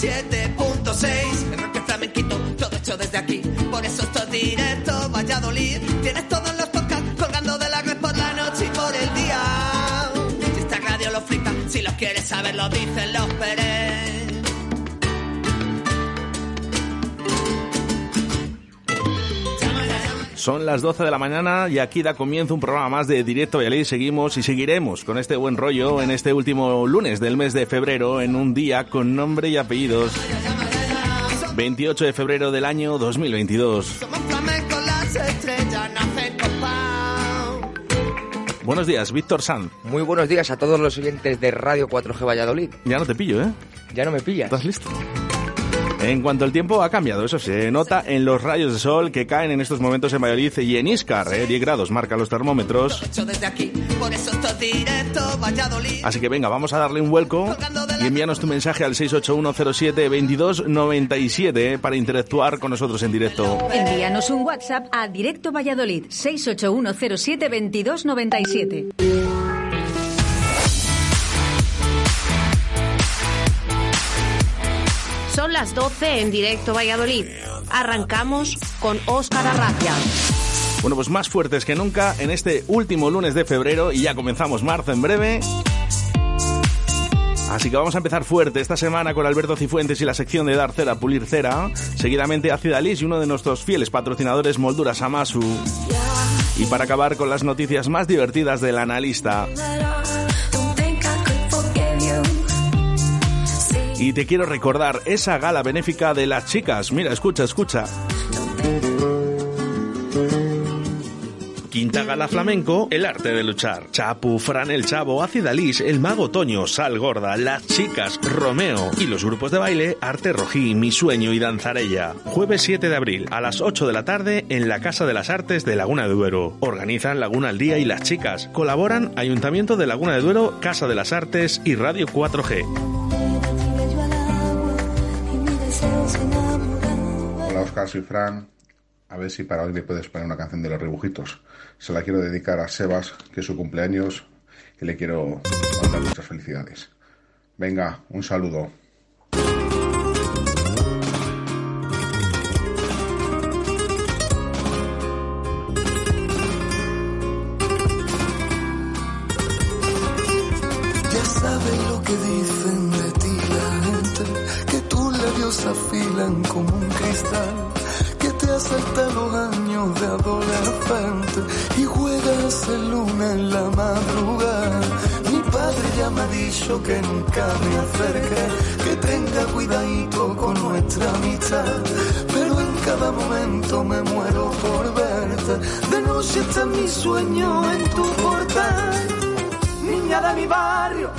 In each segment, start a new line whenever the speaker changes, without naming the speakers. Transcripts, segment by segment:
97.6. El rock flamenquito, todo hecho desde aquí. Por eso esto es directo, Valladolid. Tienes todos los podcasts colgando de la red por la noche y por el día. Si esta radio lo flipa, si los quieres saber, lo dicen los Pérez.
Son las 12 de la mañana y aquí da comienzo un programa más de Directo Valladolid. Seguimos y seguiremos con este buen rollo en este último lunes del mes de febrero, en un día con nombre y apellidos. 28 de febrero del año 2022.
Somos flamencos, las estrellas nacen copao.
Buenos días, Víctor Sanz.
Muy buenos días a todos los oyentes de Radio 4G Valladolid.
Ya no te pillo, ¿eh?
Ya no me pillas.
¿Estás listo? En cuanto al tiempo ha cambiado, eso se nota en los rayos de sol que caen en estos momentos en Valladolid y en Iscar, ¿eh? 10 grados marca los termómetros. Así que venga, vamos a darle un vuelco y envíanos tu mensaje al 681072297 ¿eh? para interactuar con nosotros en directo.
Envíanos un WhatsApp a Directo Valladolid 681072297.
Las 12 en directo Valladolid. Arrancamos con Óscar Arracia.
Bueno, pues más fuertes que nunca en este último lunes de febrero y ya comenzamos marzo en breve. Así que vamos a empezar fuerte esta semana con Alberto Cifuentes y la sección de Dar Cera, Pulir Cera. Seguidamente Ácida Alice y uno de nuestros fieles patrocinadores, Molduras Amasu. Y para acabar con las noticias más divertidas del analista. Y te quiero recordar esa gala benéfica de las chicas. Mira, escucha, escucha. Quinta Gala Flamenco, El Arte de Luchar. Chapu, Fran el Chavo, Ácida Lis, El Mago Toño, Sal Gorda, Las Chicas, Romeo y los grupos de baile Arte Rojí, Mi Sueño y Danzarella. Jueves 7 de abril a las 8 de la tarde en la Casa de las Artes de Laguna de Duero. Organizan Laguna al Día y Las Chicas. Colaboran Ayuntamiento de Laguna de Duero, Casa de las Artes y Radio 4G.
Oscar, soy Fran. A ver si para hoy me puedes poner una canción de los rebujitos. Se la quiero dedicar a Sebas, que es su cumpleaños, y le quiero mandar muchas felicidades. Venga, un saludo.
Ya saben y juegas en luna en la madrugada. Mi padre ya me ha dicho que nunca me acerque, que tenga cuidadito con nuestra amistad, pero en cada momento me muero por verte. De noche está mi sueño en tu portal niña de mi barrio,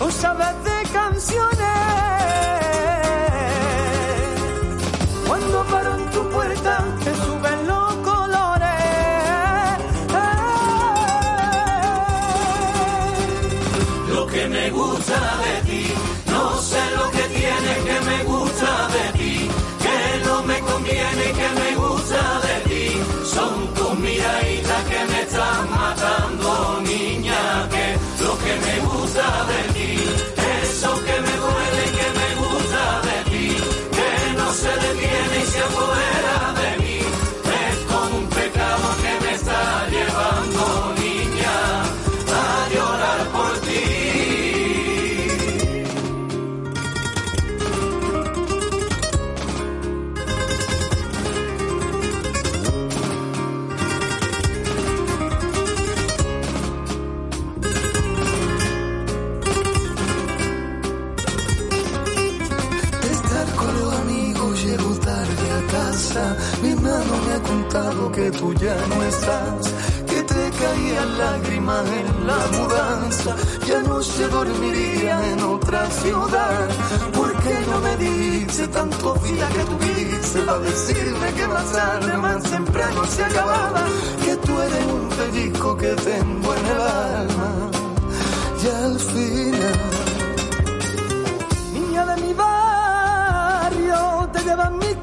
o sabes de canciones. Cuando paro en tu puerta, te tú ya no estás. Que te caían lágrimas en la mudanza. Ya no se dormiría en otra ciudad. ¿Por qué no me dice tantos días que tuviste? Para decirme que más tarde, más temprano se acababa. Que tú eres un pellizco que tengo en el alma. Y al final niña de mi barrio, te llevan mis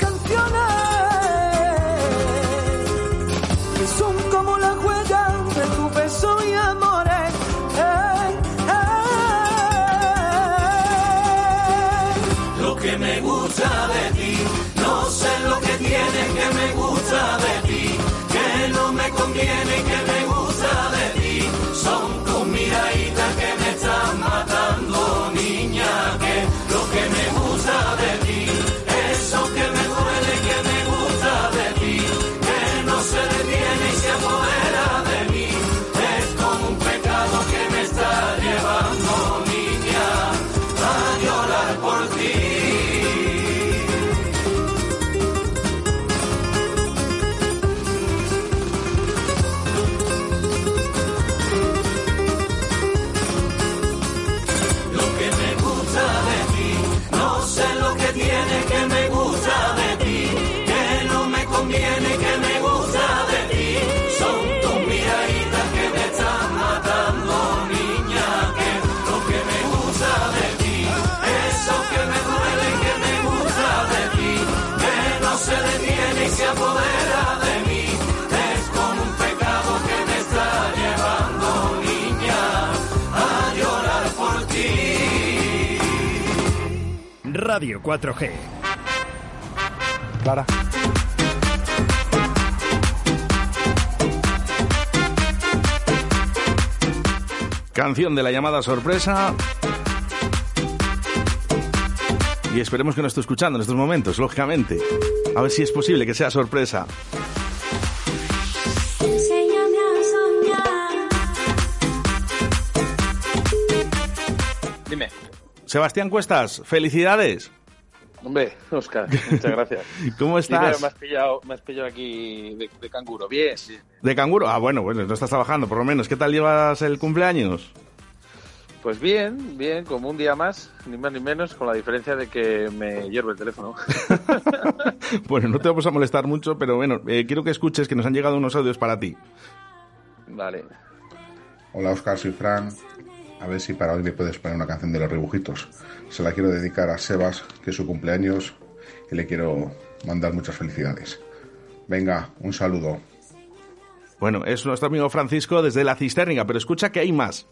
Radio 4G.
Clara.
Canción de la llamada sorpresa. Y esperemos que no esté escuchando en estos momentos, lógicamente. A ver si es posible que sea sorpresa. Sebastián Cuestas, felicidades.
Hombre, Oscar, muchas gracias.
¿Cómo estás?
Me, has pillado, me has pillado aquí de, de canguro. Bien, sí.
¿De canguro? Ah, bueno, bueno, no estás trabajando, por lo menos. ¿Qué tal llevas el cumpleaños?
Pues bien, bien, como un día más, ni más ni menos, con la diferencia de que me hierve el teléfono.
Bueno, no te vamos a molestar mucho, pero bueno, eh, quiero que escuches que nos han llegado unos audios para ti.
Vale.
Hola Oscar, soy Fran. A ver si para hoy me puedes poner una canción de los rebujitos. Se la quiero dedicar a Sebas, que es su cumpleaños, y le quiero mandar muchas felicidades. Venga, un saludo.
Bueno, es nuestro amigo Francisco desde la cisterna, pero escucha que hay más.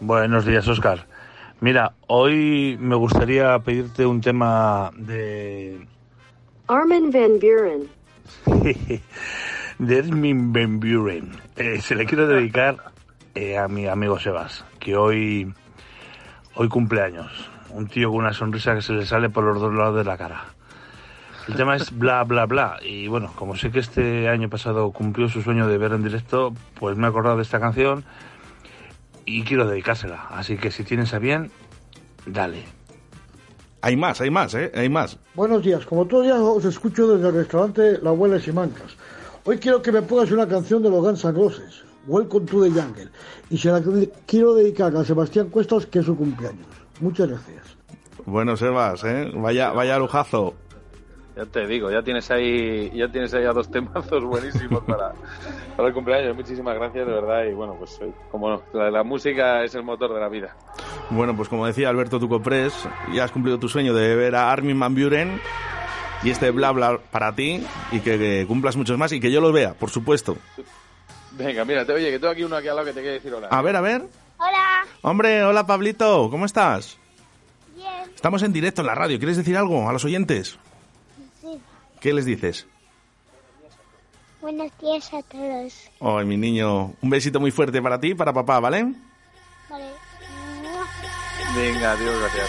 Buenos días, Oscar. Mira, hoy me gustaría pedirte un tema de,
Armin Van Buren.
de Edmin Van Buren. Eh, se le quiero dedicar eh, a mi amigo Sebas, que hoy, hoy cumple años. Un tío con una sonrisa que se le sale por los dos lados de la cara. El tema es bla, bla, bla. Y bueno, como sé que este año pasado cumplió su sueño de ver en directo, pues me he acordado de esta canción y quiero dedicársela. Así que si tienes a bien, dale.
Hay más, hay más, ¿eh? Hay más.
Buenos días, como todos los días os escucho desde el restaurante La Abuela y Simancas. Hoy quiero que me pongas una canción de los Guns N' Roses, Welcome to the Jungle, y se la quiero dedicar a Sebastián Cuestas, que es su cumpleaños. Muchas gracias.
Bueno, Sebas, ¿eh? Vaya, vaya lujazo.
Ya te digo, ya tienes ahí, ya tienes ahí a dos temazos buenísimos para, para el cumpleaños. Muchísimas gracias, de verdad. Y bueno, pues como no, la, la música es el motor de la vida.
Bueno, pues como decía Alberto Tucopres, ya has cumplido tu sueño de ver a Armin Van Buren y este bla bla para ti y que, que cumplas muchos más y que yo los vea, por supuesto.
Venga, mira, te oye, que tengo aquí uno aquí al lado que te quiere decir hola.
A ver, a ver.
Hola.
Hombre, hola Pablito, ¿cómo estás?
Bien.
Estamos en directo en la radio, ¿quieres decir algo a los oyentes?
Sí.
¿Qué les dices?
Buenos días a todos.
Ay, mi niño, un besito muy fuerte para ti y para papá, ¿vale?
Vale.
Venga, adiós, gracias.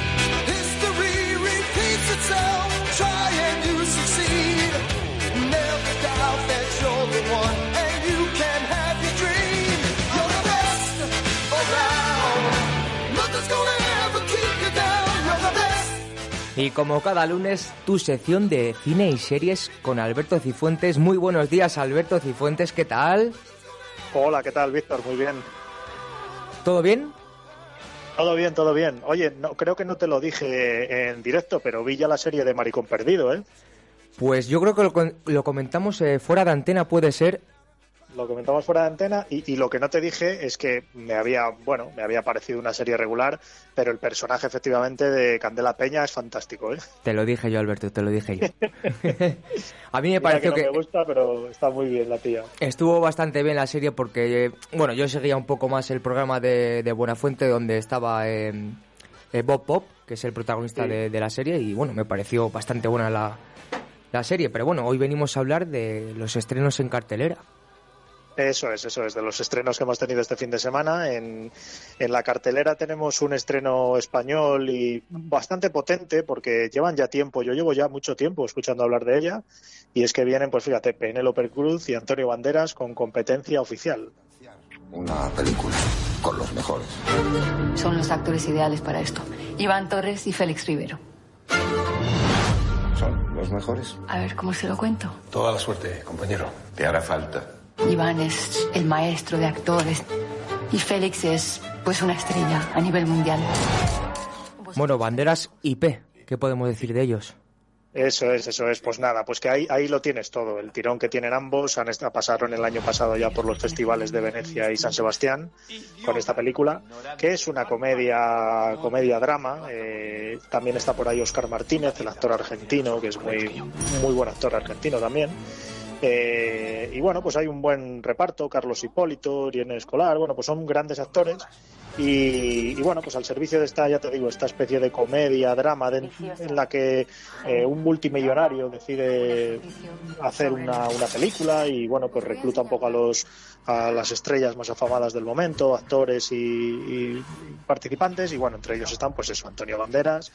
Y como cada lunes, tu sección de cine y series con Alberto Cifuentes. Muy buenos días, Alberto Cifuentes, ¿qué tal?
Hola, ¿qué tal, Víctor? Muy bien.
¿Todo bien?
Todo bien, todo bien. Oye, no, creo que no te lo dije en directo, pero vi ya la serie de Maricón Perdido, ¿eh?
Pues yo creo que lo, comentamos eh, fuera de antena, puede ser.
Lo comentamos fuera de antena y, y lo que no te dije es que me había, bueno, me había parecido una serie regular, pero el personaje efectivamente de Candela Peña es fantástico, ¿eh?
Te lo dije yo, Alberto, te lo dije yo. A mí me
Mira
pareció
que
que
no me gusta, pero está muy bien la tía.
estuvo bastante bien la serie porque, bueno, yo seguía un poco más el programa de, de Buenafuente donde estaba eh, eh, Bob Pop, que es el protagonista
Sí.
de, de la serie, y bueno, me pareció bastante buena la, la serie. Pero bueno, hoy venimos a hablar de los estrenos en cartelera.
Eso es, eso es, de los estrenos que hemos tenido este fin de semana. En, en la cartelera tenemos un estreno español y bastante potente porque llevan ya tiempo, yo llevo ya mucho tiempo escuchando hablar de ella y es que vienen, pues fíjate, Penélope Cruz y Antonio Banderas con competencia oficial.
Una película con los mejores.
Son los actores ideales para esto. Iván Torres y Félix Rivero.
Son los mejores.
A ver, ¿cómo se lo cuento?
Toda la suerte, compañero. Te hará falta.
Iván es el maestro de actores y Félix es, pues, una estrella a nivel mundial.
Bueno, Banderas IP, ¿qué podemos decir de ellos?
Eso es, eso es. Pues nada, pues que ahí, ahí lo tienes todo. El tirón que tienen ambos. Han est- pasaron el año pasado ya por los festivales de Venecia y San Sebastián con esta película, que es una comedia, comedia drama. Eh, también está por ahí Oscar Martínez, el actor argentino, que es muy, muy buen actor argentino también. Eh, y bueno, pues hay un buen reparto, Carlos Hipólito, Irene Escolar, bueno, pues son grandes actores. Y, y bueno, pues al servicio de esta, ya te digo, esta especie de comedia, drama, en la que eh, un multimillonario decide hacer una, una película y bueno, pues recluta un poco a los a las estrellas más afamadas del momento, actores y, participantes, y bueno, entre ellos están pues eso, Antonio Banderas,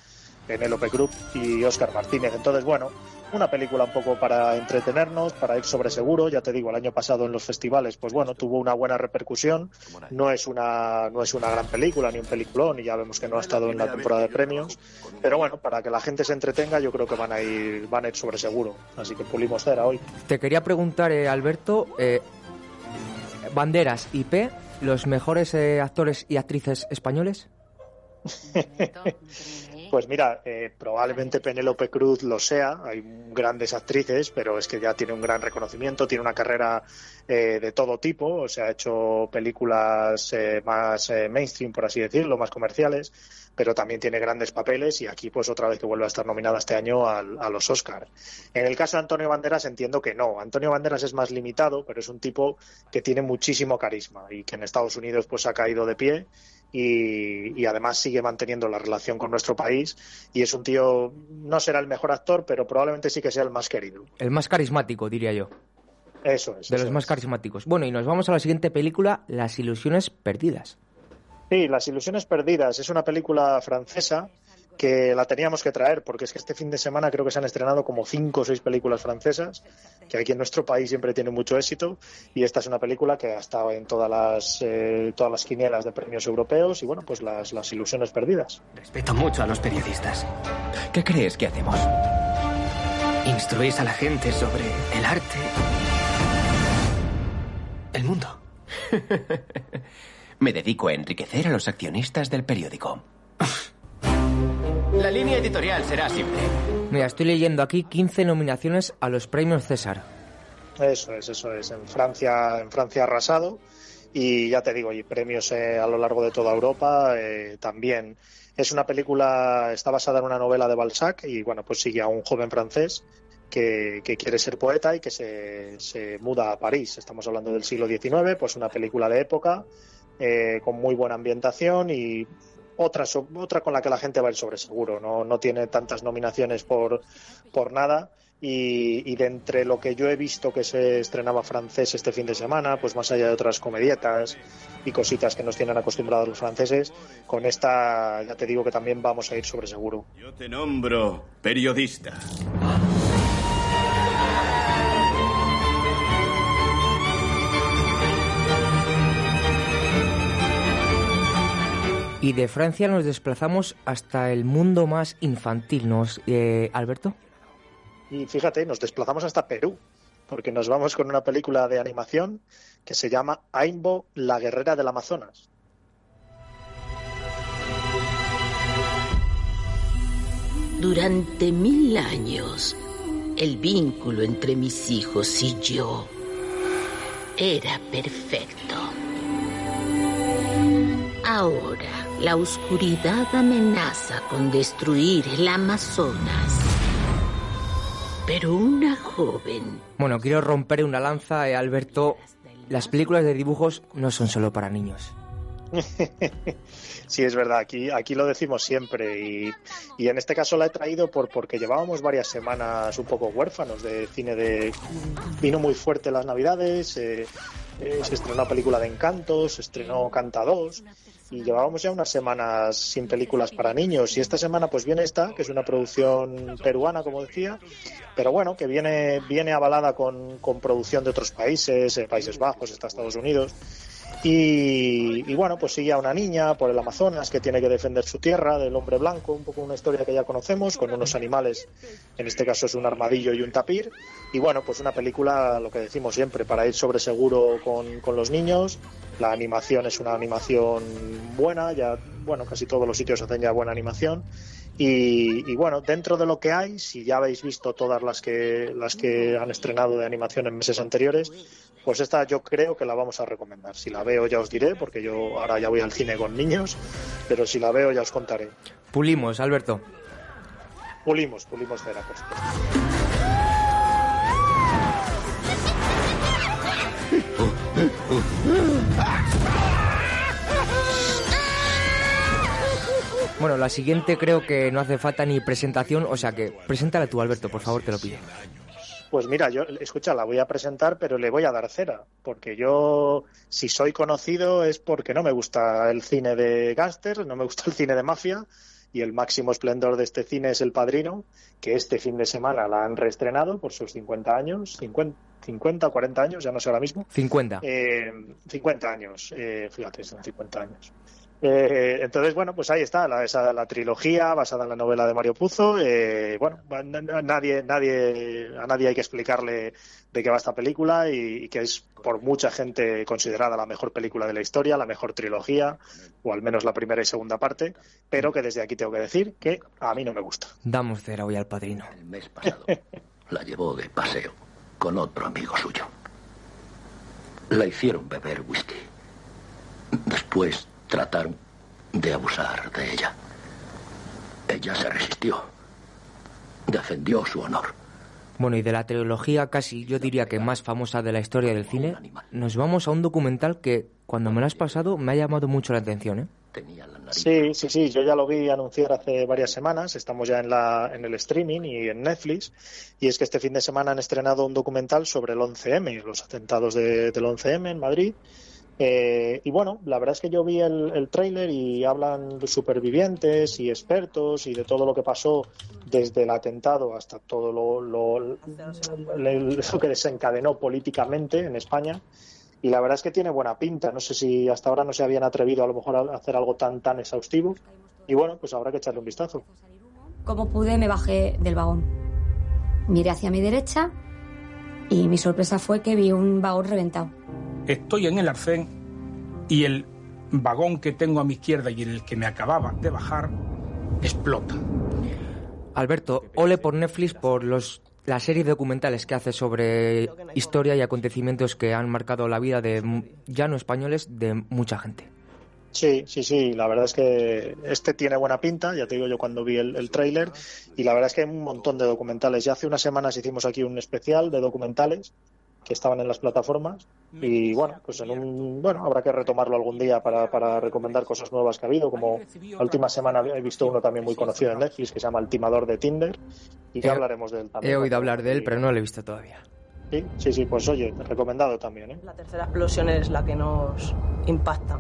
Penélope Cruz y Óscar Martínez. Entonces, bueno, una película un poco para entretenernos, para ir sobre seguro. Ya te digo, el año pasado en los festivales, pues bueno, tuvo una buena repercusión. No es una, no es una gran película ni un peliculón, y ya vemos que no ha estado en la temporada de premios. Pero bueno, para que la gente se entretenga, yo creo que van a ir, van a ir sobre seguro. Así que pulimos cera hoy.
Te quería preguntar, eh, Alberto, eh, Banderas IP, ¿los mejores eh, actores y actrices españoles?
Pues mira, eh, probablemente Penélope Cruz lo sea, hay grandes actrices, pero es que ya tiene un gran reconocimiento, tiene una carrera eh, de todo tipo, o sea, ha hecho películas eh, más eh, mainstream, por así decirlo, más comerciales, pero también tiene grandes papeles y aquí pues otra vez que vuelve a estar nominada este año a los Oscars. En el caso de Antonio Banderas entiendo que no, Antonio Banderas es más limitado, pero es un tipo que tiene muchísimo carisma y que en Estados Unidos pues ha caído de pie y, y además sigue manteniendo la relación con nuestro país y es un tío, no será el mejor actor, pero probablemente sí que sea el más querido.
El más carismático, diría yo.
Eso es.
De los más carismáticos. Bueno, y nos vamos a la siguiente película, Las ilusiones perdidas.
Sí, Las ilusiones perdidas es una película francesa que la teníamos que traer porque es que este fin de semana creo que se han estrenado como cinco o seis películas francesas que aquí en nuestro país siempre tienen mucho éxito y esta es una película que ha estado en todas las eh, todas las quinielas de premios europeos y bueno pues las, las ilusiones perdidas.
Respeto mucho a los periodistas. ¿Qué crees que hacemos? Instruís a la gente sobre el arte. El mundo.
Me dedico a enriquecer a los accionistas del periódico.
La línea editorial será simple.
Mira, estoy leyendo aquí 15 nominaciones a los premios César.
Eso es, eso es. En Francia, en Francia ha arrasado y ya te digo, y premios eh, a lo largo de toda Europa eh, también. Es una película, está basada en una novela de Balzac y bueno, pues sigue a un joven francés que, que quiere ser poeta y que se, se muda a París. Estamos hablando del siglo XIX, pues una película de época eh, con muy buena ambientación y otra, otra con la que la gente va a ir sobre seguro. No, no tiene tantas nominaciones por, por nada. Y, y de entre lo que yo he visto que se estrenaba francés este fin de semana, pues más allá de otras comedietas y cositas que nos tienen acostumbrados los franceses, con esta ya te digo que también vamos a ir sobre seguro.
Yo te nombro periodista.
Y de Francia nos desplazamos hasta el mundo más infantil, ¿no? Eh, Alberto?
Y fíjate, nos desplazamos hasta Perú, porque nos vamos con una película de animación que se llama Aimbo, la guerrera del Amazonas.
Durante mil años, el vínculo entre mis hijos y yo era perfecto. Ahora, la oscuridad amenaza con destruir el Amazonas. Pero una joven
Bueno, quiero romper una lanza, eh, Alberto. Las películas de dibujos no son solo para niños.
Sí, es verdad, aquí, aquí lo decimos siempre y, y en este caso la he traído por, porque llevábamos varias semanas un poco huérfanos de cine de... Vino muy fuerte las navidades, eh, eh, se estrenó una película de Encanto, se estrenó Canta 2 y llevábamos ya unas semanas sin películas para niños y esta semana pues viene esta, que es una producción peruana, como decía, pero bueno, que viene, viene avalada con, con producción de otros países, eh, Países Bajos, está Estados Unidos. Y, bueno, pues sigue a una niña por el Amazonas que tiene que defender su tierra del hombre blanco, un poco una historia que ya conocemos, con unos animales, en este caso es un armadillo y un tapir. Y bueno, pues una película, lo que decimos siempre, para ir sobre seguro con, con los niños. La animación es una animación buena, ya, bueno, casi todos los sitios hacen ya buena animación. Y, y bueno, dentro de lo que hay, si ya habéis visto todas las que, las que han estrenado de animación en meses anteriores, pues esta yo creo que la vamos a recomendar. Si la veo ya os diré, porque yo ahora ya voy al cine con niños, pero si la veo ya os contaré.
Pulimos, Alberto.
Pulimos, pulimos cera, por supuesto.
Bueno, la siguiente creo que no hace falta ni presentación, o sea que preséntala tú, Alberto, por favor, te lo pido.
Pues mira, yo, escucha, la voy a presentar, pero le voy a dar cera, porque yo, si soy conocido, es porque no me gusta el cine de gángster, no me gusta el cine de mafia, y el máximo esplendor de este cine es El Padrino, que este fin de semana la han reestrenado por sus 50 años, 50, 50 o 40 años, ya no sé ahora mismo.
50.
Eh, 50 años, eh, fíjate, son 50 años. Eh, entonces, bueno, pues ahí está, la, esa, la trilogía basada en la novela de Mario Puzo. Eh, bueno, na- na- nadie, nadie, a nadie hay que explicarle de qué va esta película y, y que es por mucha gente considerada la mejor película de la historia, la mejor trilogía, o al menos la primera y segunda parte, pero que desde aquí tengo que decir que a mí no me gusta.
Damos cera hoy al padrino.
El mes pasado la llevó de paseo con otro amigo suyo. La hicieron beber whisky. Después trataron de abusar de ella. Ella se resistió. Defendió su honor.
Bueno, y de la trilogía casi yo diría que más famosa de la historia del cine, nos vamos a un documental que cuando me lo has pasado me ha llamado mucho la atención, ¿eh?
Sí, sí, sí, yo ya lo vi anunciar hace varias semanas, estamos ya en, la, en el streaming y en Netflix, y es que este fin de semana han estrenado un documental sobre el 11M, los atentados de- del 11M en Madrid, Eh, y bueno, la verdad es que yo vi el, el tráiler y hablan de supervivientes y expertos y de todo lo que pasó desde el atentado hasta todo lo, lo, que desencadenó políticamente en España. Y la verdad es que tiene buena pinta. No sé si hasta ahora no se habían atrevido a lo mejor a hacer algo tan tan exhaustivo. Y bueno, pues habrá que echarle un vistazo.
Como pude, me bajé del vagón. Miré hacia mi derecha y mi sorpresa fue que vi un vagón reventado.
Estoy en el arcén y el vagón que tengo a mi izquierda y en el que me acababa de bajar explota.
Alberto, ole por Netflix por los la serie de documentales que hace sobre historia y acontecimientos que han marcado la vida de ya no españoles, de mucha gente.
Sí, sí, sí, la verdad es que este tiene buena pinta, ya te digo yo cuando vi el, el tráiler, y la verdad es que hay un montón de documentales. Ya hace unas semanas hicimos aquí un especial de documentales que estaban en las plataformas y bueno, pues en un bueno, habrá que retomarlo algún día para, para recomendar cosas nuevas que ha habido, como la última semana he visto uno también muy conocido en Netflix que se llama El timador de Tinder y
He-
hablaremos de él también.
He oído hablar de él, pero no lo he visto todavía.
Sí, sí, sí, pues oye, recomendado también, ¿eh?
La tercera explosión es la que nos impacta.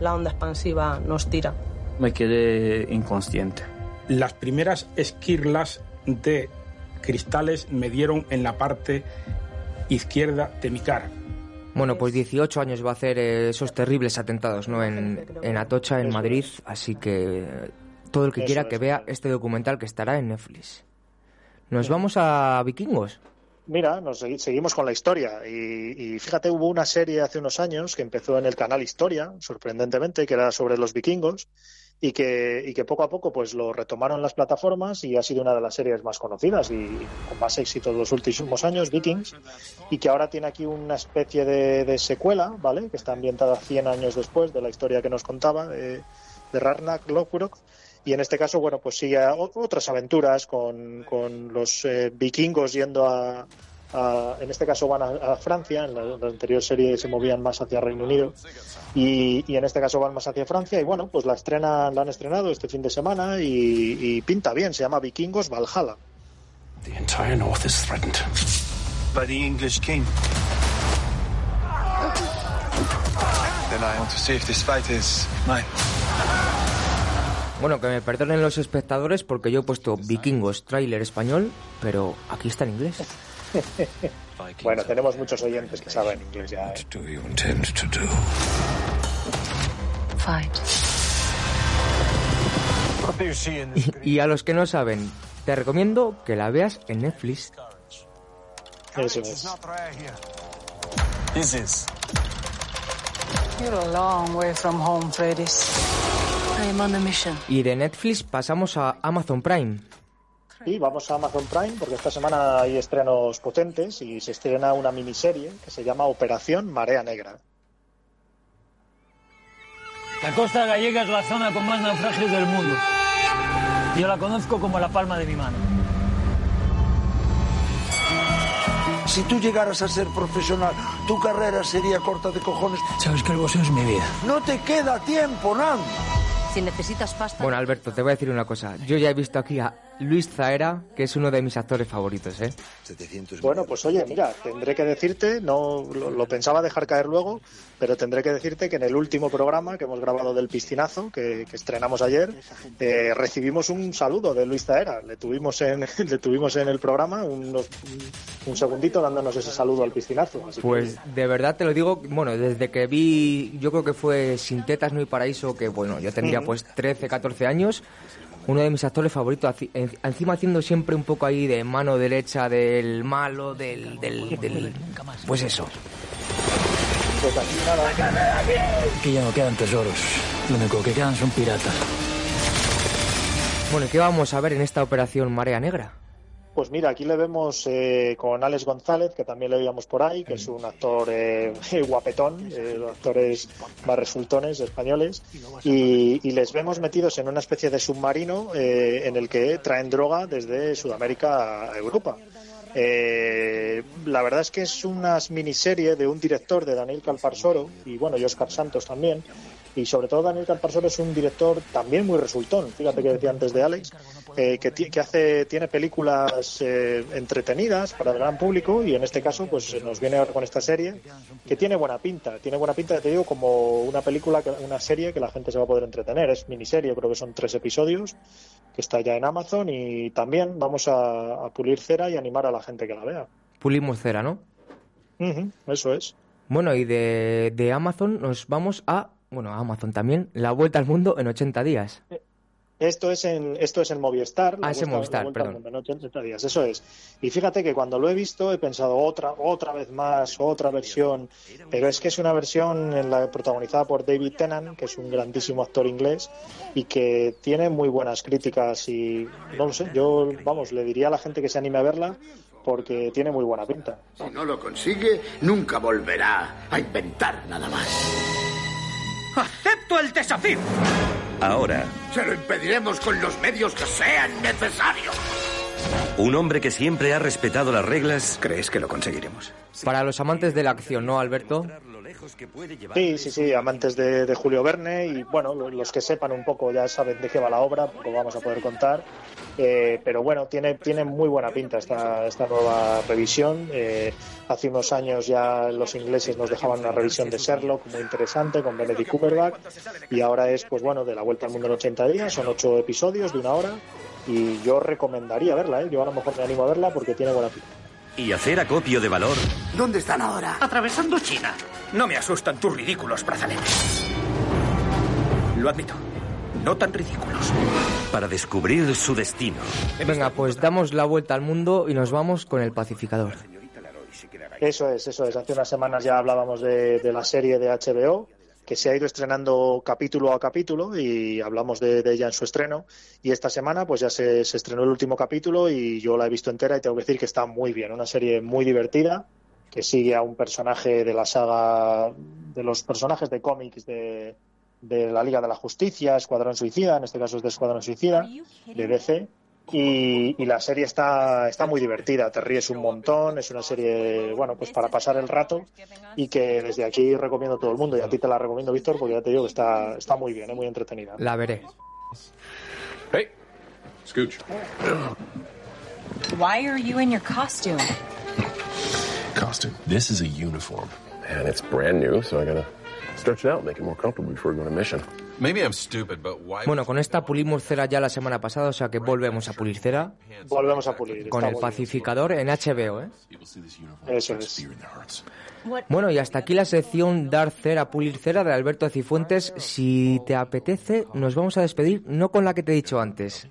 La onda expansiva nos tira.
Me quedé inconsciente.
Las primeras esquirlas de cristales me dieron en la parte izquierda de mi cara.
Bueno, pues 18 años va a hacer eh, esos terribles atentados, ¿no? En, en Atocha, en Madrid, así que eh, todo el que quiera que vea este documental que estará en Netflix. Nos vamos a Vikingos.
Mira, nos segui- seguimos con la historia y, y fíjate, hubo una serie hace unos años que empezó en el canal Historia, sorprendentemente, que era sobre los vikingos y que, y que poco a poco pues lo retomaron las plataformas y ha sido una de las series más conocidas y con más éxito de los últimos años, Vikings, y que ahora tiene aquí una especie de, secuela, ¿vale? Que está ambientada 100 años después de la historia que nos contaba de, de Ragnar Lothbrok. Y en este caso, bueno, pues sigue otras aventuras con, con los eh, vikingos yendo a, a- en este caso van a, a Francia, en la, en la anterior serie se movían más hacia Reino Unido y, y en este caso van más hacia Francia y bueno, pues la estrena, la han estrenado este fin de semana y, y pinta bien, se llama Vikingos Valhalla.
The entire north is threatened by the English king. Then I want to see if this fight is mine.
Bueno, que me perdonen los espectadores porque yo he puesto Vikingos, tráiler español, pero aquí está en inglés.
Bueno, tenemos muchos oyentes que saben inglés ya. ¿eh?
Do you intend to do?
Fight.
What do you see in this?
Y a los que no saben, te recomiendo que la veas en Netflix.
Eso es.
This is.
You're a long way from home, Freddy's.
I am on a mission.
Y de Netflix pasamos a Amazon Prime.
Y vamos a Amazon Prime porque esta semana hay estrenos potentes y se estrena una miniserie que se llama Operación Marea Negra.
La costa gallega es la zona con más naufragios del mundo. Yo la conozco como la palma de mi mano.
Si tú llegaras a ser profesional, tu carrera sería corta de cojones.
Sabes que el boxeo es mi vida.
No te queda tiempo, Nan.
Si necesitas pasta.
Bueno, Alberto, te voy a decir una cosa. Yo ya he visto aquí a Luis Zaera, que es uno de mis actores favoritos, ¿eh?
Bueno, pues oye, mira, tendré que decirte, no lo, lo pensaba dejar caer luego, pero tendré que decirte que en el último programa que hemos grabado del piscinazo, que, que estrenamos ayer, eh, recibimos un saludo de Luis Zaera. Le tuvimos en, le tuvimos en el programa unos- un, un segundito dándonos ese saludo al piscinazo. Así que-
Pues de verdad te lo digo, bueno, desde que vi, yo creo que fue Sin Tetas No hay Paraíso, que bueno, yo tendría pues 13, 14 años, uno de mis actores favoritos, encima haciendo siempre un poco ahí de mano derecha del malo, del... del, del- pues eso.
aquí
ya no quedan tesoros. Lo único que quedan son piratas.
Bueno, ¿y ¿qué vamos a ver en esta operación Marea Negra?
Pues mira, aquí le vemos eh, con Alex González, que también le veíamos por ahí, que es un actor eh, guapetón, eh, actores más resultones españoles, y, les vemos metidos en una especie de submarino eh, en el que traen droga desde Sudamérica a Europa. Eh, la verdad es que es una miniserie de un director de Daniel Calparsoro y bueno, y Oscar Santos también. Y sobre todo Daniel Calparsoro es un director también muy resultón. Fíjate que decía antes de Alex, eh, que, que hace, tiene películas eh, entretenidas para el gran público y en este caso pues nos viene ahora con esta serie que tiene buena pinta. Tiene buena pinta, te digo, como una película, una serie que la gente se va a poder entretener. Es miniserie, creo que son tres episodios que está ya en Amazon y también vamos a, a pulir cera y animar a la gente que la vea.
Pulimos cera, ¿no?
Eso es.
Bueno, y de, de Amazon nos vamos a, bueno, Amazon también, La Vuelta al Mundo en 80 días.
Esto es en esto es en Movistar.
Ah, es en Movistar,
la
perdón.
mundo en 80 días, eso es. Y fíjate que cuando lo he visto he pensado otra otra vez más, otra versión, pero es que es una versión en la protagonizada por David Tennant, que es un grandísimo actor inglés y que tiene muy buenas críticas y no lo sé, yo vamos, le diría a la gente que se anime a verla porque tiene muy buena pinta.
Si no lo consigue, nunca volverá a inventar nada más.
¡Acepto el desafío!
Ahora,
Se lo impediremos con los medios que sean necesarios.
Un hombre que siempre ha respetado las reglas.
¿Crees que lo conseguiremos?
Para los amantes de la acción, ¿no, Alberto?
Sí, sí, sí, amantes de, de Julio Verne y bueno, lo- los que sepan un poco ya saben de qué va la obra, poco vamos a poder contar, Eh, pero bueno, tiene, tiene muy buena pinta esta, esta nueva revisión. Eh, hace unos años ya los ingleses nos dejaban una revisión de Sherlock muy interesante con Benedict Cumberbatch y ahora es, pues bueno, de la vuelta al mundo en 80 días, son ocho episodios de una hora y yo recomendaría verla, ¿eh? yo a lo mejor me animo a verla porque tiene buena pinta.
Y hacer acopio de valor.
¿Dónde están ahora?
Atravesando China.
No me asustan tus ridículos brazaletes. Lo admito. No tan ridículos.
Para descubrir su destino.
Venga, pues damos la vuelta al mundo y nos vamos con el pacificador.
Eso es, eso es. Hace unas semanas ya hablábamos de, de la serie de HBO, que se ha ido estrenando capítulo a capítulo y hablamos de, ella en su estreno. Y esta semana pues ya se, se estrenó el último capítulo y yo la he visto entera y tengo que decir que está muy bien. Una serie muy divertida que sigue a un personaje de la saga, de los personajes de cómics de, de la Liga de la Justicia, Escuadrón Suicida, en este caso es de Escuadrón Suicida, de DC. Y, y la serie está, está muy divertida, te ríes un montón, es una serie, bueno, pues para pasar el rato y que desde aquí recomiendo a todo el mundo y a ti te la recomiendo, Víctor, porque ya te digo que está, está muy bien, es muy entretenida.
La veré.
Hey, Scooch.
Why are you in your costume?
Costume. This is a uniform. And it's brand new, so I gotta stretch it out, make it more comfortable before we go on a mission. Maybe I'm stupid, but why?
Bueno, con esta pulimos cera ya la semana pasada, o sea que volvemos a pulir cera
Volvemos a pulir.
con el
bien.
pacificador en HBO, ¿eh?
Eso es.
Bueno, y hasta aquí la sección Dar cera, pulir cera de Alberto Cifuentes. Si te apetece, nos vamos a despedir, no con la que te he dicho antes.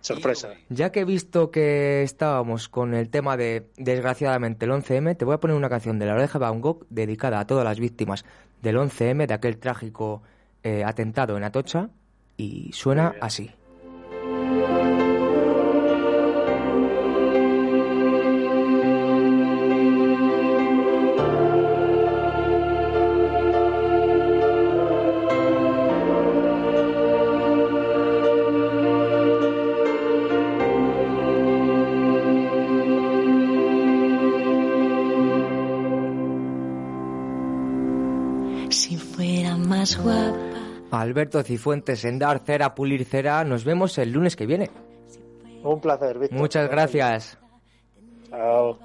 Sorpresa.
Ya que he visto que estábamos con el tema de, desgraciadamente, el 11M, te voy a poner una canción de La Oreja de Van Gogh dedicada a todas las víctimas del 11M, de aquel trágico eh, atentado en Atocha, y suena así. Alberto Cifuentes en Dar cera, pulir cera. Nos vemos el lunes que viene.
Un placer, Víctor.
Muchas gracias.
Chao.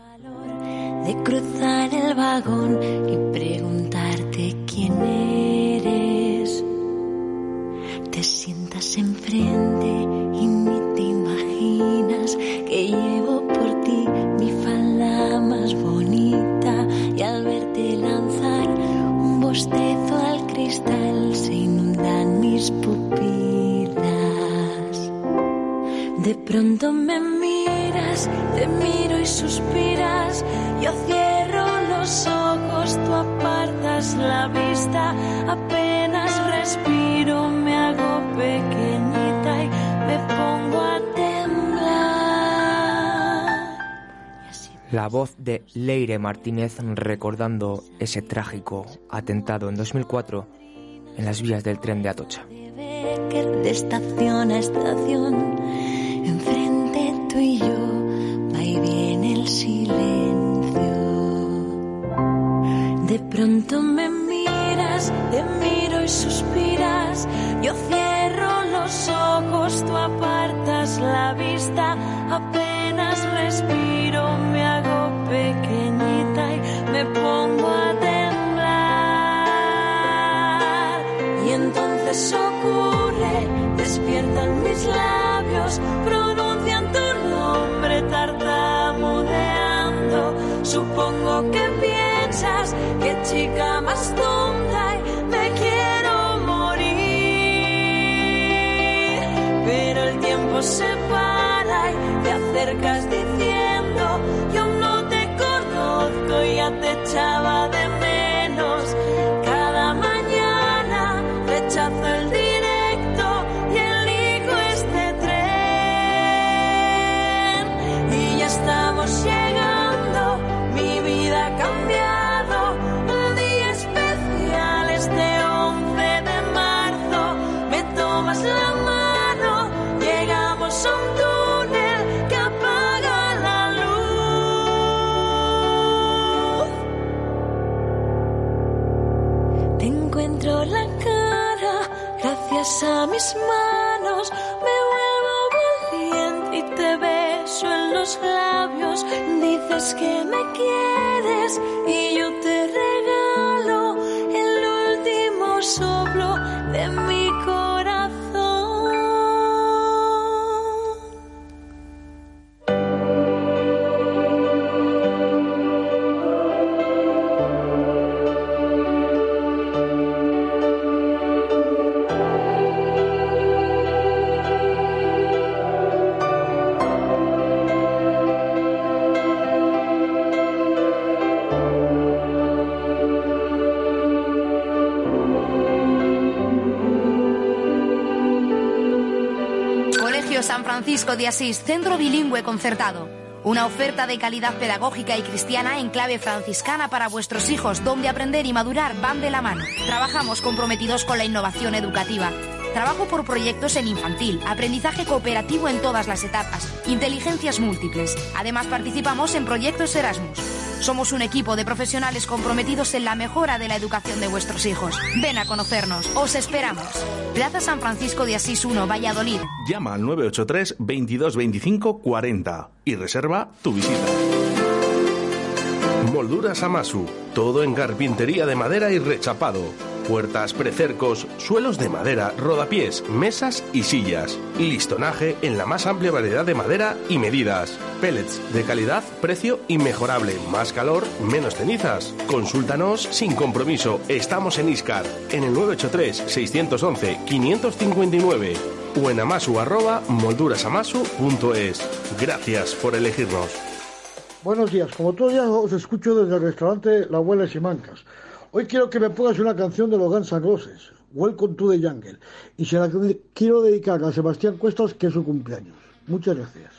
de cruzar el vagón y preguntarte quién eres. Te sientas enfrente y ni te imaginas que llevo por ti mi falda más bonita y al verte lanzar un bostezo al cristal mis pupilas. De pronto me miras, te miro y suspiras. Yo cierro los ojos, tú apartas la vista. Apenas respiro, me hago pequeñita y me pongo a.
La voz de Leire Martínez recordando ese trágico atentado en 2004 en las vías del tren de Atocha.
De estación a estación, enfrente tú y yo, va y viene el silencio. De pronto me miras, te miro y suspiras. Yo cierro los ojos, tú apartas la vista. Apenas que chica más tonta y me quiero morir. Pero el tiempo se para y te acercas diciendo, yo no te conozco, ya te echaba Dices que me quieres de
Asís, centro bilingüe concertado. Una oferta de calidad pedagógica y cristiana en clave franciscana para vuestros hijos, donde aprender y madurar van de la mano. Trabajamos comprometidos con la innovación educativa. Trabajo por proyectos en infantil, aprendizaje cooperativo en todas las etapas, inteligencias múltiples. Además participamos en proyectos Erasmus. Somos un equipo de profesionales comprometidos en la mejora de la educación de vuestros hijos. Ven a conocernos, os esperamos. Plaza San Francisco de Asís 1, Valladolid.
Llama al 983 22 25 40 y reserva tu visita.
Molduras Amasu, todo en carpintería de madera y rechapado. Puertas, precercos, suelos de madera, rodapiés, mesas y sillas. Listonaje en la más amplia variedad de madera y medidas. Pellets de calidad, precio inmejorable. Más calor, menos cenizas. Consúltanos sin compromiso. Estamos en Iscar, en el 983-611-559 o en amasu arroba moldurasamasu.es. Gracias por elegirnos.
Buenos días, como todos los días os escucho desde el restaurante La Abuela Simancas. Hoy quiero que me pongas una canción de los Guns N' Roses, Welcome to the Jungle, y se la quiero dedicar a Sebastián Cuestas, que es su cumpleaños. Muchas gracias.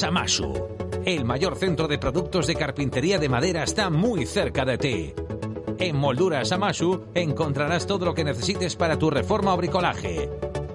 Molduras Amasu. El mayor centro de productos de carpintería de madera está muy cerca de ti. En Molduras Amasu encontrarás todo lo que necesites para tu reforma o bricolaje.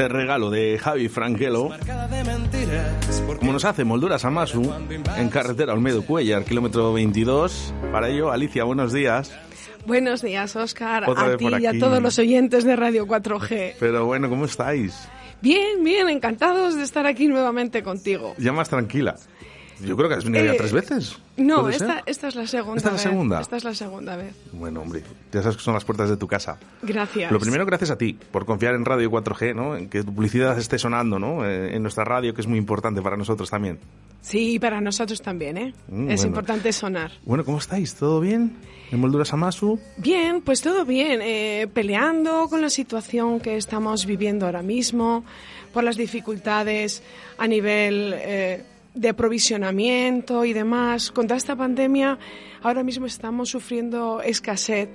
Te regalo de Javi Franquelo, como nos hace Molduras Amasu, en carretera Olmedo Cuellar, kilómetro 22. Para ello, Alicia, buenos días.
Buenos días, Oscar,
Otra
a ti y a todos los oyentes de Radio 4G.
Pero bueno, ¿cómo estáis?
Bien, bien, encantados de estar aquí nuevamente contigo.
Ya más tranquila. Yo creo que has venido ya
Eh,
tres veces.
No, esta, esta es la segunda
¿Esta es la
vez.
segunda?
Esta es la segunda vez.
Bueno, hombre, ya sabes que son las puertas de tu casa.
Gracias.
Lo primero, gracias a ti por confiar en Radio 4G, ¿no? En que tu publicidad esté sonando, ¿no? Eh, En nuestra radio, que es muy importante para nosotros también.
Sí, para nosotros también, ¿eh?
Mm,
es
bueno.
importante sonar.
Bueno, ¿cómo estáis? ¿Todo bien? ¿En Molduras Amasu?
Bien, pues todo bien. eh, peleando con la situación que estamos viviendo ahora mismo, por las dificultades a nivel eh, de aprovisionamiento y demás. Contra esta pandemia, ahora mismo estamos sufriendo escasez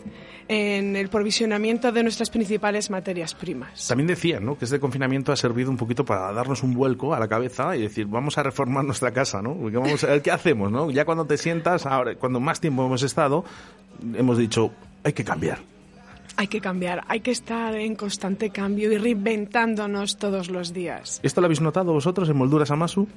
en el provisionamiento de nuestras principales materias primas.
También decían, ¿no? Que este confinamiento ha servido un poquito para darnos un vuelco a la cabeza y decir, vamos a reformar nuestra casa, ¿no? Porque vamos a ver qué hacemos, ¿no? Ya cuando te sientas, ahora, cuando más tiempo hemos estado, hemos dicho, hay que cambiar.
Hay que cambiar, hay que estar en constante cambio y reinventándonos todos los días.
¿Esto lo habéis notado vosotros en Molduras Amasu?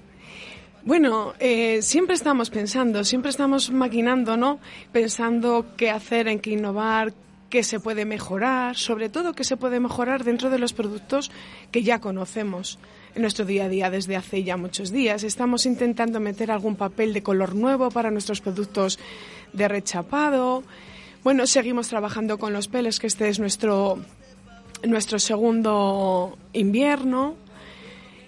Bueno, eh, siempre estamos pensando, siempre estamos maquinando, ¿no? Pensando qué hacer, en qué innovar, qué se puede mejorar, sobre todo qué se puede mejorar dentro de los productos que ya conocemos en nuestro día a día desde hace ya muchos días. Estamos intentando meter algún papel de color nuevo para nuestros productos de rechapado. Bueno, seguimos trabajando con los peles, que este es nuestro, nuestro segundo invierno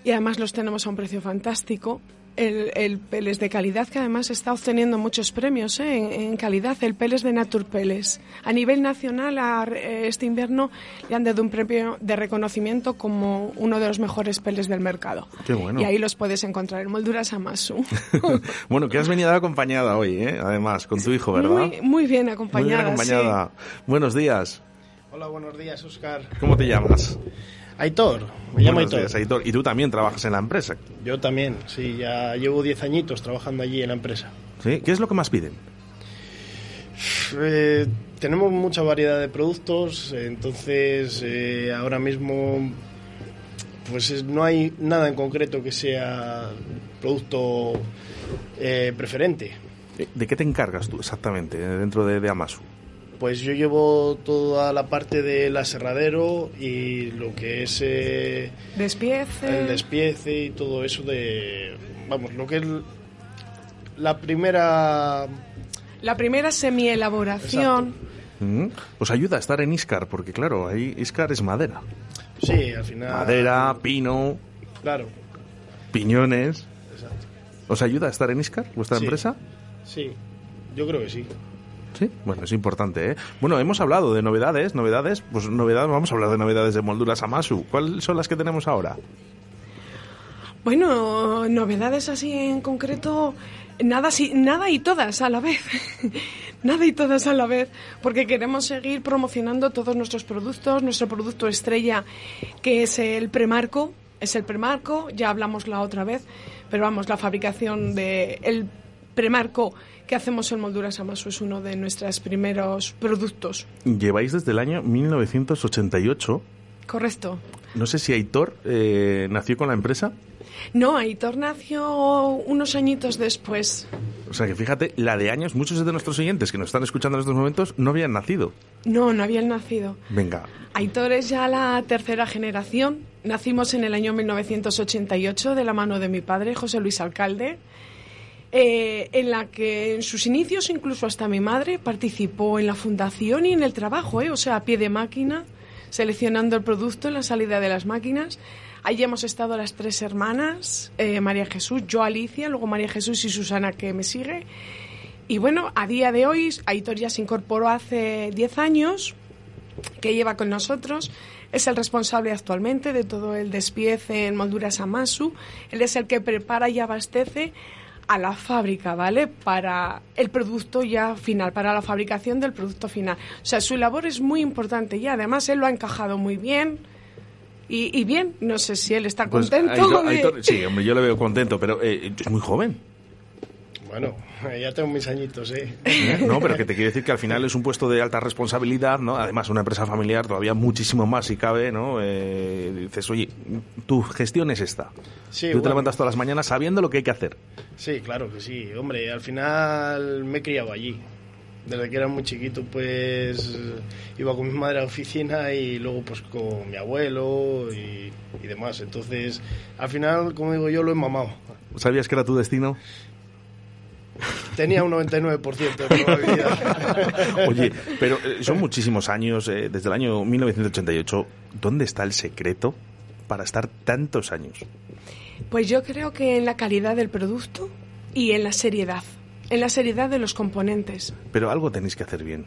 y además los tenemos a un precio fantástico. El, el Peles de calidad que además está obteniendo muchos premios ¿eh? en, en calidad, el Peles de Naturpeles. A nivel nacional, a eh, este invierno le han dado un premio de reconocimiento como uno de los mejores peles del mercado.
Qué bueno.
Y ahí los puedes encontrar en Molduras Amasu.
bueno, que has venido acompañada hoy, ¿eh? Además, con tu hijo, ¿verdad?
Muy, muy bien
Muy
acompañada.
bien acompañada. Buenos días.
Hola, buenos días, Oscar.
¿Cómo te llamas?
Aitor, me llamo Aitor.
días, Aitor. Y tú también trabajas en la empresa.
Yo también, sí, ya llevo 10 añitos trabajando allí en la empresa.
¿Sí? ¿Qué es lo que más piden?
Eh, tenemos mucha variedad de productos, entonces eh, ahora mismo pues es- no hay nada en concreto que sea producto eh, preferente.
¿De qué te encargas tú exactamente dentro de, de Amasu?
Pues yo llevo toda la parte del aserradero y lo que es eh,
Despiece.
el despiece y todo eso de, vamos, lo que es la primera...
La primera semi-elaboración.
Mm. Os ayuda a estar en Iscar, porque claro, ahí Iscar es madera.
Sí, al final...
Madera, pino,
Claro,
piñones.
exacto.
¿Os ayuda a estar en Iscar, vuestra
Sí.
empresa?
Sí, yo creo que sí.
Sí, bueno, es importante, ¿eh? Bueno, hemos hablado de novedades, novedades, pues novedades, vamos a hablar de novedades de molduras Amasu. ¿Cuáles son las que tenemos ahora?
Bueno, novedades así en concreto, nada, sí- nada y todas a la vez. nada y todas a la vez, porque queremos seguir promocionando todos nuestros productos, nuestro producto estrella, que es el premarco. Es el premarco, ya hablamos la otra vez, pero vamos, la fabricación de el premarco que hacemos en Molduras Amasu es uno de nuestros primeros productos.
Lleváis desde el año 1988.
Correcto.
No sé si Aitor eh, nació con la empresa.
No, Aitor nació unos añitos después.
O sea que fíjate, la de años, muchos de nuestros oyentes que nos están escuchando en estos momentos no habían nacido.
No, no habían nacido.
Venga,
Aitor es ya la tercera generación. Nacimos en el año 1988 de la mano de mi padre, José Luis Alcalde, eh, en la que en sus inicios incluso hasta mi madre participó en la fundación y en el trabajo, eh, o sea, a pie de máquina, seleccionando el producto en la salida de las máquinas. Allí hemos estado las tres hermanas, eh, María Jesús, yo Alicia, luego María Jesús y Susana que me sigue. Y bueno, a día de hoy, Aitor ya se incorporó hace 10 años, que lleva con nosotros. Es el responsable actualmente de todo el despiece en molduras Amasu. Él es el que prepara y abastece a la fábrica, ¿vale? Para el producto ya final, para la fabricación del producto final. O sea, su labor es muy importante y además él lo ha encajado muy bien. Y, y bien, no sé si él está
pues
contento.
Aitor-
de-
Aitor- sí, hombre, yo le veo contento, pero eh, es muy joven.
Bueno, ya tengo mis añitos, ¿eh?
¿eh? No, pero que te quiere decir que al final es un puesto de alta responsabilidad, ¿no? Además, una empresa familiar todavía muchísimo más si cabe, ¿no? Eh, dices, oye, tu gestión es esta.
Sí,
Tú te levantas todas las mañanas sabiendo lo que hay que hacer.
Sí, claro que sí. Hombre, al final me he criado allí. Desde que era muy chiquito, pues iba con mi madre a la oficina y luego pues con mi abuelo y, y demás. Entonces, al final, como digo yo, lo he mamado.
¿Sabías que era tu destino?
Tenía un 99% de probabilidad.
Oye, pero eh, son muchísimos años, eh, desde el año 1988. ¿Dónde está el secreto para estar tantos años?
Pues yo creo que en la calidad del producto y en la seriedad. En la seriedad de los componentes.
Pero algo tenéis que hacer bien.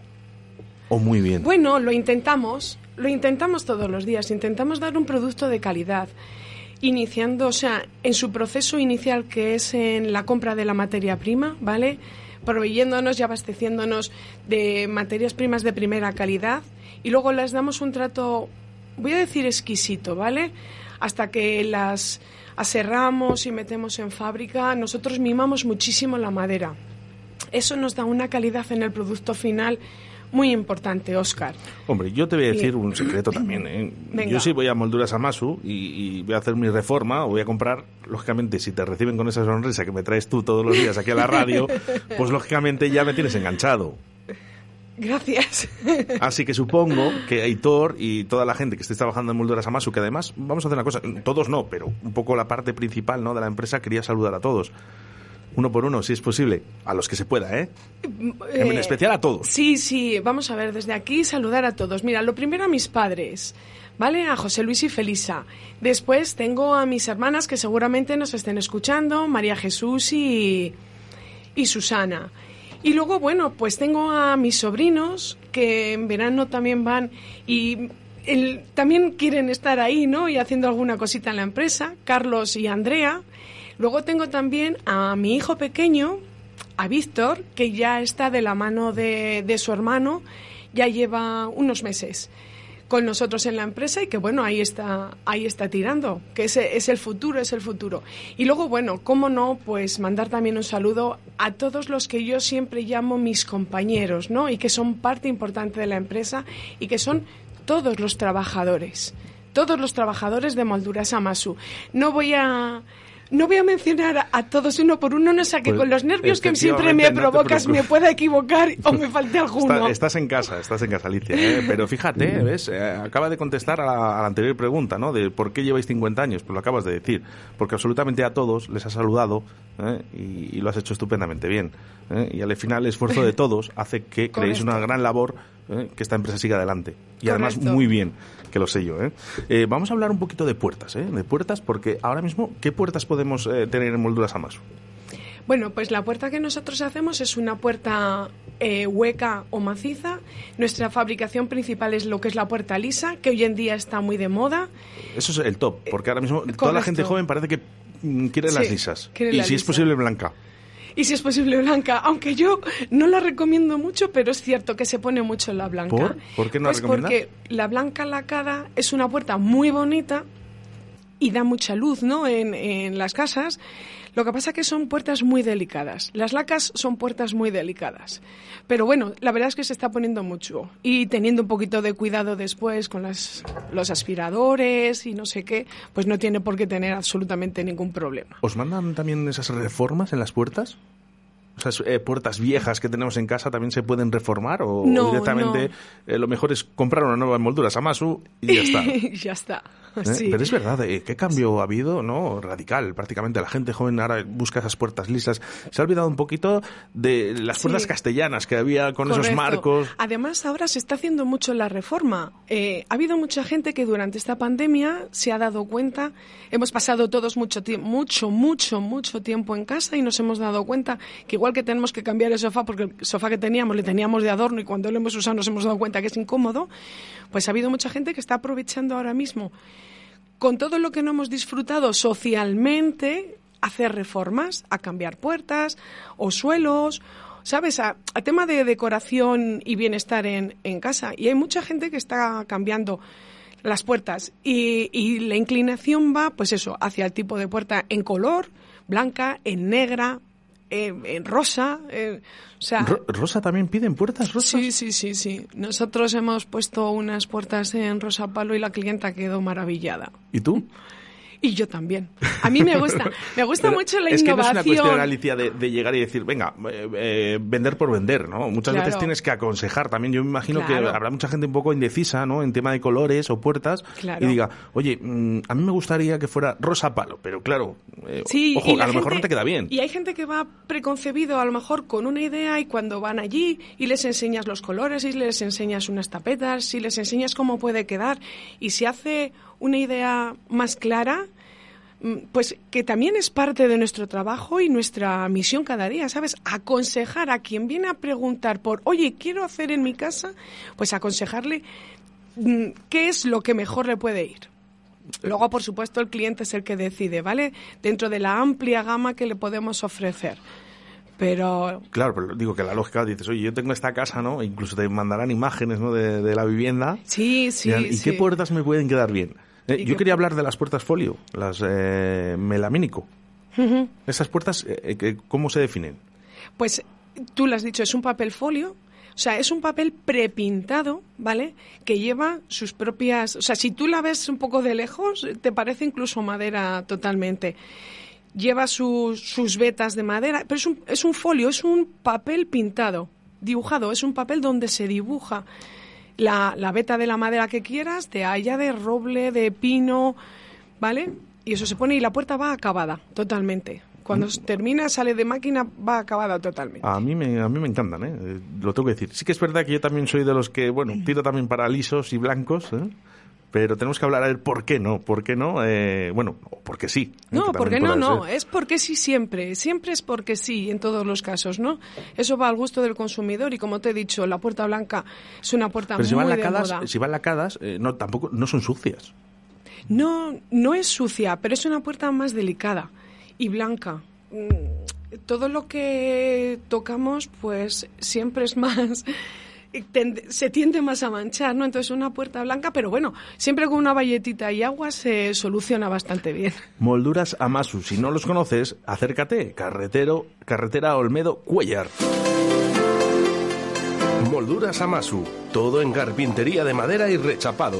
O muy bien.
Bueno, lo intentamos, lo intentamos todos los días, intentamos dar un producto de calidad, iniciando, o sea, en su proceso inicial que es en la compra de la materia prima, ¿vale? Proveyéndonos y abasteciéndonos de materias primas de primera calidad y luego les damos un trato, voy a decir exquisito, ¿vale? Hasta que las aserramos y metemos en fábrica, nosotros mimamos muchísimo la madera. Eso nos da una calidad en el producto final muy importante, Oscar.
Hombre, yo te voy a decir un secreto también. ¿eh?
Venga.
Yo sí voy a Molduras Amasu y, y voy a hacer mi reforma o voy a comprar, lógicamente, si te reciben con esa sonrisa que me traes tú todos los días aquí a la radio, pues lógicamente ya me tienes enganchado.
Gracias.
Así que supongo que Aitor y toda la gente que esté trabajando en Molduras Amasu, que además, vamos a hacer una cosa, todos no, pero un poco la parte principal ¿no? de la empresa, quería saludar a todos. Uno por uno, si es posible, a los que se pueda, ¿eh? En
Eh,
especial a todos.
Sí, sí, vamos a ver, desde aquí saludar a todos. Mira, lo primero a mis padres, ¿vale? A José Luis y Felisa. Después tengo a mis hermanas que seguramente nos estén escuchando, María Jesús y, y Susana. Y luego, bueno, pues tengo a mis sobrinos que en verano también van y el- también quieren estar ahí, ¿no? Y haciendo alguna cosita en la empresa, Carlos y Andrea. Luego tengo también a mi hijo pequeño, a Víctor, que ya está de la mano de, de su hermano, ya lleva unos meses con nosotros en la empresa y que bueno, ahí está, ahí está tirando, que ese es el futuro, es el futuro. Y luego, bueno, cómo no, pues mandar también un saludo a todos los que yo siempre llamo mis compañeros, ¿no? Y que son parte importante de la empresa y que son todos los trabajadores, todos los trabajadores de Molduras Amasu. No voy a no voy a mencionar a, todos uno por uno, no sé que
Pues,
con los nervios que siempre me
no
provocas me pueda equivocar o me falte alguno.
Está- estás en casa, estás en casa, Alicia. ¿eh? Pero fíjate, ¿ves? Eh, acaba de contestar a la, a la anterior pregunta, ¿no? De por qué lleváis 50 años. Pues lo acabas de decir. Porque absolutamente a todos les has saludado ¿eh? y, y lo has hecho estupendamente bien. ¿eh? Y al final el esfuerzo de todos hace que creéis una gran labor ¿eh? que esta empresa siga adelante. Y además muy bien, que lo sé yo. ¿eh? Eh, vamos a hablar un poquito de puertas, ¿eh? De puertas, porque ahora mismo, ¿qué puertas podemos eh, tener en Molduras Amasu?
Bueno, pues la puerta que nosotros hacemos es una puerta eh, hueca o maciza. Nuestra fabricación principal es lo que es la puerta lisa, que hoy en día está muy de moda.
Eso es el top, porque ahora mismo toda la gente joven parece que mm, quiere las lisas.
quiere
Y
la
si es posible, blanca.
Y si es posible blanca, aunque yo no la recomiendo mucho, pero es cierto que se pone mucho la blanca.
¿Por? ¿Por qué no la
pues
recomiendas?
porque la blanca lacada es una puerta muy bonita y da mucha luz, ¿no? En, en las casas. Lo que pasa es que son puertas muy delicadas. Las lacas son puertas muy delicadas. Pero bueno, la verdad es que se está poniendo mucho. Y teniendo un poquito de cuidado después con las, los aspiradores y no sé qué, pues no tiene por qué tener absolutamente ningún problema.
¿Os mandan también esas reformas en las puertas? Esas eh, puertas viejas que tenemos en casa también se pueden reformar o
No,
directamente eh, lo mejor es comprar una nueva envoltura Samasu y ya está.
ya está.
¿Eh?
Sí.
Pero es verdad, eh, ¿qué cambio ha habido? no Radical, prácticamente. La gente joven ahora busca esas puertas lisas. Se ha olvidado un poquito de las
Sí.
puertas castellanas que había con esos marcos.
Además, ahora se está haciendo mucho la reforma. Eh, ha habido mucha gente que durante esta pandemia se ha dado cuenta. Hemos pasado todos mucho tiempo, mucho, mucho, mucho tiempo en casa y nos hemos dado cuenta que igual que tenemos que cambiar el sofá, porque el sofá que teníamos le teníamos de adorno y cuando lo hemos usado nos hemos dado cuenta que es incómodo, pues ha habido mucha gente que está aprovechando ahora mismo con todo lo que no hemos disfrutado socialmente, hacer reformas, a cambiar puertas o suelos, ¿sabes? A, a tema de decoración y bienestar en, en casa. Y hay mucha gente que está cambiando las puertas y, y la inclinación va, pues eso, hacia el tipo de puerta en color, blanca, en negra, eh, en rosa, eh, o sea...
Ro- ¿Rosa también piden puertas rosas?
Sí, sí, sí, sí. Nosotros hemos puesto unas puertas en rosa palo y la clienta quedó maravillada.
¿Y tú?
Y yo también. A mí me gusta. Me gusta
Pero
mucho la
es que no es una cuestión,
innovación.
Galicia, de, de llegar y decir, venga, eh, eh, vender por vender, ¿no? Muchas
Claro.
veces tienes que aconsejar también. Yo me imagino
Claro.
que habrá mucha gente un poco indecisa, ¿no? En tema de colores o puertas.
Claro.
Y diga, oye, mm, a mí me gustaría que fuera rosa palo, pero claro, eh,
Sí,
ojo, a lo mejor no te queda bien.
Y hay gente que va preconcebido a lo mejor con una idea y cuando van allí y les enseñas los colores y les enseñas unas tapetas y les enseñas cómo puede quedar y se hace una idea más clara, mm, pues que también es parte de nuestro trabajo y nuestra misión cada día, ¿sabes? Aconsejar a quien viene a preguntar por, oye, quiero hacer en mi casa, pues aconsejarle mm, qué es lo que mejor le puede ir. Luego, por supuesto, el cliente es el que decide, ¿vale? Dentro de la amplia gama que le podemos ofrecer. Pero
Claro, pero digo que la lógica dices, oye, yo tengo esta casa, ¿no? E Incluso te mandarán imágenes, ¿no? De, de la vivienda.
sí, sí,
¿Y
sí.
qué puertas me pueden quedar bien? Eh,
¿Y
yo quería hablar de las puertas folio, las eh, melamínico. Esas puertas, eh, eh, ¿cómo se definen?
Pues tú lo has dicho, es un papel folio. O sea, es un papel prepintado, ¿vale? Que lleva sus propias... O sea, si tú la ves un poco de lejos, te parece incluso madera totalmente. Lleva sus, sus vetas de madera, pero es un, es un folio, es un papel pintado, dibujado. Es un papel donde se dibuja la, la veta de la madera que quieras, de haya de roble, de pino, ¿vale? Y eso se pone y la puerta va acabada, totalmente. Cuando
Mm.
termina, sale de máquina, va acabada totalmente.
A mí me, a mí me encantan, ¿eh? Eh, Lo tengo que decir. Sí que es verdad que yo también soy de los que, bueno, tiro también para lisos y blancos, ¿eh? Pero tenemos que hablar ver por qué no, por qué no, eh, bueno, porque sí.
No,
Que
porque no, no,
ser.
es porque sí siempre, siempre es porque sí en todos los casos, ¿no? Eso va al gusto del consumidor y como te he dicho, la puerta blanca es una puerta
Pero si
muy
van
de
lacadas,
moda.
si van lacadas, eh, no, tampoco, no son sucias.
No, no es sucia, pero es una puerta más delicada y blanca. Mm, Todo lo que tocamos, pues siempre es más. Tende- se tiende más a manchar, ¿no? Entonces una puerta blanca, pero bueno, siempre con una valletita y agua se soluciona bastante bien.
Molduras Amasu, si no los conoces, acércate, carretero, carretera Olmedo Cuellar.
Molduras Amasu, todo en carpintería de madera y rechapado.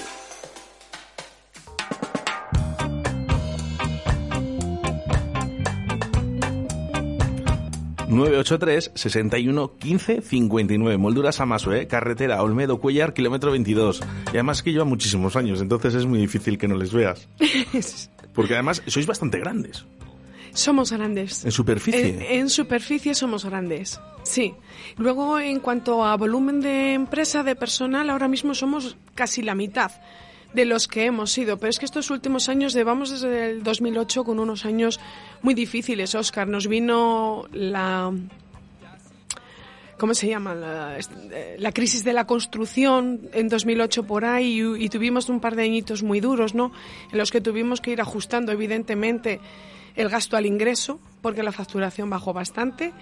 983 61 15 59. Molduras Amasu, ¿eh? Carretera Olmedo Cuellar, kilómetro 22. Y además que lleva muchísimos años, entonces es muy difícil que no les veas. Porque además sois bastante grandes.
Somos grandes.
En superficie.
En, en superficie somos grandes, sí. Luego, en cuanto a volumen de empresa, de personal, ahora mismo somos casi la mitad de los que hemos sido. Pero es que estos últimos años llevamos desde el 2008 con unos años muy difíciles, Oscar. Nos vino la... ¿cómo se llama? La, eh, crisis de la construcción en 2008 por ahí y, tuvimos un par de añitos muy duros, ¿no? En los que tuvimos que ir ajustando, evidentemente, el gasto al ingreso, porque la facturación bajó bastante.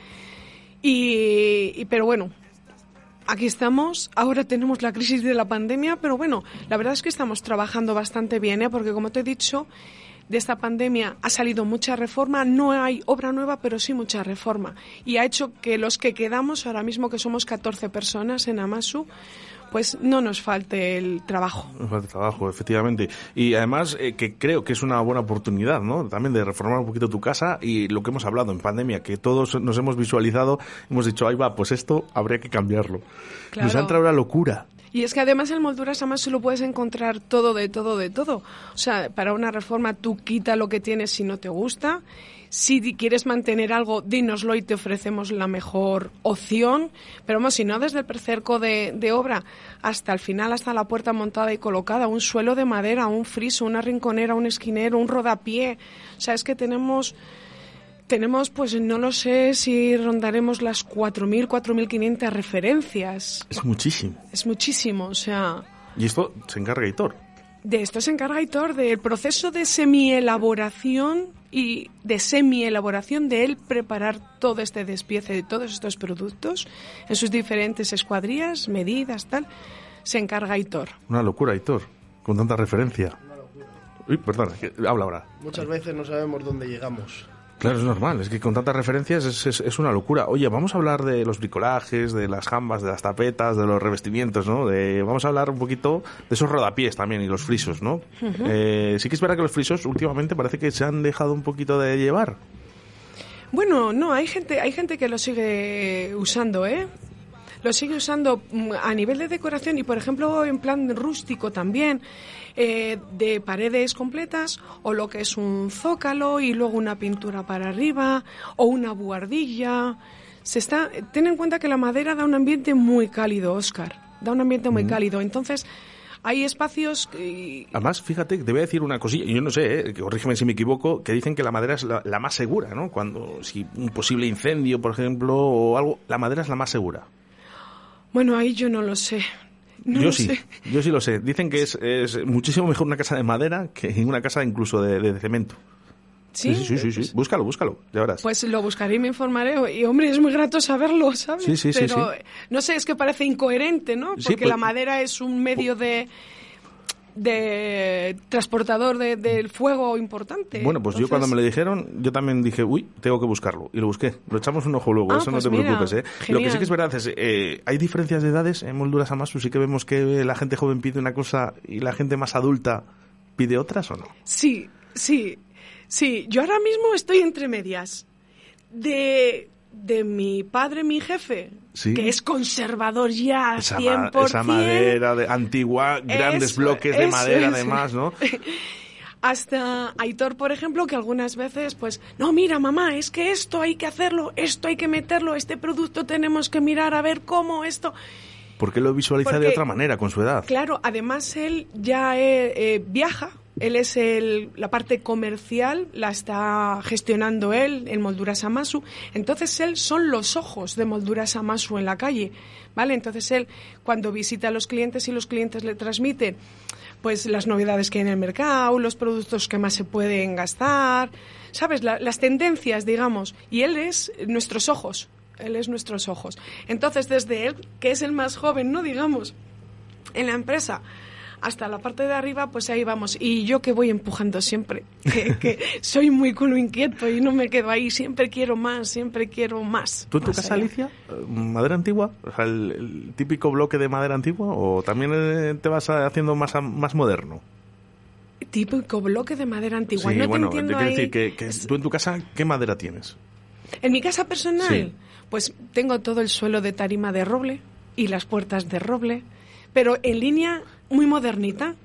Y pero bueno, aquí estamos. Ahora tenemos la crisis de la pandemia, pero bueno, la verdad es que estamos trabajando bastante bien, ¿eh? porque como te he dicho, de esta pandemia ha salido mucha reforma, no hay obra nueva, pero sí mucha reforma. Y ha hecho que los que quedamos, ahora mismo que somos 14 personas en Amasu, pues no nos falte el trabajo.
Nos falte trabajo, efectivamente. Y además eh, que creo que es una buena oportunidad, ¿no? También de reformar un poquito tu casa y lo que hemos hablado en pandemia, que todos nos hemos visualizado, hemos dicho, ahí va, pues esto habría que cambiarlo.
Claro.
Nos ha entrado una locura.
Y es que además en molduras además lo puedes encontrar todo de todo de todo. O sea, para una reforma tú quita lo que tienes si no te gusta. Si quieres mantener algo, dínoslo y te ofrecemos la mejor opción. Pero vamos, si no, desde el precerco de, de, obra hasta el final, hasta la puerta montada y colocada, un suelo de madera, un friso, una rinconera, un esquinero, un rodapié. O sea, es que tenemos tenemos, pues no lo sé si rondaremos las 4.000, 4.500 referencias.
Es muchísimo.
Es muchísimo, o sea...
Y esto se encarga Hitor.
De esto se encarga Hitor, del proceso de semielaboración y de semielaboración de él preparar todo este despiece de todos estos productos en sus diferentes escuadrillas, medidas, tal. Se encarga Hitor.
Una locura, Hitor, con tanta referencia. Uy, perdona, habla ahora.
Muchas veces no sabemos dónde llegamos.
Claro, es normal, es que con tantas referencias es, es, es, una locura. Oye, vamos a hablar de los bricolajes, de las jambas, de las tapetas, de los revestimientos, ¿no? De, vamos a hablar un poquito de esos rodapiés también y los frisos, ¿no? Uh -huh. eh, sí que es verdad que los frisos últimamente parece que se han dejado un poquito de llevar.
Bueno, no, hay gente, hay gente que lo sigue usando, ¿eh? Lo sigue usando a nivel de decoración y, por ejemplo, en plan rústico también. Eh, de paredes completas o lo que es un zócalo y luego una pintura para arriba o una buhardilla. Se está, ten en cuenta que la madera da un ambiente muy cálido, Oscar. Da un ambiente muy mm. cálido. Entonces, hay espacios que...
Además, fíjate, te voy a decir una cosilla, yo no sé, eh, corrígeme si me equivoco, que dicen que la madera es la, la, más segura, ¿no? Cuando, si un posible incendio, por ejemplo, o algo, la madera es la más segura.
Bueno, ahí yo no lo sé. No
yo sí,
sé.
yo sí lo sé. Dicen que es, es, muchísimo mejor una casa de madera que una casa incluso de, cemento.
¿Sí?
Sí, sí, sí, sí, Búscalo, búscalo, ya verás.
Pues lo buscaré y me informaré. Y hombre, es muy grato saberlo, ¿sabes?
Sí, sí,
Pero,
sí, sí.
no sé, es que parece incoherente, ¿no? Porque
pues-
la madera es un medio de de transportador de- del fuego importante.
Bueno, pues yo cuando me lo dijeron, yo también dije, uy, tengo que buscarlo. Y lo busqué. Lo echamos un ojo luego,
Ah,
eso
pues
no te
mira,
preocupes, ¿eh? Lo que sí que es verdad es, eh, hay diferencias de edades en molduras Amasu. Sí que vemos que la gente joven pide una cosa y la gente más adulta pide otras o no.
Sí, sí, sí. Yo ahora mismo estoy entre medias. De, de mi padre, mi jefe,
Sí.
que es conservador ya,
Esa,
100%.
ma- esa madera de, antigua, grandes
Eso,
bloques de
eso
madera además, ¿no?
Hasta Aitor, por ejemplo, que algunas veces, pues, no, mira, mamá, es que esto hay que hacerlo, esto hay que meterlo, este producto tenemos que mirar a ver cómo esto.
Porque lo visualiza de otra manera con su edad.
Claro, además él ya eh, eh, viaja, él es el, la parte comercial, la está gestionando él en Molduras Amasu. Entonces él son los ojos de Molduras Amasu en la calle, ¿vale? Entonces él cuando visita a los clientes y los clientes le transmiten pues las novedades que hay en el mercado, los productos que más se pueden gastar, ¿sabes? La- las tendencias, digamos. Y él es nuestros ojos, él es nuestros ojos. Entonces desde él, que es el más joven, ¿no? Digamos, en la empresa hasta la parte de arriba, pues ahí vamos. Y yo que voy empujando siempre, que, que soy muy culo inquieto y no me quedo ahí, siempre quiero más, siempre quiero más.
¿Tú en tu casa,
allá.
Alicia, eh, madera antigua? O sea, el, el típico bloque de madera antigua? ¿O también eh, te vas haciendo más, más moderno?
Típico bloque de madera antigua.
sí,
no te
bueno,
entiendo
quiero
ahí.
decir que, que tú en tu casa, ¿qué madera tienes?
En mi casa personal,
Sí.
pues tengo todo el suelo de tarima de roble y las puertas de roble, pero en línea muy modernita.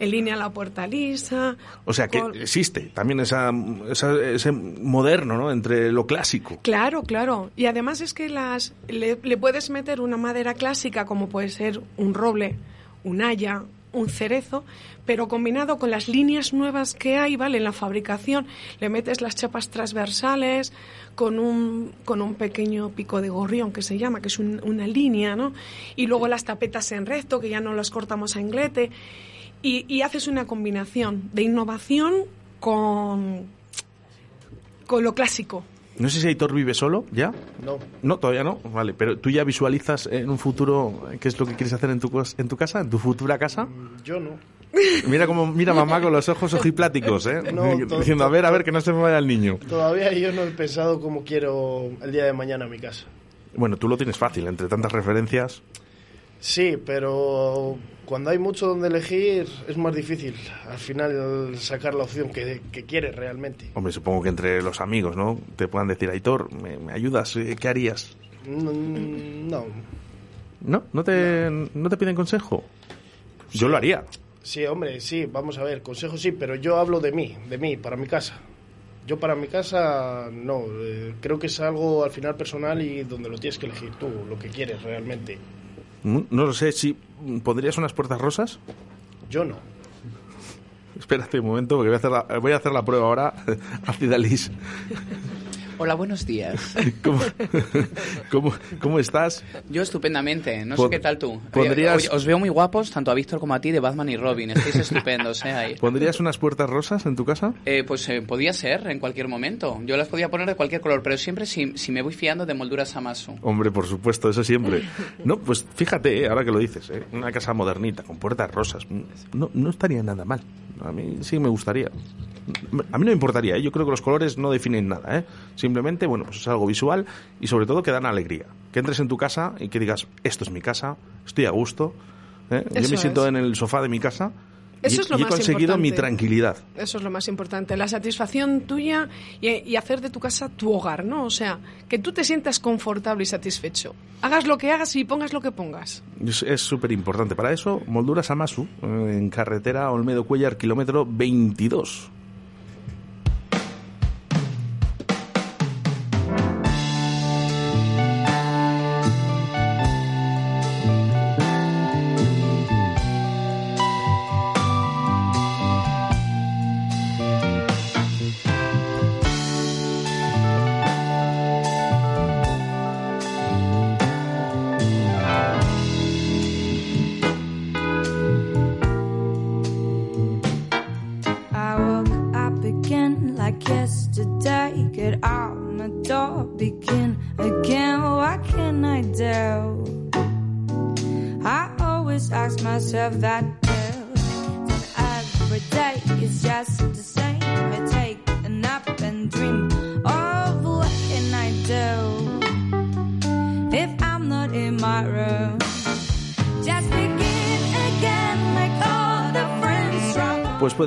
En línea la puerta lisa.
O sea, que
con-
existe también esa, esa- ese moderno, ¿no? Entre lo clásico.
Claro, claro. Y además es que las le, le puedes meter una madera clásica como puede ser un roble, un haya, un cerezo, pero combinado con las líneas nuevas que hay, ¿vale? En la fabricación, le metes las chapas transversales con un, con un pequeño pico de gorrión que se llama, que es un- una línea, ¿no? Y luego las tapetas en recto, que ya no las cortamos a inglete. Y, y haces una combinación de innovación con, con lo clásico.
No sé si Aitor vive solo, ¿ya?
No.
No, todavía no. Vale, pero tú ya visualizas en un futuro qué es lo que quieres hacer en tu, en tu casa, en tu futura casa.
Yo no.
Mira cómo mira mamá con los ojos ojipláticos, ¿eh?
No,
Diciendo, a ver, a ver, que no se me vaya el niño.
Todavía yo no he pensado cómo quiero el día de mañana mi casa.
Bueno, tú lo tienes fácil, entre tantas referencias.
Sí, pero cuando hay mucho donde elegir es más difícil al final sacar la opción que, que quieres realmente.
Hombre, supongo que entre los amigos, ¿no? Te puedan decir, Aitor, ¿me, me ayudas? Eh, ¿Qué harías?
Mm, No.
¿No? ¿No te, ¿no te piden consejo? Yo lo haría.
Sí, hombre, sí, vamos a ver, consejo sí, pero yo hablo de mí, de mí, para mi casa. Yo para mi casa no, eh, creo que es algo al final personal y donde lo tienes que elegir tú, lo que quieres realmente.
No lo sé, si pondrías unas puertas rosas.
Yo no.
Espérate un momento, porque voy a hacer la, voy a hacer la prueba ahora. Ácida Liz,
Hola, buenos días.
¿cómo, cómo, cómo estás?
Yo estupendamente, no
Pod-
sé qué tal tú.
¿Podrías-
Oye, os veo muy guapos, tanto a Víctor como a ti, de Batman y Robin. Estáis estupendos, ¿eh? Ahí.
¿Pondrías unas puertas rosas en tu casa?
Eh, pues eh, podía ser en cualquier momento. Yo las podía poner de cualquier color, pero siempre si, si me voy fiando de molduras Amasu.
Hombre, por supuesto, eso siempre. No, pues fíjate, eh, ahora que lo dices, eh, una casa modernita con puertas rosas, no, no estaría nada mal. A mí sí me gustaría. A mí no me importaría, ¿eh? yo creo que los colores no definen nada, ¿eh? Simplemente, bueno, pues es algo visual y sobre todo que dan alegría. Que entres en tu casa y que digas, esto es mi casa, estoy a gusto, ¿eh? yo me siento
es.
en el sofá de mi casa
Eso
y,
es lo
y he
más
conseguido mi
importante.
tranquilidad.
Eso es lo más importante, la satisfacción tuya y, y hacer de tu casa tu hogar, ¿no? O sea, que tú te sientas confortable y satisfecho. Hagas lo que hagas y pongas lo que pongas.
Es es súper importante. Para eso, Molduras Amasu, eh, en carretera Olmedo Cuellar, kilómetro 22.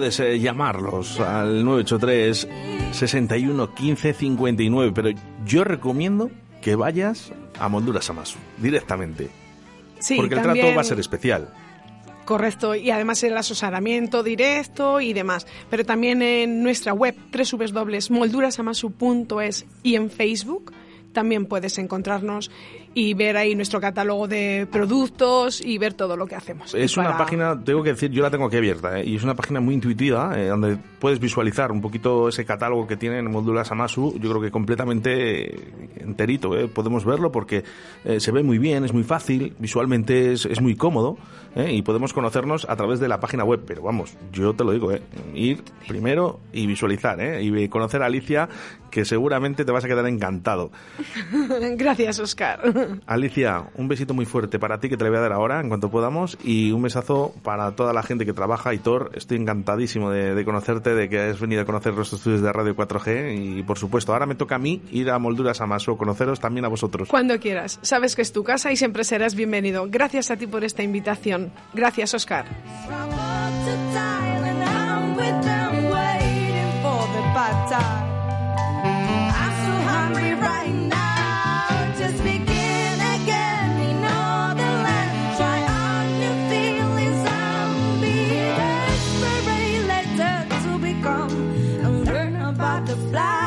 Puedes eh, llamarlos al 983 61 15 59, pero yo recomiendo que vayas a Molduras Amasu directamente,
Sí,
porque el
también-
trato va a ser especial.
Correcto, y además el asesoramiento directo y demás. Pero también en nuestra web www.moldurasamasu.es y en Facebook también puedes encontrarnos y ver ahí nuestro catálogo de productos y ver todo lo que hacemos.
Es una página, tengo que decir, yo la tengo aquí abierta, ¿eh? y es una página muy intuitiva, eh, donde puedes visualizar un poquito ese catálogo que tiene en Molduras Amasu, yo creo que completamente enterito, ¿eh? podemos verlo porque eh, se ve muy bien, es muy fácil, visualmente es, es muy cómodo, ¿eh? y podemos conocernos a través de la página web, pero vamos, yo te lo digo, ¿eh? ir primero y visualizar, ¿eh? y conocer a Alicia, que seguramente te vas a quedar encantado.
Gracias, Oscar.
Alicia, un besito muy fuerte para ti que te le voy a dar ahora en cuanto podamos y un besazo para toda la gente que trabaja. Y Thor, estoy encantadísimo de, de conocerte, de que has venido a conocer los estudios de Radio 4G y por supuesto, ahora me toca a mí ir a Molduras Amaso, conoceros también a vosotros.
Cuando quieras. Sabes que es tu casa y siempre serás bienvenido. Gracias a ti por esta invitación. Gracias, Oscar.
Fly.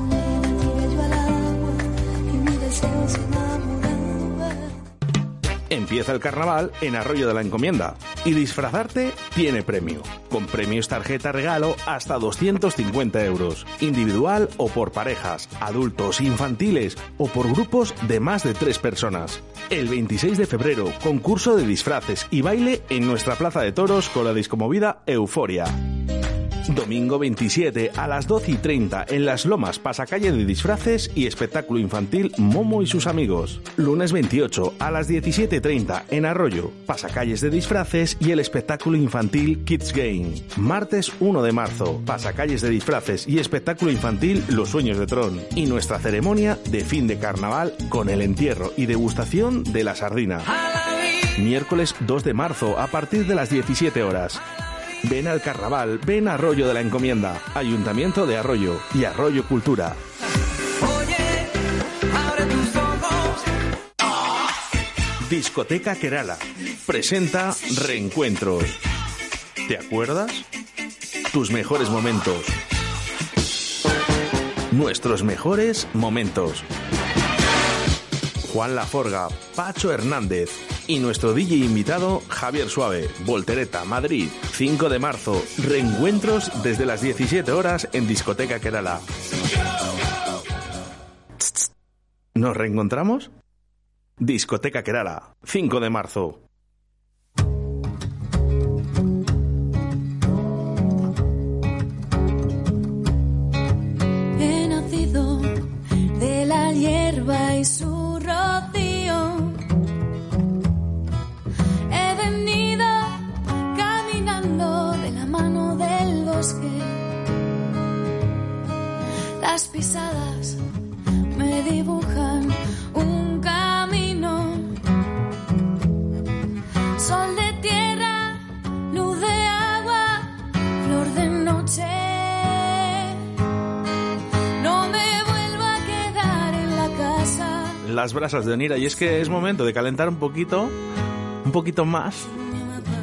Empieza el carnaval en Arroyo de la Encomienda y disfrazarte tiene premio. Con premios tarjeta regalo hasta 250 euros. Individual o por parejas, adultos, infantiles o por grupos de más de tres personas. El 26 de febrero, concurso de disfraces y baile en nuestra plaza de toros con la discomovida Euforia. Domingo 27 a las 12 y 30 en Las Lomas, pasacalle de disfraces y espectáculo infantil Momo y sus amigos. Lunes 28 a las 17.30 en Arroyo, pasacalles de disfraces y el espectáculo infantil Kids Game. Martes 1 de marzo, pasacalles de disfraces y espectáculo infantil Los Sueños de Tron. Y nuestra ceremonia de fin de carnaval con el entierro y degustación de la sardina. Miércoles 2 de marzo a partir de las 17 horas. Ven al carnaval, ven a Arroyo de la Encomienda, Ayuntamiento de Arroyo y Arroyo Cultura. Discoteca Kerala presenta Reencuentros. ¿Te acuerdas? Tus mejores momentos. Nuestros mejores momentos. Juan Laforga, Pacho Hernández y nuestro DJ invitado Javier Suave, Voltereta, Madrid, 5 de marzo, reencuentros desde las 17 horas en Discoteca Kerala. ¿Nos reencontramos? Discoteca Kerala, 5 de marzo.
He nacido de la hierba y su rocío. Las pisadas me dibujan un camino. Sol de tierra, luz de agua, flor de noche. No me vuelvo a quedar en la casa.
Las brasas de Onira. Y es que es momento de calentar un poquito, un poquito más.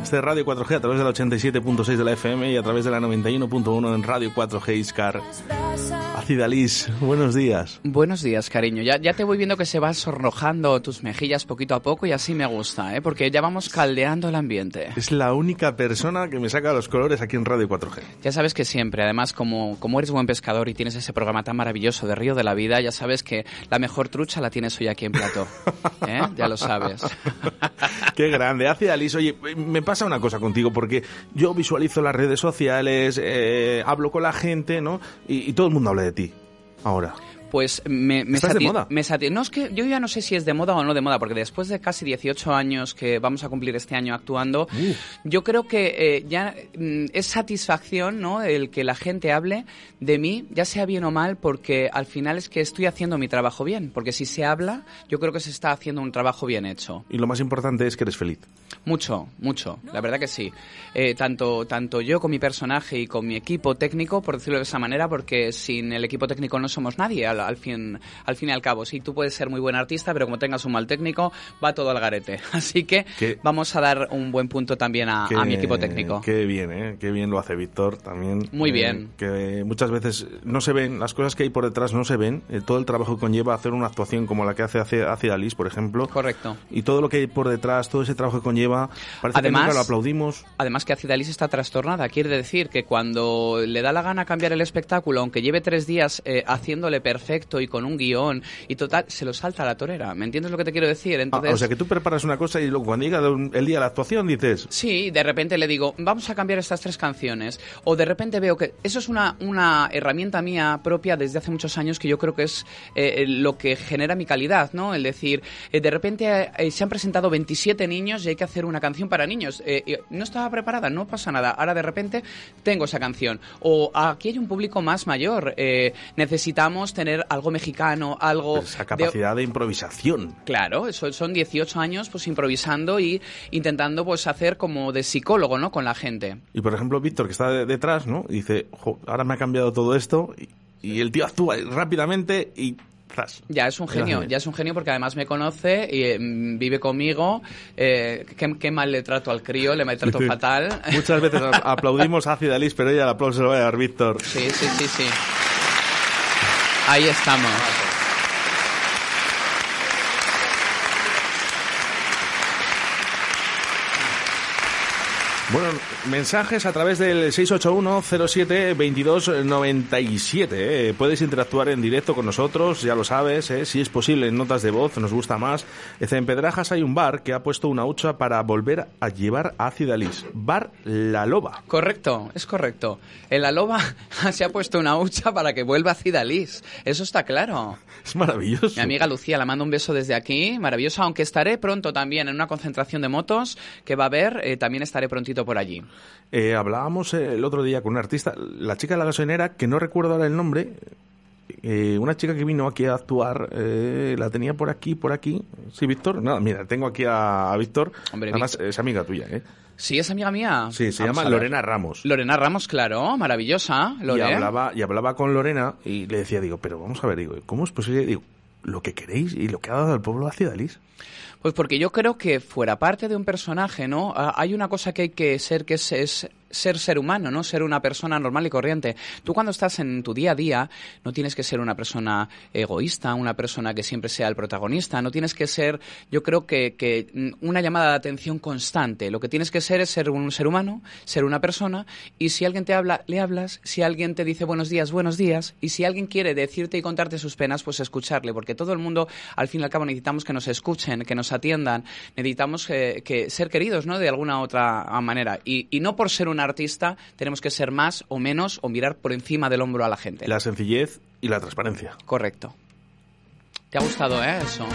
Este Radio 4G a través de la 87.6 de la FM y a través de la 91.1 en Radio 4G Iscar. Acidalis, buenos días.
Buenos días, cariño. Ya, ya te voy viendo que se van sonrojando tus mejillas poquito a poco y así me gusta, ¿eh? Porque ya vamos caldeando el ambiente.
Es la única persona que me saca los colores aquí en Radio 4G.
Ya sabes que siempre, además, como, como eres buen pescador y tienes ese programa tan maravilloso de Río de la Vida, ya sabes que la mejor trucha la tienes hoy aquí en Plató. ¿Eh? Ya lo sabes.
Qué grande. Acidalis, oye, me pasa una cosa contigo porque yo visualizo las redes sociales, eh, hablo con la gente, ¿no? Y todo el mundo habla de ti ahora.
Pues me, me,
¿Estás de moda?
me No, es que yo ya no sé si es de moda o no de moda, porque después de casi 18 años que vamos a cumplir este año actuando, yo creo que eh, ya mm, es satisfacción, ¿no? El que la gente hable de mí, ya sea bien o mal, porque al final es que estoy haciendo mi trabajo bien, porque si se habla, yo creo que se está haciendo un trabajo bien hecho.
Y lo más importante es que eres feliz.
Mucho, mucho, la verdad que sí. Eh, tanto, tanto yo con mi personaje y con mi equipo técnico, por decirlo de esa manera, porque sin el equipo técnico no somos nadie, al, al fin, al fin y al cabo. Sí, tú puedes ser muy buen artista, pero como tengas un mal técnico, va todo al garete. Así que
Qué-
vamos a dar un buen punto también a, a mi equipo técnico.
Qué bien, ¿eh? Qué bien lo hace Víctor también.
Muy
Eh,
bien.
que muchas veces no se ven, las cosas que hay por detrás no se ven. eh, todo el trabajo que conlleva hacer una actuación como la que hace Ácida Alice, por ejemplo.
Correcto.
Y todo lo que hay por detrás, todo ese trabajo que conlleva, parece
Además-
que nunca lo aplaudimos.
Además que Acidalis está trastornada. Quiere decir que cuando le da la gana cambiar el espectáculo, aunque lleve tres días eh, haciéndole perfecto y con un guion y total, se lo salta a la torera. ¿Me entiendes lo que te quiero decir?
Ah,
Entonces,
o sea que tú preparas una cosa y luego cuando llega el día de la actuación dices,
Sí, de repente le digo, vamos a cambiar estas tres canciones. O de repente veo que eso es una, una herramienta mía propia desde hace muchos años que yo creo que es eh, lo que genera mi calidad, ¿no? El decir, eh, de repente eh, se han presentado 27 niños y hay que hacer una canción para niños. Eh, no estaba preparada, no pasa nada. Ahora de repente tengo esa canción. O aquí hay un público más mayor. eh, necesitamos tener algo mexicano, algo...
esa
de-
capacidad de improvisación.
Claro, eso son 18 años pues improvisando y intentando pues hacer como de psicólogo, ¿no? Con la gente.
Y por ejemplo, Víctor, que está de- detrás, ¿no? Y dice, "Jo, ahora me ha cambiado todo esto. Y, y el tío actúa rápidamente y.
Ya es un genio, ya es un genio porque además me conoce y eh, vive conmigo. Eh, qué, qué mal le trato al crío, le trato
Sí, sí.
fatal.
Muchas veces aplaudimos a Ácida Alice, pero ella el aplauso se lo va a dar Víctor.
Sí, sí, sí, sí. Ahí estamos.
Bueno, mensajes a través del 681-07-2297. ¿eh? Puedes interactuar en directo con nosotros, ya lo sabes. ¿eh? Si es posible, en notas de voz, nos gusta más. Dice, En Pedrajas hay un bar que ha puesto una hucha para volver a llevar ácida lis. Bar La Loba.
Correcto, es correcto. En la loba se ha puesto una hucha para que vuelva a Cidalis. Eso está claro.
Es maravilloso.
Mi amiga Lucía, la mando un beso desde aquí. Maravillosa, aunque estaré pronto también en una concentración de motos que va a haber. eh, también estaré prontito por allí.
Eh, hablábamos eh, el otro día con una artista, la chica de la gasolinera, que no recuerdo ahora el nombre. eh, una chica que vino aquí a actuar, eh, la tenía por aquí, por aquí. Sí, Víctor. No, mira, tengo aquí a, a Víctor.
Hombre,
Además, es amiga tuya, ¿eh?
Sí, es amiga mía.
Sí, se
Vamos
llama
a.
Lorena Ramos.
Lorena Ramos, claro, maravillosa.
Y
Lore.
hablaba, y hablaba con Lorena y le decía, digo, pero vamos a ver, digo, ¿cómo es posible? Digo, lo que queréis y lo que ha dado al pueblo hacia Dalís.
Pues porque yo creo que fuera parte de un personaje, ¿no? Ah, Hay una cosa que hay que ser, que es, es ser ser humano, ¿no? Ser una persona normal y corriente. Tú cuando estás en tu día a día no tienes que ser una persona egoísta, una persona que siempre sea el protagonista, no tienes que ser, yo creo que, que una llamada de atención constante. Lo que tienes que ser es ser un ser humano, ser una persona y si alguien te habla, le hablas, si alguien te dice buenos días, buenos días y si alguien quiere decirte y contarte sus penas, pues escucharle, porque todo el mundo al fin y al cabo necesitamos que nos escuchen, que nos atiendan, necesitamos eh, que ser queridos, ¿no? De alguna otra manera y, y no por ser un artista tenemos que ser más o menos o mirar por encima del hombro a la gente.
La sencillez y la transparencia.
Correcto. ¿Te ha gustado, eh? Eso.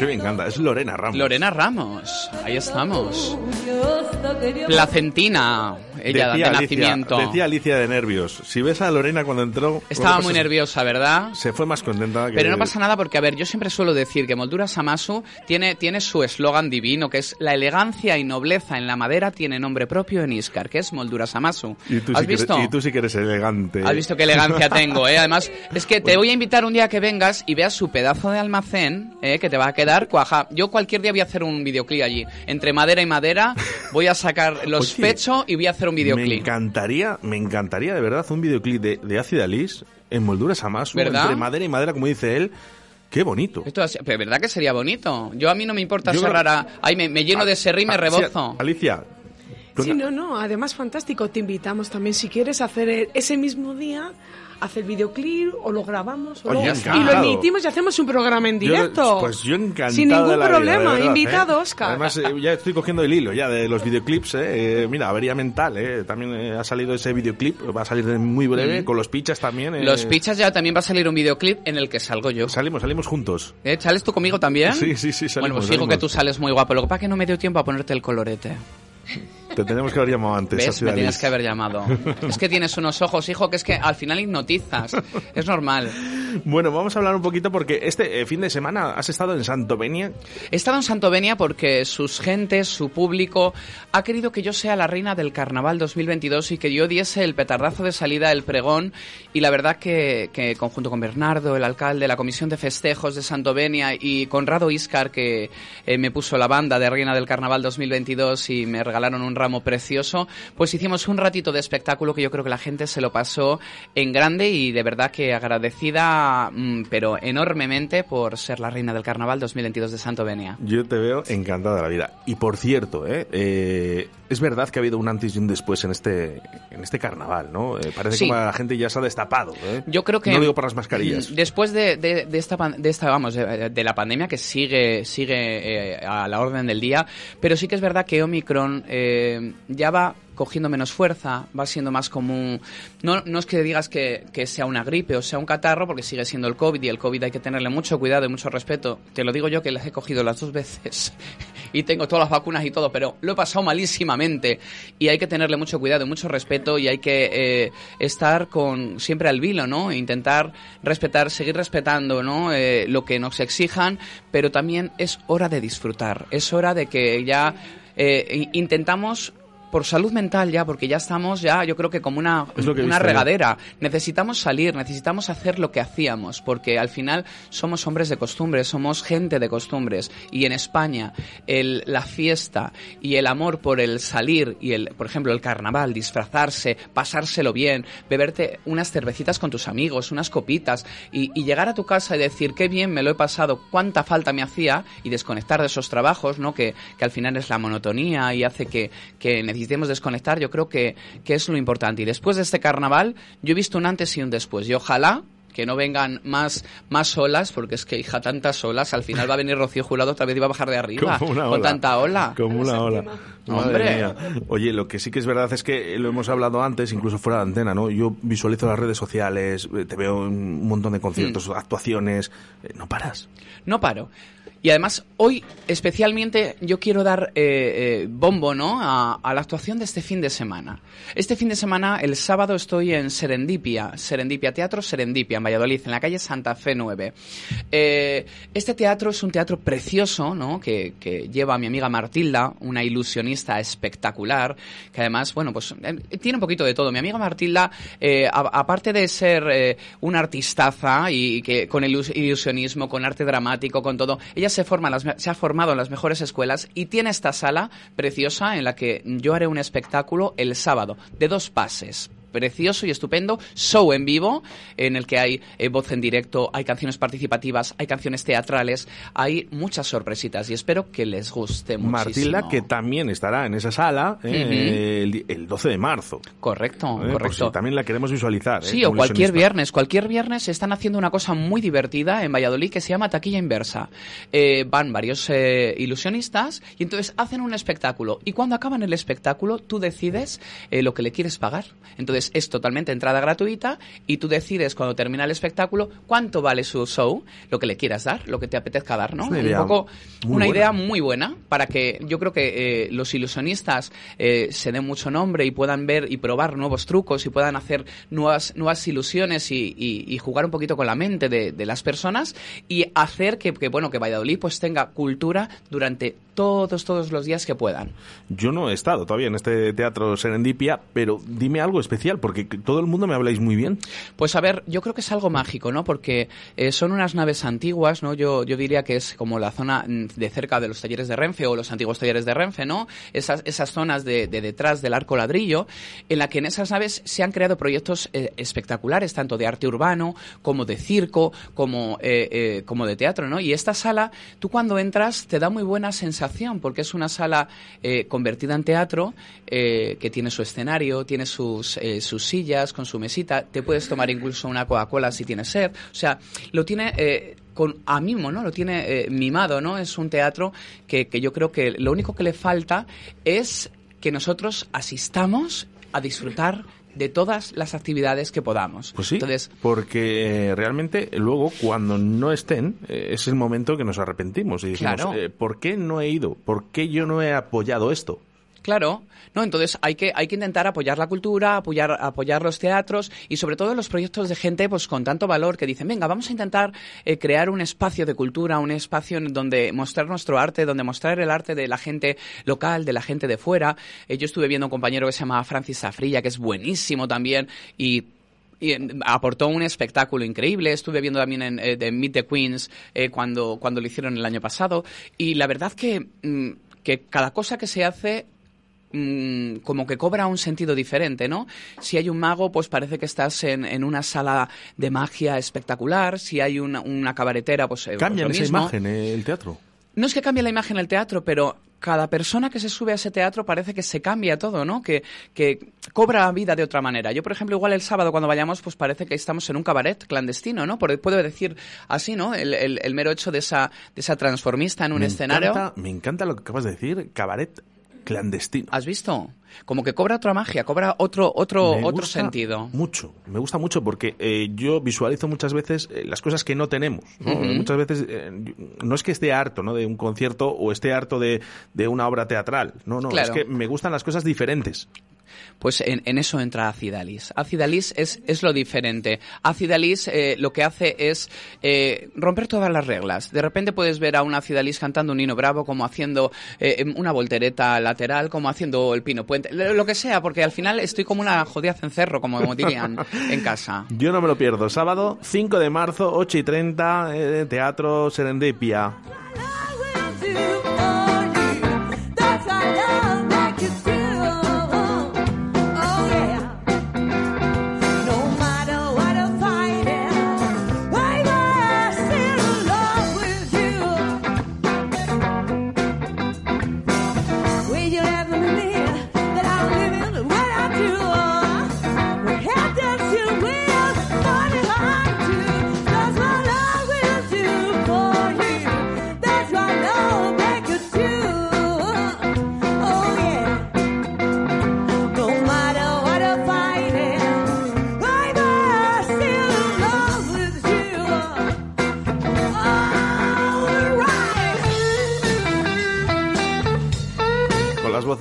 Que me encanta, es Lorena Ramos.
Lorena Ramos, ahí estamos. Placentina, ella de
Alicia,
nacimiento.
decía Alicia de nervios. Si ves a Lorena cuando entró...
Estaba muy nerviosa, ¿verdad?
Se fue más contenta que...
Pero no pasa nada porque, a ver, yo siempre suelo decir que Molduras Amasu tiene, tiene su eslogan divino, que es la elegancia y nobleza en la madera tiene nombre propio en Iscar, que es Molduras Amasu.
Y tú,
¿Has
sí que eres-
visto?
y tú sí que eres elegante.
Has visto qué elegancia tengo, ¿eh? Además, es que te voy a invitar un día que vengas y veas su pedazo de almacén, ¿eh? Que te va a quedar cuaja. Yo cualquier día voy a hacer un videoclip allí. Entre madera y madera voy a sacar los
Oye,
pechos y voy a hacer un
Me
videoclip.
encantaría, me encantaría de verdad un videoclip de, de Ácida Lis en molduras a más, entre madera y madera, como dice él. Qué bonito.
Esto es, pero ¿verdad que sería bonito? Yo a mí no me importa
Yo
cerrar a... Ay, me, me lleno de serrín y me
Ah,
rebozo.
Alicia.
Sí, no, no, además fantástico. Te invitamos también si quieres hacer el- ese mismo día, hacer videoclip o lo grabamos o
Oye,
lo- y lo emitimos y hacemos un programa en
Yo-
directo.
pues yo encantado
Sin ningún
de la vida,
problema,
de verdad,
invitado,
¿eh?
Oscar.
Además, eh, ya estoy cogiendo el hilo ya de los videoclips, ¿eh? Eh, mira, Avería Mental, ¿eh? También eh, ha salido ese videoclip, va a salir muy breve,
Mm.
con los pichas también. eh.
Los pichas ya también va a salir un videoclip en el que salgo yo.
Salimos, salimos juntos.
¿Eh? ¿Sales tú conmigo también?
Sí, sí, sí, salimos,
Bueno, pues fijo
salimos.
que tú sales muy guapo. Lo que pasa es que no me dio tiempo a ponerte el colorete.
Te tenemos que haber llamado antes.
¿Ves? Me tienes que haber llamado. es que tienes unos ojos, hijo, que es que al final hipnotizas. Es normal.
Bueno, vamos a hablar un poquito porque este eh, fin de semana has estado en Santovenia.
He estado en Santovenia porque sus gentes, su público, ha querido que yo sea la reina del carnaval 2022 y que yo diese el petardazo de salida, el pregón. Y la verdad que, que conjunto con Bernardo, el alcalde, la comisión de festejos de Santovenia y Conrado Iscar, que eh, me puso la banda de reina del carnaval 2022 y me regalaron un ramo precioso, pues hicimos un ratito de espectáculo que yo creo que la gente se lo pasó en grande y de verdad que agradecida, mm, pero enormemente por ser la reina del carnaval 2022 de Santovenia.
Yo te veo encantada de la vida. Y por cierto, ¿eh? Eh, es verdad que ha habido un antes y un después en este, en este carnaval, ¿no? Eh, parece
Sí.
que la gente ya se ha destapado. ¿eh?
Yo creo que
No digo por las mascarillas.
Después de, de- de esta de esta vamos de, de la pandemia que sigue sigue eh, a la orden del día, pero sí que es verdad que Omicron ya va cogiendo menos fuerza, va siendo más común. No, no es que digas que, que sea una gripe o sea un catarro, porque sigue siendo el COVID y el COVID hay que tenerle mucho cuidado y mucho respeto. Te lo digo yo que las he cogido las dos veces y tengo todas las vacunas y todo, pero lo he pasado malísimamente y hay que tenerle mucho cuidado y mucho respeto y hay que eh, estar con siempre al vilo, ¿no? E intentar respetar, seguir respetando, ¿no? Eh, lo que nos exijan, pero también es hora de disfrutar, es hora de que ya eh, intentamos por salud mental ya, porque ya estamos ya, yo creo que como una,
que
una regadera. Necesitamos salir, necesitamos hacer lo que hacíamos, porque al final somos hombres de costumbres, somos gente de costumbres. Y en España, el, la fiesta y el amor por el salir y el, por ejemplo, el carnaval, disfrazarse, pasárselo bien, beberte unas cervecitas con tus amigos, unas copitas, y, y llegar a tu casa y decir qué bien me lo he pasado, cuánta falta me hacía, y desconectar de esos trabajos, ¿no? Que, que al final es la monotonía y hace que, que necesitemos desconectar, yo creo que, que es lo importante. Y después de este carnaval, yo he visto un antes y un después. Y ojalá que no vengan más, más olas, porque es que, hija, tantas olas, al final va a venir Rocío Jurado otra vez y va a bajar de arriba
Como una
con
ola.
tanta ola.
Como una ola. Madre mía. Oye, lo que sí que es verdad es que lo hemos hablado antes, incluso fuera de antena, ¿no? Yo visualizo las redes sociales, eh, te veo en un montón de conciertos,
Mm.
actuaciones. eh, no paras.
No paro. Y además, hoy especialmente yo quiero dar eh, eh, bombo ¿no? A, a la actuación de este fin de semana. Este fin de semana, el sábado, estoy en Serendipia, Serendipia Teatro Serendipia, en Valladolid, en la calle Santa Fe 9. Eh, este teatro es un teatro precioso, ¿no? Que, que lleva a mi amiga Martilda, una ilusionista espectacular, que además, bueno, pues eh, tiene un poquito de todo. Mi amiga Martilda, eh, aparte de ser eh, una artistaza y que con ilus- ilusionismo, con arte dramático, con todo, ella se, forma las se ha formado en las mejores escuelas y tiene esta sala preciosa en la que yo haré un espectáculo el sábado de dos pases precioso y estupendo, show en vivo, en el que hay eh, voz en directo, hay canciones participativas, hay canciones teatrales, hay muchas sorpresitas y espero que les guste muchísimo.
Martilda, que también estará en esa sala eh, el, el 12 de marzo.
Correcto,
Eh,
correcto.
si también la queremos visualizar.
Sí, o cualquier viernes. Cualquier viernes están haciendo una cosa muy divertida en Valladolid que se llama taquilla inversa. Van varios ilusionistas y entonces hacen un espectáculo. Y cuando acaban el espectáculo, tú decides lo que le quieres pagar. Entonces es totalmente entrada gratuita y tú decides cuando termina el espectáculo cuánto vale su show, lo que le quieras dar, lo que te apetezca dar, ¿no?
Una
un
idea
poco
muy
una
buena.
idea muy buena para que yo creo que eh, los ilusionistas eh, se den mucho nombre y puedan ver y probar nuevos trucos y puedan hacer nuevas, nuevas ilusiones y, y- y jugar un poquito con la mente de, de las personas y hacer que, que, bueno que Valladolid pues tenga cultura durante todos, todos los días que puedan.
Yo no he estado todavía en este teatro Serendipia, pero dime algo especial, porque todo el mundo me habláis muy bien.
Pues a ver, yo creo que es algo mágico, ¿no? Porque eh, son unas naves antiguas, ¿no? Yo, yo diría que es como la zona mm, de cerca de los talleres de Renfe o los antiguos talleres de Renfe, ¿no? Esas, esas zonas de, de detrás del arco ladrillo, en la que en esas naves se han creado proyectos eh, espectaculares, tanto de arte urbano como de circo, como, eh, como de teatro, ¿no? Y esta sala, tú cuando entras te da muy buena sensación, porque es una sala eh, convertida en teatro, eh, que tiene su escenario, tiene sus, eh, sus sillas con su mesita, te puedes tomar incluso una Coca-Cola si tienes sed, o sea, lo tiene... eh, con a mimo, ¿no? Lo tiene eh, mimado, ¿no? Es un teatro que, que yo creo que lo único que le falta es que nosotros asistamos a disfrutar de todas las actividades que podamos.
Pues sí,
Entonces,
porque eh, realmente luego cuando no estén eh, es el momento que nos arrepentimos y decimos,
Claro.
eh, ¿por qué no he ido? ¿Por qué yo no he apoyado esto?
Claro, no, entonces hay que, hay que intentar apoyar la cultura, apoyar, apoyar los teatros y sobre todo los proyectos de gente pues con tanto valor que dicen, venga, vamos a intentar eh, crear un espacio de cultura, un espacio donde mostrar nuestro arte, donde mostrar el arte de la gente local, de la gente de fuera. Eh, yo estuve viendo un compañero que se llama Francis Safrilla, que es buenísimo también y aportó un espectáculo increíble. Estuve viendo también en eh, de Meet the Queens eh, cuando, cuando lo hicieron el año pasado. Y la verdad que, mm, que cada cosa que se hace mm, como que cobra un sentido diferente, ¿no? Si hay un mago, pues parece que estás en, en una sala de magia espectacular. Si hay una, una cabaretera, pues... eh,
Cambian
pues
esa imagen eh, el teatro.
No es que cambie la imagen del teatro, pero cada persona que se sube a ese teatro parece que se cambia todo, ¿no? Que, que cobra vida de otra manera. Yo, por ejemplo, igual el sábado cuando vayamos, pues parece que estamos en un cabaret clandestino, ¿no? Por- Puedo decir así, ¿no? El, el- el mero hecho de esa, de esa transformista en un
me
escenario.
Encanta, me encanta lo que acabas de decir, cabaret clandestino.
¿Has visto? Como que cobra otra magia, cobra otro, otro,
Me
otro
gusta
sentido.
Mucho, me gusta mucho porque eh, yo visualizo muchas veces eh, las cosas que no tenemos. ¿no?
Ujú.
Muchas veces eh, no es que esté harto ¿no? de un concierto o esté harto de, de una obra teatral. No, no,
Claro.
es que me gustan las cosas diferentes.
Pues en, en eso entra Acidalis. Acidalis es, es lo diferente. Acidalis eh, lo que hace es eh, romper todas las reglas. De repente puedes ver a una Acidalis cantando un hino bravo, como haciendo eh, una voltereta lateral, como haciendo el pino puente, lo, lo que sea, porque al final estoy como una jodida cencerro, como dirían en casa.
Yo no me lo pierdo. Sábado 5 de marzo, 8 y 30, eh, Teatro Serendipia.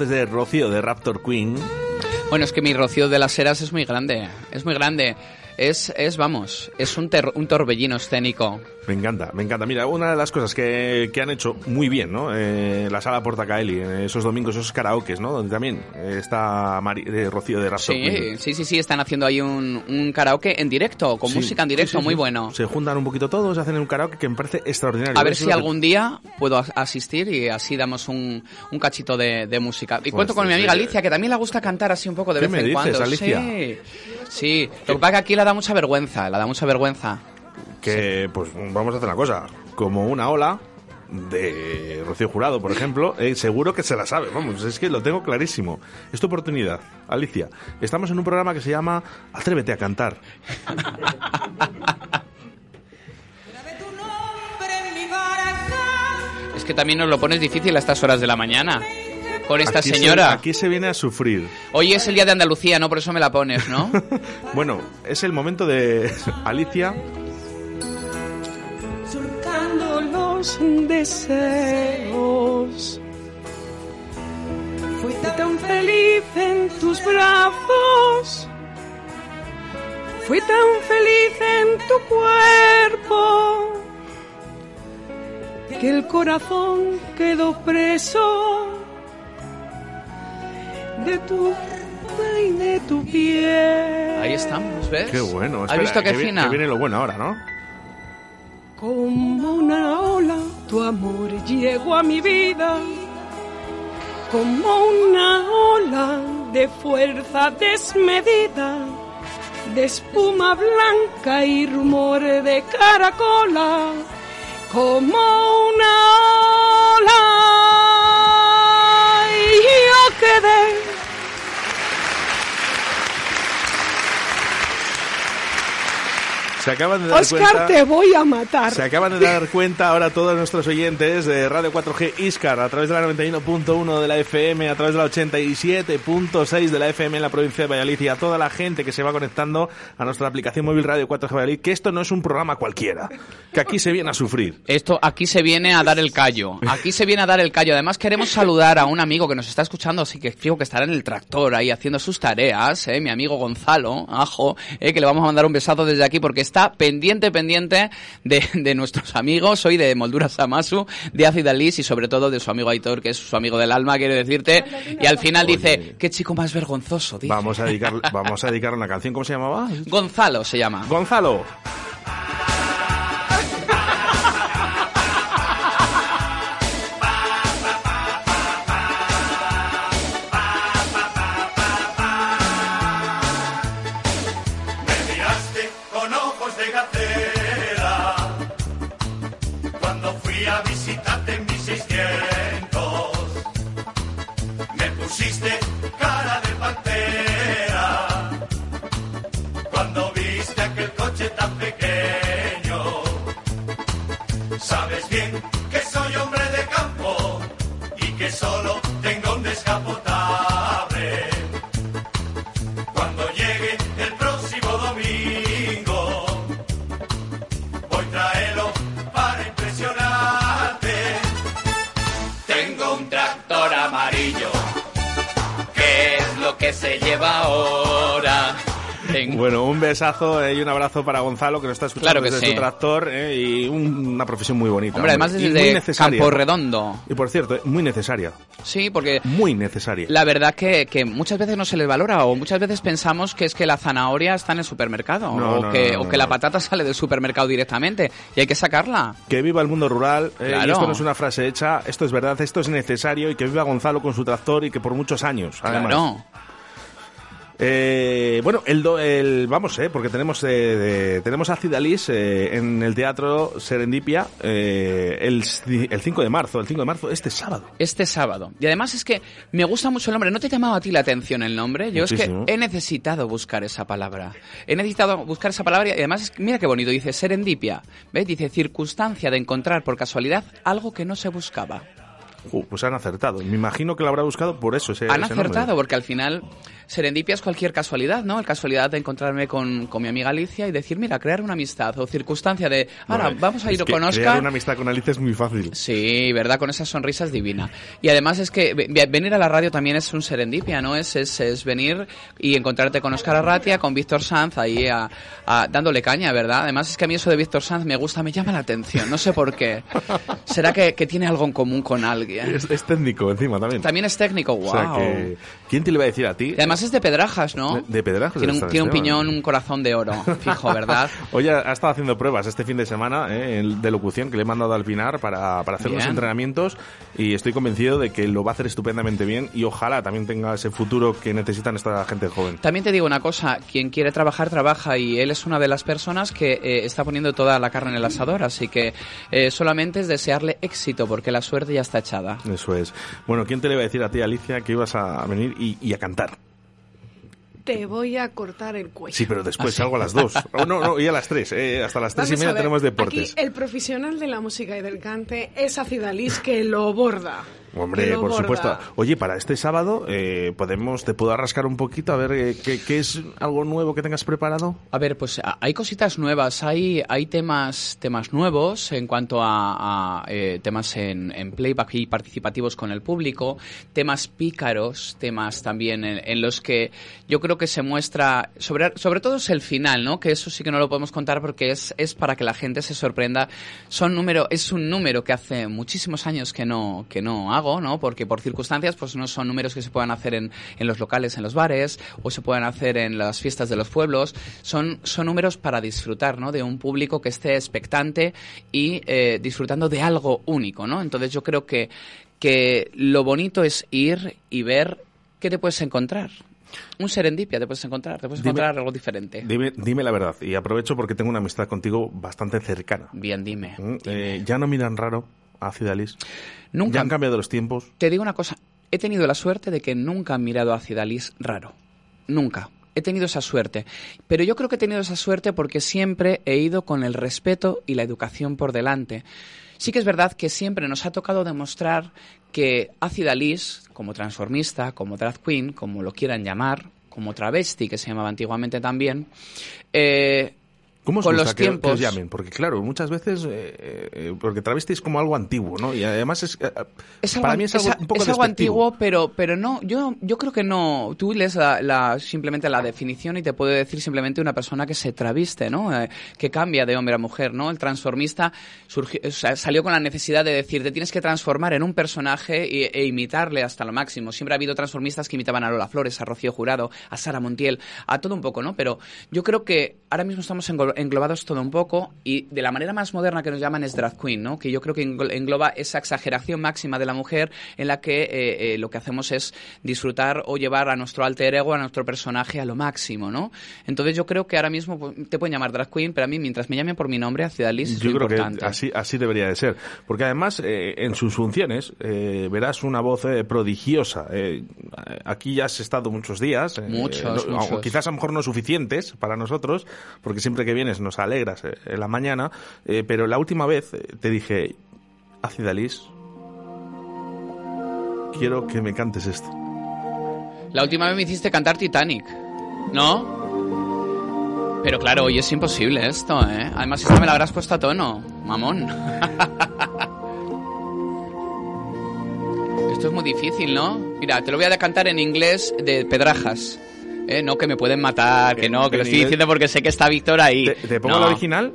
De Rocío de Raptor Queen.
Bueno, es que mi Rocío de las Heras es muy grande, es muy grande. Es, es vamos, es un, ter- un torbellino escénico.
Me encanta, me encanta. Mira, una de las cosas que, que han hecho muy bien, ¿no? Eh, la sala Portacaeli, en esos domingos, esos karaokes, ¿no? Donde también eh, está Mari- eh, Rocío de Raptor.
Sí, sí, sí, sí, están haciendo ahí un, un karaoke en directo, con
Sí,
música en directo,
sí,
muy bueno.
Se juntan un poquito todos, hacen un karaoke que me parece extraordinario.
A ver si
que-
algún día puedo as- asistir y así damos un, un cachito de, de música. Y
Pues
cuento con mi amiga. Alicia, que también le gusta cantar así un poco de
¿Qué
vez
me
en
dices,
cuando.
Alicia?
Sí, sí. Lo que pasa es que aquí le da mucha vergüenza, le da mucha vergüenza.
Que, pues, vamos a hacer una cosa. Como una ola de Rocío Jurado, por ejemplo, eh, seguro que se la sabe. Vamos, es que lo tengo clarísimo. Es tu oportunidad, Alicia. Estamos en un programa que se llama Atrévete a cantar.
Es que también nos lo pones difícil a estas horas de la mañana. Con esta
Aquí se-
señora.
aquí se viene a sufrir.
Hoy es el día de Andalucía, ¿no? Por eso me la pones, ¿no?
Bueno, es el momento de Alicia.
Los deseos. Fui tan feliz en tus brazos. Fui tan feliz en tu cuerpo.
que el corazón quedó preso de tu y de tu piel.
Ahí estamos, ¿ves?
Qué bueno.
¿Has
Espera,
visto qué
que vi-
fina?
que viene lo bueno ahora, ¿no?
Como una ola, tu amor llegó a mi vida. Como una ola de fuerza desmedida, de espuma blanca y rumor de caracola. Como una ola,
Se acaban de dar
Oscar,
cuenta.
te voy a matar.
Se acaban de dar cuenta ahora todos nuestros oyentes de Radio 4G Iscar a través de la 91.1 de la FM, a través de la 87.6 de la FM en la provincia de Valladolid y a toda la gente que se va conectando a nuestra aplicación móvil Radio 4G Valladolid, que esto no es un programa cualquiera, que aquí se viene a sufrir.
Esto aquí se viene a dar el callo. Aquí se viene a dar el callo. Además queremos saludar a un amigo que nos está escuchando, así que fijo que estará en el tractor ahí haciendo sus tareas, ¿eh? mi amigo Gonzalo, ajo, ¿eh? que le vamos a mandar un besazo desde aquí porque está pendiente, pendiente de, de nuestros amigos, hoy de Molduras Amasu, de Ácida Liz y sobre todo de su amigo Aitor, que es su amigo del alma, quiero decirte. Y al final dice, qué chico más vergonzoso, dice.
Vamos a dedicar, vamos a dedicar una canción, ¿cómo se llamaba?
Gonzalo se llama.
Gonzalo. Besazo y un abrazo para Gonzalo que nos está escuchando
Claro que
desde
sí.
su tractor eh, y un- una profesión muy bonita.
Hombre, además
y
desde. Campo Redondo.
Y por cierto, eh, muy necesaria.
Sí, porque
Muy necesaria.
la verdad que, que muchas veces no se les valora o muchas veces pensamos que es que la zanahoria está en el supermercado
No,
o,
no,
que,
no,
o que la patata sale del supermercado directamente y hay que sacarla.
Que viva el mundo rural. eh,
Claro.
y esto no es una frase hecha, esto es verdad, esto es necesario y que viva Gonzalo con su tractor y que por muchos años, además.
Claro.
Eh, bueno, el, do- el vamos, eh, porque tenemos eh, tenemos a Cidalis eh, en el teatro Serendipia eh, el, el 5 de marzo, el 5 de marzo, este sábado.
Este sábado. Y además es que me gusta mucho el nombre. ¿No te llamaba a ti la atención el nombre? Yo
Muchísimo.
es que he necesitado buscar esa palabra. He necesitado buscar esa palabra y además, mira qué bonito, dice serendipia. ¿Ves? Dice circunstancia de encontrar por casualidad algo que no se buscaba.
Uh, pues han acertado. Me imagino que lo habrá buscado por eso. Ese,
Han
ese nombre.
acertado, porque al final serendipia es cualquier casualidad, ¿no? La casualidad de encontrarme con, con mi amiga Alicia y decir, mira, crear una amistad o circunstancia de, ahora
Bueno,
vamos a
es
ir
que
con
crear
Oscar.
una amistad con Alicia es muy fácil.
Sí, verdad, con esa sonrisa es divina. Y además es que ve- venir a la radio también es un serendipia, ¿no? Es, es, es venir y encontrarte con Oscar Arratia, con Víctor Sanz ahí a- a- dándole caña, ¿verdad? Además es que a mí eso de Víctor Sanz me gusta, me llama la atención, no sé por qué. ¿Será que, que tiene algo en común con alguien?
Es, es técnico encima también.
También es técnico, wow.
O sea que, ¿quién te lo iba a decir a ti?
Y además es de Pedrajas, ¿no?
De, de Pedrajas.
Tiene un, tiene un piñón, un corazón de oro, fijo, ¿verdad?
Oye, ha estado haciendo pruebas este fin de semana eh, de locución que le he mandado al Pinar para, para hacer los entrenamientos y estoy convencido de que lo va a hacer estupendamente bien y ojalá también tenga ese futuro que necesitan esta gente joven.
También te digo una cosa, quien quiere trabajar, trabaja y él es una de las personas que eh, está poniendo toda la carne en el asador, así que eh, solamente es desearle éxito porque la suerte ya está echada.
Eso es. Bueno, ¿quién te le iba a decir a ti, Alicia, que ibas a venir y, y a cantar?
Te voy a cortar el cuello.
Sí, pero después
¿Ah, sí?
salgo a las dos. Oh, no, no, y a las tres. eh, hasta las tres
Vamos
y media
ver,
tenemos deportes.
Aquí el profesional de la música y del cante es Acidalis que lo borda.
Hombre, por supuesto. Oye, para este sábado, eh, podemos, te puedo rascar un poquito a ver eh, qué, qué es algo nuevo que tengas preparado.
A ver, pues hay cositas nuevas, hay, hay temas, temas nuevos en cuanto a, a, eh, temas en, en playback y participativos con el público, temas pícaros, temas también en, en los que yo creo que se muestra, sobre, sobre todo es el final, ¿no? Que eso sí que no lo podemos contar porque es, es para que la gente se sorprenda. Son número, es un número que hace muchísimos años que no, que no ¿no? Porque por circunstancias, pues no son números que se puedan hacer en, en los locales, en los bares, o se pueden hacer en las fiestas de los pueblos. Son, son números para disfrutar, ¿no? De un público que esté expectante y eh, disfrutando de algo único, ¿no? Entonces yo creo que, que lo bonito es ir y ver qué te puedes encontrar. Un serendipia te puedes encontrar, te puedes
Dime-
encontrar algo diferente.
Dime, dime la verdad, y aprovecho porque tengo una amistad contigo bastante cercana.
Bien, dime.
Mm, eh, ¿Ya no miran raro a Cidalis?
Nunca.
¿Ya han cambiado los tiempos?
Te digo una cosa, he tenido la suerte de que nunca han mirado a Cidalis raro. Nunca. He tenido esa suerte. Pero yo creo que he tenido esa suerte porque siempre he ido con el respeto y la educación por delante. Sí que es verdad que siempre nos ha tocado demostrar que Acid Alice, como transformista, como drag queen, como lo quieran llamar, como travesti, que se llamaba antiguamente también, eh,
¿Cómo os
con
gusta
los
que, que
tiempos...
os llamen? Porque claro, muchas veces, eh, eh, porque travesti es como algo antiguo, ¿no? Y además es, eh,
Es algo,
para mí es algo
es
un poco
es algo
despectivo.
antiguo, pero, pero no, yo, yo creo que no. Tú lees la, la- simplemente la definición y te puede decir simplemente una persona que se traviste, ¿no? Eh, que cambia de hombre a mujer, ¿no? El transformista surgió, o sea, salió con la necesidad de decir, te tienes que transformar en un personaje e, e imitarle hasta lo máximo. Siempre ha habido transformistas que imitaban a Lola Flores, a Rocío Jurado, a Sara Montiel, a todo un poco, ¿no? Pero yo creo que ahora mismo estamos englo- englobados todo un poco y de la manera más moderna que nos llaman es drag queen, ¿no? Que yo creo que englo- engloba esa exageración máxima de la mujer en la que eh, eh, lo que hacemos es disfrutar o llevar a nuestro alter ego, a nuestro personaje a lo máximo, ¿no? Entonces yo creo que ahora mismo pues, te pueden llamar drag queen, pero a mí mientras me llamen por mi nombre, a Cidalis, es
Yo
lo
creo
importante.
que así, así debería de ser. Porque además, eh, en sus funciones, eh, verás una voz eh, prodigiosa. Eh, aquí ya has estado muchos días.
Muchos,
no-
muchos.
quizás a lo mejor no suficientes para nosotros, porque siempre que vienes nos alegras eh, en la mañana. eh, pero la última vez eh, te dije, Acidalis, quiero que me cantes esto.
La última vez me hiciste cantar Titanic, ¿no? Pero claro, hoy es imposible esto, ¿eh? Además, esta me la habrás puesto a tono, mamón. Esto es muy difícil, ¿no? Mira, te lo voy a cantar en inglés de pedrajas. ¿Eh? No, que me pueden matar, que no, que lo estoy diciendo porque sé que está Víctor ahí.
¿Te, te pongo
No.
la original?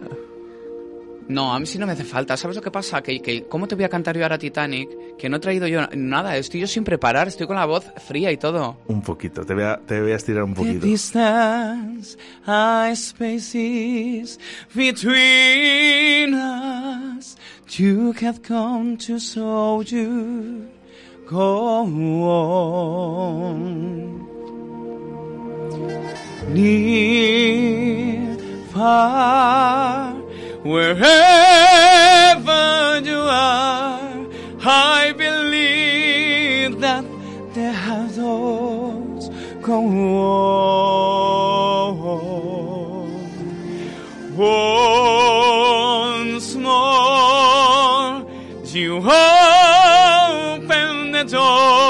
No, a mí sí no me hace falta. ¿Sabes lo que pasa? Que, que ¿Cómo te voy a cantar yo ahora Titanic? Que no he traído yo nada. Estoy yo sin preparar. Estoy con la voz fría y todo.
Un poquito, te voy a, te voy a estirar un
The
poquito.
distance, high spaces between us. You have come to show you go on. Near, far, wherever you are, I believe that there are those go on. Once more, you open the door.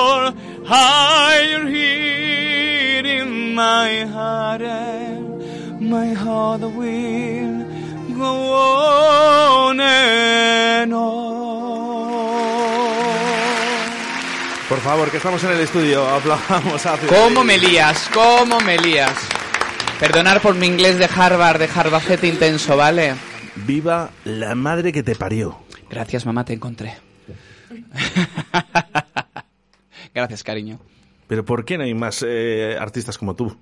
My heart, and my heart will go on and on.
Por favor, que estamos en el estudio, aplaudamos a
¿Cómo me lías? ¿Cómo me lías? Perdonar por mi inglés de Harvard, de Harvard intenso, ¿vale?
Viva la madre que te parió.
Gracias, mamá, te encontré. Gracias, cariño.
Pero ¿por qué no hay más eh, artistas como tú?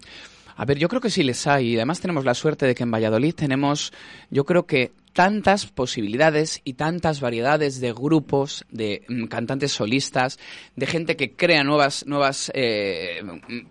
A ver, yo creo que sí les hay. Y además tenemos la suerte de que en Valladolid tenemos, yo creo que tantas posibilidades y tantas variedades de grupos, de mm, cantantes solistas, de gente que crea nuevas, nuevas eh,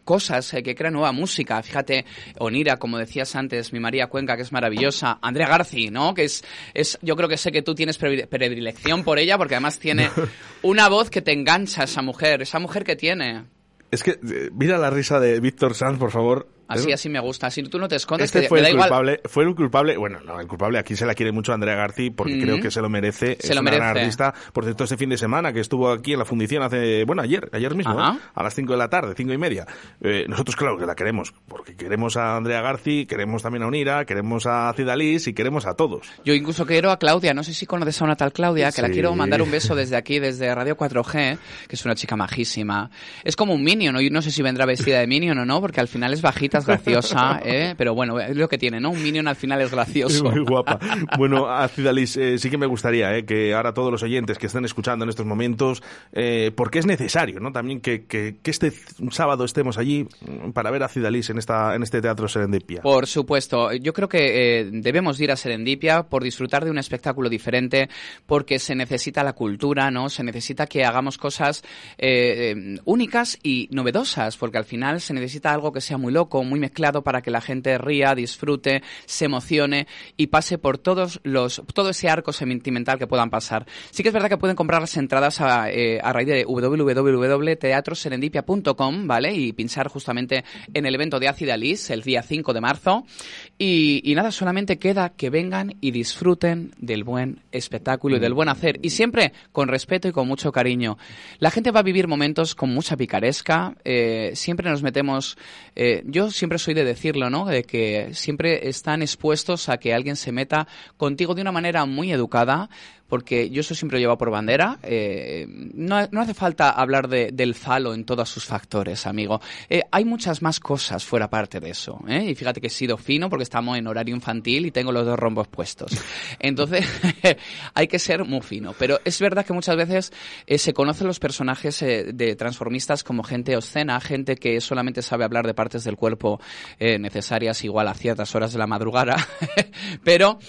cosas, eh, que crea nueva música. Fíjate, Onira, como decías antes, mi María Cuenca, que es maravillosa, Andrea Garci, ¿no? Que es, es yo creo que sé que tú tienes pre- predilección por ella, porque además tiene una voz que te engancha esa mujer, esa mujer que tiene.
Es que, eh, mira la risa de Víctor Sanz, por favor.
Así, así me gusta. Así tú no te escondes.
Este
que
fue
me da
el
igual.
culpable, fue el culpable, bueno, no, el culpable aquí se la quiere mucho a Andrea Garci porque
Mm.
creo que se lo merece.
Se
es
lo
una
merece.
artista. Por cierto, este fin de semana que estuvo aquí en la fundición hace, bueno, ayer, ayer mismo. ¿eh? a las 5 de la tarde, cinco y media. Eh, nosotros claro que la queremos, porque queremos a Andrea Garci, queremos también a Unira, queremos a Cidalis y queremos a todos.
Yo incluso quiero a Claudia, no sé si conoces a una tal Claudia, que la
Sí.
quiero mandar un beso desde aquí, desde Radio 4G, que es una chica majísima. Es como un Minion, ¿no? Yo no sé si vendrá vestida de Minion o no, porque al final es bajita, es graciosa, ¿eh? Pero bueno, es lo que tiene, ¿no? Un Minion al final es gracioso.
Muy guapa. Bueno, a Cidalis, eh, sí que me gustaría eh, que ahora todos los oyentes que estén escuchando en estos momentos, eh, porque es necesario, ¿no? También que, que, que este sábado estemos allí para ver a Cidalis en, esta, en este teatro Serendipia.
Por supuesto, yo creo que eh, debemos ir a Serendipia por disfrutar de un espectáculo diferente, porque se necesita la cultura, ¿no? Se necesita que hagamos cosas únicas y novedosas, porque al final se necesita algo que sea muy loco, muy mezclado para que la gente ría, disfrute, se emocione y pase por todos los todo ese arco sentimental que puedan pasar. Sí que es verdad que pueden comprar las entradas a, eh, a raíz de www.teatroserendipia.com, ¿vale? Y pinchar justamente en el evento de Ácida Lis el día 5 de marzo. Y, nada, solamente queda que vengan y disfruten del buen espectáculo y del buen hacer. Y siempre con respeto y con mucho cariño. La gente va a vivir momentos con mucha picaresca. eh, siempre nos metemos. eh, yo siempre soy de decirlo, ¿no? De que siempre están expuestos a que alguien se meta contigo de una manera muy educada. Porque yo eso siempre lo llevo por bandera. eh, no, no hace falta hablar de- del falo en todos sus factores, amigo. Eh, hay muchas más cosas fuera parte de eso. ¿eh? Y fíjate que he sido fino porque estamos en horario infantil y tengo los dos rombos puestos. Entonces, hay que ser muy fino. Pero es verdad que muchas veces eh, se conocen los personajes eh, de transformistas como gente obscena, gente que solamente sabe hablar de partes del cuerpo eh, necesarias igual a ciertas horas de la madrugada. Pero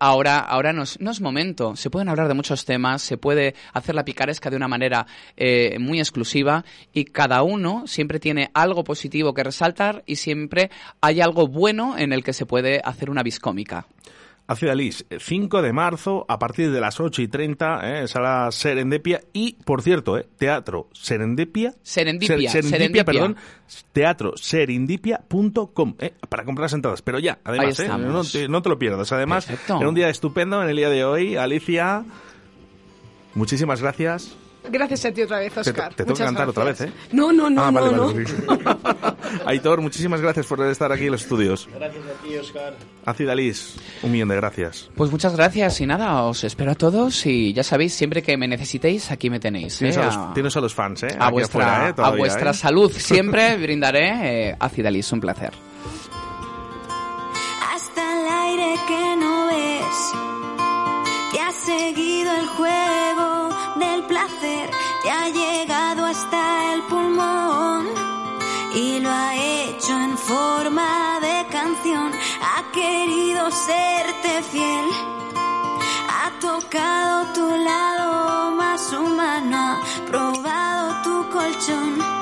ahora, ahora no es, no es momento. Se pueden hablar de muchos temas, se puede hacer la picaresca de una manera eh, muy exclusiva y cada uno siempre tiene algo positivo que resaltar y siempre hay algo bueno en el que se puede hacer una viscómica.
A Cidalis, 5 de marzo, a partir de las 8 y 30, eh, sala Serendipia. Y, por cierto, eh, teatro Serendipia.
Serendipia,
Ser-
Serendipia.
perdón. Teatro serendipia.com, eh, para comprar las entradas. Pero ya, además, eh,
estamos.
no, te, no te lo pierdas. Además,
Perfecto.
era un día estupendo en el día de hoy. Alicia, muchísimas gracias.
Gracias a ti otra vez,
Te,
Oscar.
te tengo que cantar otra vez. ¿eh?
No, no, no,
Ah, vale,
no,
vale,
no.
Aitor, muchísimas gracias por estar aquí en los estudios.
Gracias a ti, Oscar.
A Cidalis, un millón de gracias.
Pues muchas gracias y nada, os espero a todos y ya sabéis, siempre que me necesitéis, aquí me tenéis.
Tienes,
¿eh?
a,
A-
los, tienes a los fans, ¿eh?
a
Aquí
vuestra,
afuera, ¿eh?
a
Todavía,
vuestra
¿eh?
salud siempre brindaré eh, a Cidalis, un placer.
hasta el aire que no ves. Te ha seguido el juego del placer, te ha llegado hasta el pulmón y lo ha hecho en forma de canción. Ha querido serte fiel, ha tocado tu lado más humano, ha probado tu colchón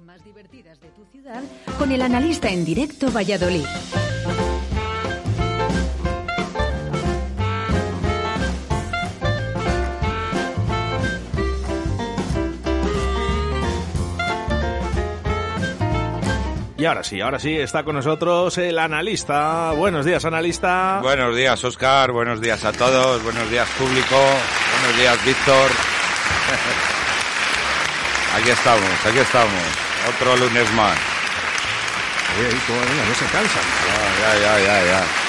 Más divertidas de tu ciudad con el analista en directo Valladolid.
Y ahora sí, ahora sí, está con nosotros el analista. Buenos días, analista.
Buenos días, Oscar. Buenos días a todos. Buenos días, público. Buenos días, Víctor. Aquí estamos, aquí estamos. Otro lunes más.
Oye, ¿cómo venga? No se cansan.
Ya, ya, ya, ya.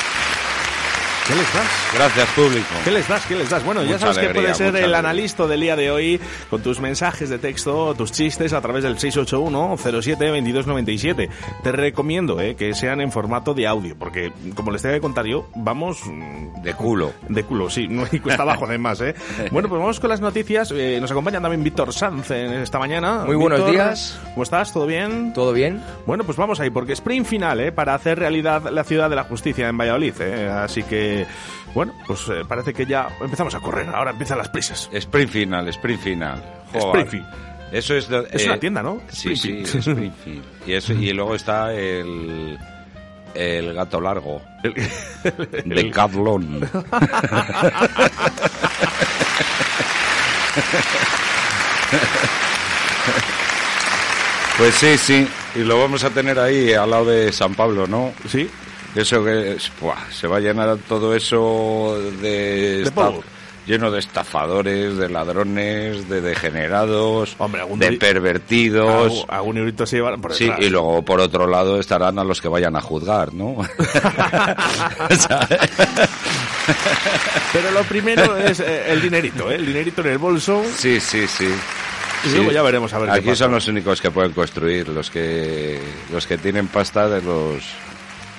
¿Qué les das?
Gracias, público.
¿Qué les das? ¿Qué les das? Bueno, ya
Mucha
sabes que
alegría,
puedes ser el
alegría.
analista del día de hoy con tus mensajes de texto, tus chistes a través del 681-07-2297. Te recomiendo eh, que sean en formato de audio, porque como les tengo que contar yo, vamos... mm,
De culo.
De culo, sí. No hay cuesta abajo, además, ¿eh? Bueno, pues vamos con las noticias. Eh, nos acompaña también Víctor Sanz en esta mañana.
Muy buenos
Víctor,
días.
¿Cómo estás? ¿Todo bien?
¿Todo bien?
Bueno, pues vamos ahí, porque sprint final, ¿eh? Para hacer realidad la ciudad de la justicia en Valladolid, ¿eh? Así que, bueno, pues eh, parece que ya empezamos a correr. Ahora empiezan las prisas.
Sprint final, sprint final. Joder.
Springfield.
Eso es... de-
Es una tienda, ¿no?
Sí, sí,
Springfield.
Y, eso, y luego está el... El gato largo. De Catlon. Pues sí, sí. Y lo vamos a tener ahí al lado de San Pablo, ¿no?
Sí.
Eso que es, buah, se va a llenar todo eso de,
De polvo.
lleno de estafadores, de ladrones, de degenerados,
algún
de pervertidos.
Algún- algún se llevarán por
Sí,
detrás.
y luego por otro lado estarán a los que vayan a juzgar, ¿no?
Pero lo primero es eh, el dinerito, ¿eh? El dinerito en el bolso.
Sí, sí, sí.
Y luego ya veremos a ver qué
Aquí
pasa.
son los únicos que pueden construir, los que los que tienen pasta de los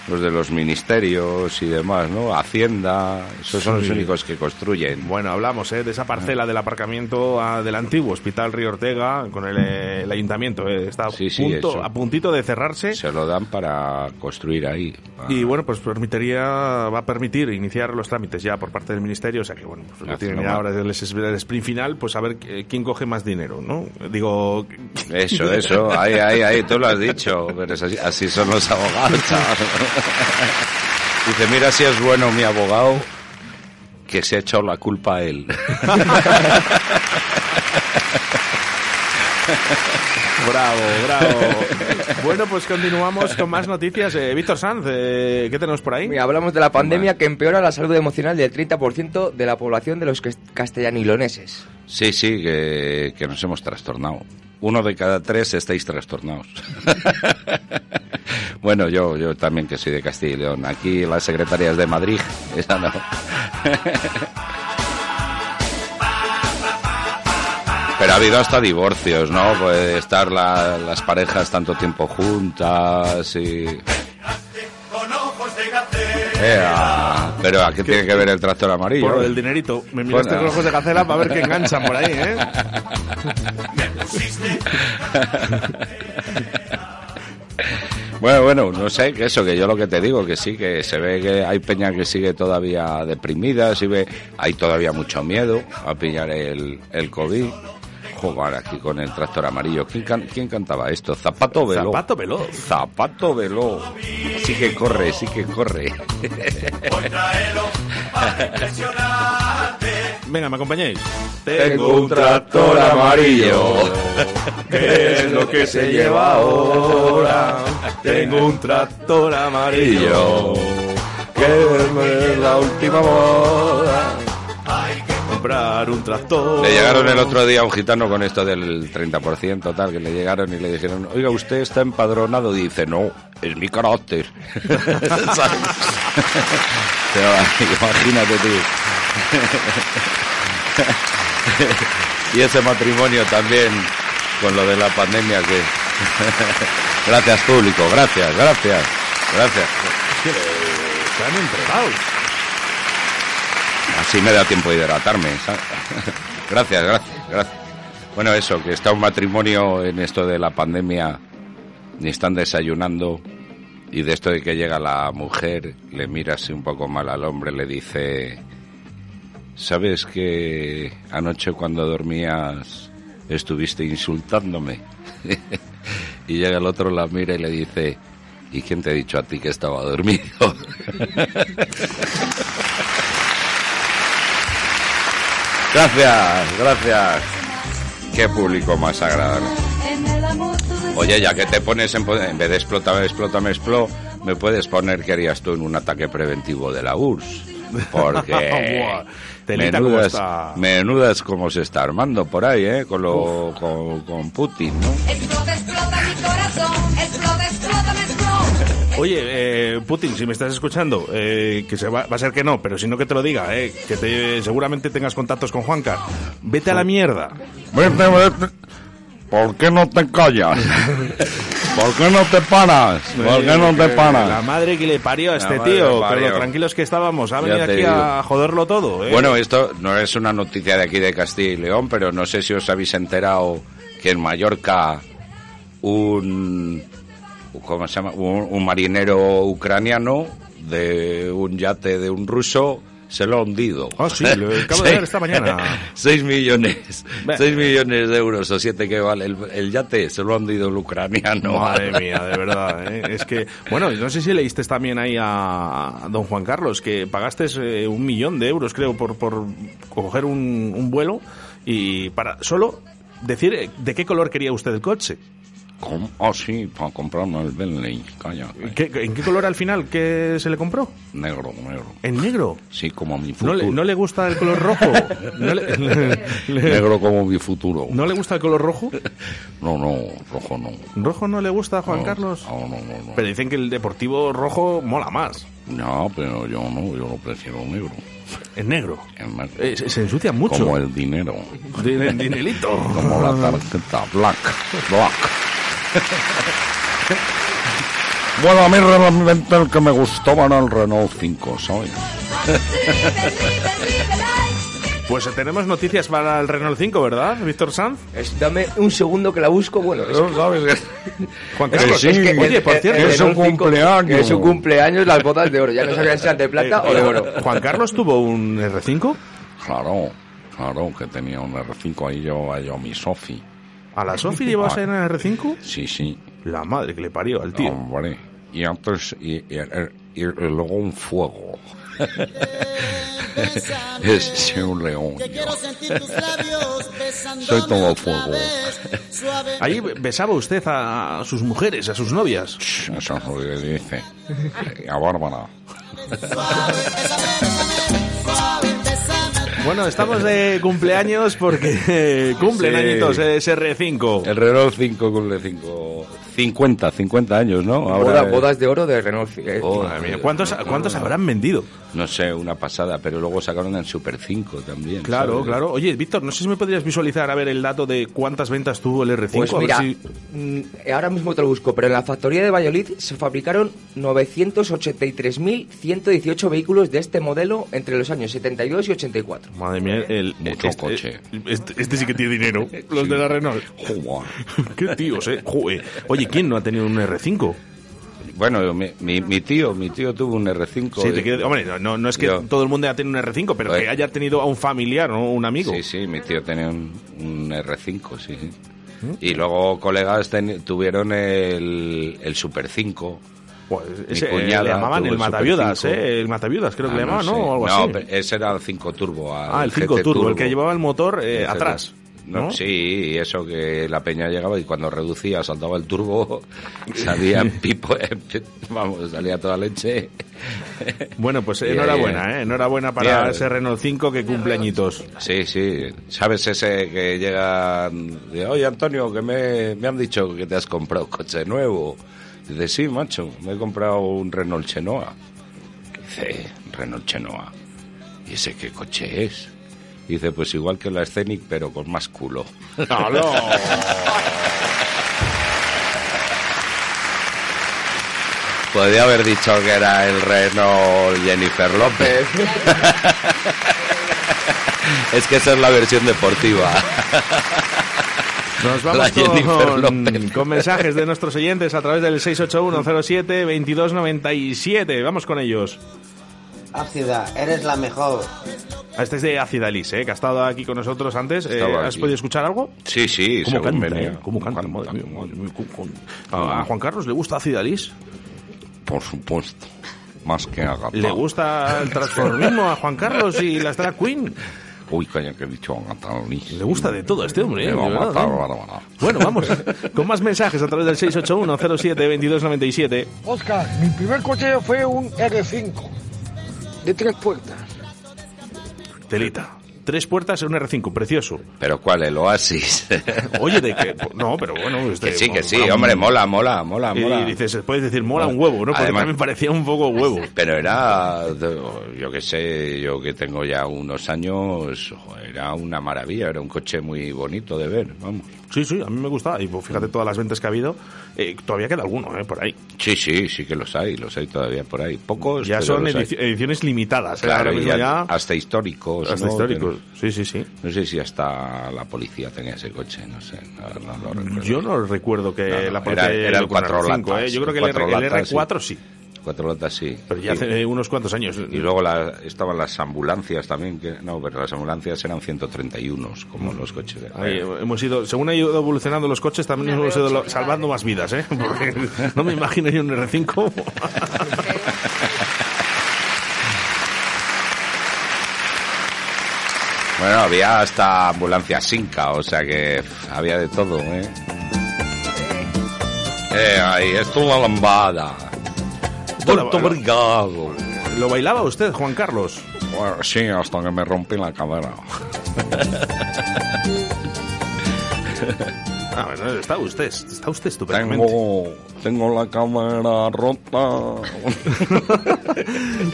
los de los ministerios y demás, ¿no? Hacienda, esos son los únicos que construyen.
Bueno, hablamos ¿eh? de esa parcela del aparcamiento ah, del antiguo Hospital Río Ortega con el, eh, el ayuntamiento. ¿eh? Está a,
Sí,
punto, a puntito de cerrarse.
Se lo dan para construir ahí.
Y bueno, pues permitiría, va a permitir iniciar los trámites ya por parte del ministerio. O sea que bueno, pues lo tienen ya ahora el, el sprint final, pues a ver quién coge más dinero, ¿no? Digo.
Eso, eso, ahí, ahí, ahí, tú lo has dicho, pero es así, así son los abogados, chaval. Dice, mira si es bueno mi abogado, que se ha echado la culpa a él.
Bravo, bravo. Bueno, pues continuamos con más noticias. Eh, Víctor Sanz, eh, ¿qué tenemos por ahí?
Mira, hablamos de la pandemia que empeora la salud emocional del 30% de la población de los cas- castellaniloneses.
Sí, sí, que, que nos hemos trastornado. Uno de cada tres estáis trastornados. bueno, yo, yo también que soy de Castilla y León. Aquí las secretarias de Madrid, esa no. Pero ha habido hasta divorcios, ¿no? Puede estar la- las parejas tanto tiempo juntas y... Ea, pero ¿a qué tiene que ver el tractor amarillo?
Por el dinerito. Me miraste
Bueno.
con ojos de gacela para ver qué enganchan por ahí, ¿eh?
Bueno, bueno, no sé, que eso, que yo lo que te digo, que sí, que se ve que hay peña que sigue todavía deprimida, se ve, hay todavía mucho miedo a pillar el, el COVID. Jugar aquí con el tractor amarillo. ¿Quién, can- quién cantaba esto? Zapato Veló.
Zapato Veló.
Zapato Veló. Sí que corre, sí que corre.
Venga, ¿me acompañáis?
Tengo un tractor amarillo.
¿Qué es lo que se lleva ahora? Tengo un tractor amarillo.
Que es la última moda.
Comprar un tractor.
Le llegaron el otro día a un gitano con esto del 30%, tal, que le llegaron y le dijeron, oiga, ¿usted está empadronado? Dice, no, es mi carácter. Pero, imagínate tú. y ese matrimonio también, con lo de la pandemia, que gracias, público, gracias, gracias, gracias. Así me da tiempo de hidratarme. ¿sabes? gracias, gracias, gracias. Bueno, eso, que está un matrimonio en esto de la pandemia, ni están desayunando, y de esto de que llega la mujer, le mira así un poco mal al hombre, le dice, ¿sabes que anoche cuando dormías estuviste insultándome? y llega el otro, la mira y le dice, ¿y quién te ha dicho a ti que estaba dormido? gracias, gracias. Qué público más agradable. Oye, ya que te pones en, en vez de explótame, explótame, explo, me puedes poner qué harías tú en un ataque preventivo de la URSS. Porque
telita
menudas,
está.
menudas como se está armando por ahí, ¿eh? Con, lo, con, con Putin, ¿no?
Explota, explota mi corazón. Explota, explota, me explota.
Oye, eh, Putin, si me estás escuchando, eh, que se va, va a ser que no, pero si no que te lo diga, eh, que te, seguramente tengas contactos con Juanca. Vete a la mierda.
¿Por qué no te callas? ¿Por qué no te paras? ¿Por qué no te
La
paras?
madre que le parió a
La
este tío,
parió.
lo tranquilos que estábamos, ha venido aquí
digo.
a joderlo todo. ¿eh?
Bueno, esto no es una noticia de aquí de Castilla y León, pero no sé si os habéis enterado que en Mallorca un ¿cómo se llama? Un, un marinero ucraniano de un yate de un ruso se lo ha hundido.
Ah, sí, lo acabo de ver esta mañana.
6 millones,
Ve.
6 millones de euros o 7 que vale el, el yate, se lo ha hundido el ucraniano.
Madre mía, de verdad. ¿eh? Es que, bueno, no sé si leíste también ahí a don Juan Carlos que pagaste eh, un millón de euros, creo, por, por coger un, un vuelo y para solo decir eh, de qué color quería usted el coche.
¿Cómo? Ah, sí, para comprarme el Bentley, calla.
¿Qué- ¿En qué color al final que se le compró?
Negro, negro.
¿En negro?
Sí, como mi
¿No
futuro.
le, no le gusta el color rojo? ¿No le, le-
Negro como mi futuro.
¿No le gusta el color rojo?
No, no, rojo no.
¿Rojo no le gusta a Juan
No,
Carlos?
No, no, no, no.
Pero dicen que el deportivo rojo mola más.
No, pero yo no, yo lo prefiero negro.
En negro.
En negro.
Eh, se, se ensucia mucho.
Como el dinero.
Din- Dinelito.
Como la tarjeta black. Black. Bueno, a mí realmente el que me gustaba era el Renault 5, ¿sabes?
Pues tenemos noticias para el Renault 5, ¿verdad, Víctor Sanz?
Es- dame un segundo que la busco. Bueno, es que-
Juan
Es
Carlos,
que- es que
oye,
el-
por cierto,
es
5,
cumpleaños.
que Es un cumpleaños las bodas de oro. Ya no sabían si eran de plata o de oro.
Eh, Juan Carlos tuvo un R5
Claro, claro, que tenía un R5 ahí yo, yo mi Sofi.
A la Sofi llevas en el R5.
Sí, sí.
La madre que le parió al tío.
Hombre. Y antes, y, y- y- y luego un fuego. es un león. yo. Soy todo fuego.
Ahí besaba usted a sus mujeres, a sus novias.
Eso es lo que dice. A Bárbara.
Bueno, estamos de cumpleaños porque eh, cumplen
Sí.
añitos ese R5.
El Renault 5 cumple 5. 50, 50 años, ¿no?
Boda-
es-
bodas de oro de Renault. eh,
Oh,
¿Cuántos, ¿Cuántos habrán vendido?
No sé, una pasada, pero luego sacaron el Super 5 también.
Claro,
¿sabes?
claro. Oye, Víctor, no sé si me podrías visualizar a ver el dato de cuántas ventas tuvo el R5.
Pues
a ver
mira,
si-
mm, ahora mismo te lo busco, pero en la factoría de Valladolid se fabricaron 983.118 vehículos de este modelo entre los años 72 y 84.
Madre mía, el,
Mucho
este,
coche.
Este, este sí que tiene dinero. Los de la Renault.
Joder.
Qué tíos, eh. Joder. Oye, ¿quién no ha tenido un R5?
Bueno, mi, mi, mi tío, mi tío tuvo un R5.
Sí, te
eh,
quiero- hombre, no- no, no es que
Yo-
todo el mundo haya tenido un R5, pero que
Oye.
haya tenido a un familiar o un amigo.
Sí, sí, mi tío tenía un, un R5, sí, sí. Y luego colegas ten- tuvieron el, el Super 5.
Pues
Mi
ese, eh,
cuñada
le llamaban el Mataviudas,
5.
¿eh? El Mataviudas, creo que
Ah,
le llamaban, ¿no?
sé.
O algo
no,
así.
ese era el 5 Turbo.
Ah, el 5
GT
Turbo, el que llevaba el motor eh, atrás.
No,
¿no?
Sí, y eso que la peña llegaba y cuando reducía saltaba el turbo, salía en pipo, vamos, salía toda leche.
Bueno, pues enhorabuena, ¿eh? Enhorabuena para ese Renault 5 que cumple añitos.
Sí, sí. ¿Sabes ese que llegan de, oye Antonio, que me, me han dicho que te has comprado coche nuevo? Dice, sí, macho, me he comprado un Renault Chenoa. Dice, Renault Chenoa. ¿Y ese qué coche es? Dice, pues igual que la Scenic, pero con más culo. ¡Aló! Podría haber dicho que era el reno Jennifer López. es que esa es la versión deportiva.
Nos vamos con, con, mensajes de nuestros oyentes a través del 68107-2297. Vamos con ellos.
Ácida, eres la mejor.
Este es de Acidalis, ¿eh? que ha estado aquí con nosotros antes. Eh, ¿Has
aquí.
podido escuchar algo?
Sí, sí,
¿Cómo canta? eh? ¿Cómo canta? Madre mía, madre mía, cómo- cómo- ¿A a Juan Carlos le gusta Acidalis?
Por supuesto. Más que a
¿Le gusta el transformismo a Juan Carlos y las drag queen?
Uy, coño, que he dicho.
Le gusta de todo a este hombre, ¿eh?
Me va a matar,
¿eh? Bueno, vamos con más mensajes a través del 681072297.
Oscar, mi primer coche fue un R5 de tres puertas.
Telita. Tres puertas en un R5, precioso.
¿Pero cuál? ¿El Oasis?
Oye, ¿de qué? No, pero bueno... este,
que sí, que sí,
mola un-
hombre, mola, mola, mola,
Y
mola.
dices, puedes decir, mola un huevo, ¿no? Porque
Además-
también parecía un poco huevo.
Pero era, yo que sé, yo que tengo ya unos años, era una maravilla, era un coche muy bonito de ver, vamos.
Sí, sí, a mí me gusta. Y pues, fíjate todas las ventas que ha habido. Eh, todavía queda alguno, ¿eh? Por ahí.
Sí, sí, sí que los hay, los hay todavía por ahí. Pocos,
Ya son
hay.
ediciones limitadas. ¿eh?
Claro, ya-
ya...
hasta históricos.
Hasta
¿no?
históricos, sí, sí, sí.
No sé si hasta la policía tenía ese coche, no sé, no, no lo recuerdo.
Yo no recuerdo que la policía...
era, era el
iba con
cuatro
R5,
latas.
¿eh? Yo creo que el, R- el
latas,
R4 sí.
Cuatro latas sí.
Pero ya
Y-
hace unos cuantos años.
Y luego la- estaban las ambulancias también, que no, pero las ambulancias eran 131, como los coches de...
Ahí, hemos ido, según han ido evolucionando los coches, también hemos ido lo- salvando más vidas, ¿eh? Porque no me imagino yo un R5.
Bueno, había hasta ambulancias Sinca, o sea que pff, había de todo, ¿eh? Eh, ahí, esto es la lambada. Muito
Lo-
obrigado.
¿Lo bailaba usted, Juan Carlos?
Bueno, sí, hasta que me rompí la cadera.
Ah, bueno, está usted, está usted estupendamente.
Tengo, tengo la cámara rota.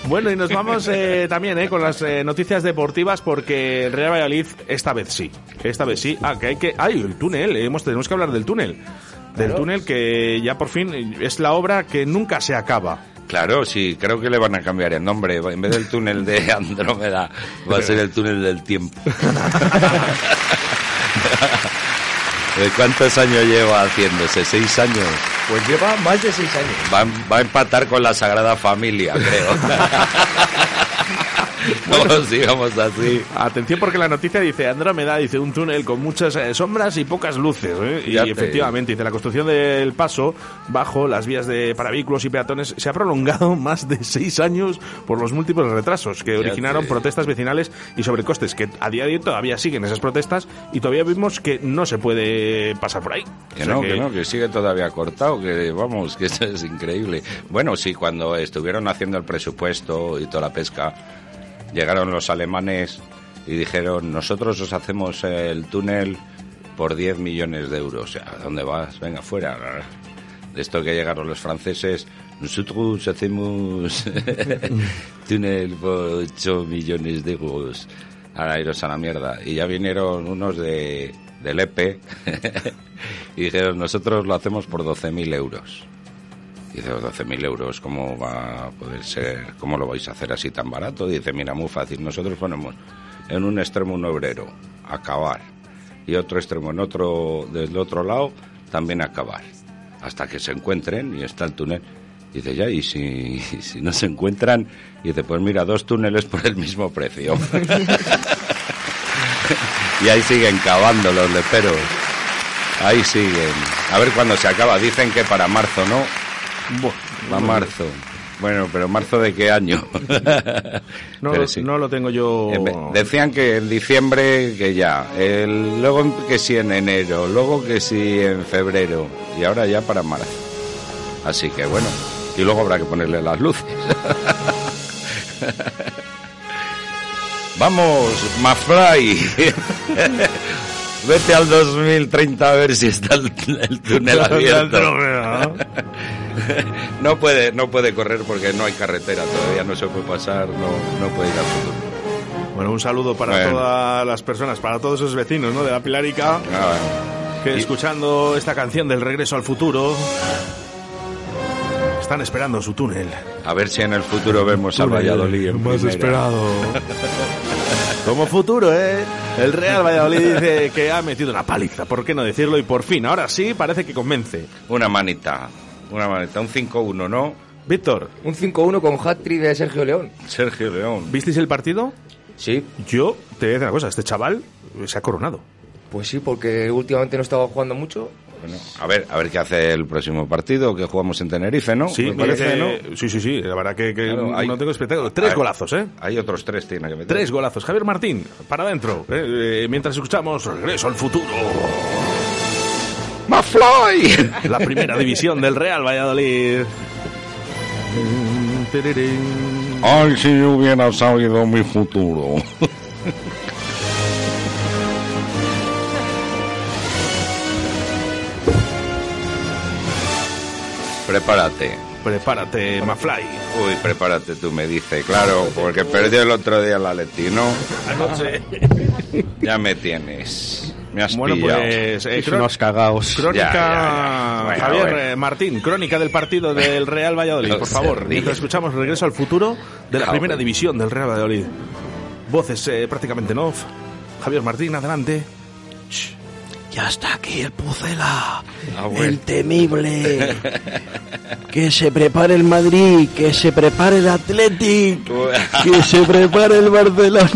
Bueno, y nos vamos eh, también eh, con las eh, noticias deportivas porque el Real Valladolid esta vez sí. Esta vez sí. Ah, que hay que... ¡Ay, el túnel! eh, hemos, tenemos que hablar del túnel. Del
Claro.
túnel que ya por fin es la obra que nunca se acaba.
Claro, sí, creo que le van a cambiar el nombre. En vez del túnel de Andrómeda, va a ser el túnel del tiempo. ¿De ¿Cuántos años lleva haciéndose? ¿Seis años?
Pues lleva más de seis años.
Va, va a empatar con la Sagrada Familia, creo. Vamos, sigamos así.
Atención porque la noticia dice Andrómeda, dice un túnel con muchas eh, sombras y pocas luces. ¿eh? Y
te-
efectivamente, dice la construcción del paso bajo las vías de para vehículos y peatones se ha prolongado más de seis años por los múltiples retrasos que
Ya
originaron
te-
protestas vecinales y sobrecostes que a día de hoy todavía siguen esas protestas y todavía vimos que no se puede pasar por ahí.
Que
O sea
no, que no, que sigue todavía cortado, que vamos, que eso es increíble. Bueno, sí, cuando estuvieron haciendo el presupuesto y toda la pesca, llegaron los alemanes y dijeron, nosotros os hacemos el túnel por 10 millones de euros. ¿A dónde vas? Venga, fuera. De esto que llegaron los franceses, nosotros hacemos túnel por 8 millones de euros. Ahora iros a la mierda. Y ya vinieron unos de, del EPE y dijeron, nosotros lo hacemos por 12.000 euros. Dice, 12.000 euros, ¿cómo va a poder ser? ¿Cómo lo vais a hacer así tan barato? Dice, mira, muy fácil. Nosotros ponemos en un extremo un obrero, acabar. Y otro extremo, en otro, del otro lado, también acabar. Hasta que se encuentren y está el túnel. Dice, ya, y si, si no se encuentran, dice, pues mira, dos túneles por el mismo precio. y ahí siguen cavando los leperos. Ahí siguen. A ver cuándo se acaba. Dicen que para marzo, ¿no? Va marzo. Bueno, pero marzo de qué año?
No,
sí.
no lo tengo yo.
Decían que en diciembre que ya, el, luego que sí en enero, luego que sí en febrero y ahora ya para marzo. Así que bueno, y luego habrá que ponerle las luces. Vamos, Mafray. Vete al 2030 a ver si está el, el túnel abierto. No puede, no puede correr porque no hay carretera todavía, no se puede pasar, no, no puede ir al futuro.
Bueno, un saludo para
Bueno.
todas las personas, para todos esos vecinos ¿no? de la Pilarica, que escuchando esta canción del Regreso al Futuro están esperando su túnel.
A ver si en el futuro vemos al Valladolid en
Más
primera.
esperado. Como futuro, ¿eh? El Real Valladolid dice que ha metido una paliza, ¿por qué no decirlo? Y por fin, ahora sí, parece que convence.
Una manita, una manita, un 5-1, ¿no?
Víctor.
Un 5-1 con hat-trick de Sergio León.
Sergio León.
¿Visteis el partido?
Sí.
Yo te voy a decir una cosa, este chaval se ha coronado.
Pues sí, porque últimamente no estaba jugando mucho.
Bueno, a ver, a ver qué hace el próximo partido, que jugamos en Tenerife, ¿no?
Sí,
Me parece,
eh,
¿no?
sí, sí, sí, la verdad que, que
Claro, hay-
no tengo espectáculo. Tres golazos, ¿eh?
Hay otros tres, tiene que meter.
Tres golazos. Javier Martín, para adentro. eh, eh, mientras escuchamos Regreso al futuro.
¡Mafly!
La primera división del Real Valladolid.
Ay, si yo hubiera sabido mi futuro. Prepárate.
Prepárate, Mafly.
Uy, prepárate tú, me dice. Claro, porque perdió el otro día la Leti, ¿no?
Anoche.
Ya me tienes. Me has
Bueno,
pillado.
pues. eh,
unos cagaos.
Crónica.
Ya, ya, ya. Bueno,
Javier
bueno.
eh, Martín, crónica del partido del Real Valladolid, por
No
favor. Mientras escuchamos Regreso al futuro de la primera división del Real Valladolid. Voces eh, prácticamente en off. Javier Martín, adelante.
Ya está aquí el Pucela.
Ah, bueno.
El temible. que se prepare el Madrid, que se prepare el Athletic, que se prepare el Barcelona.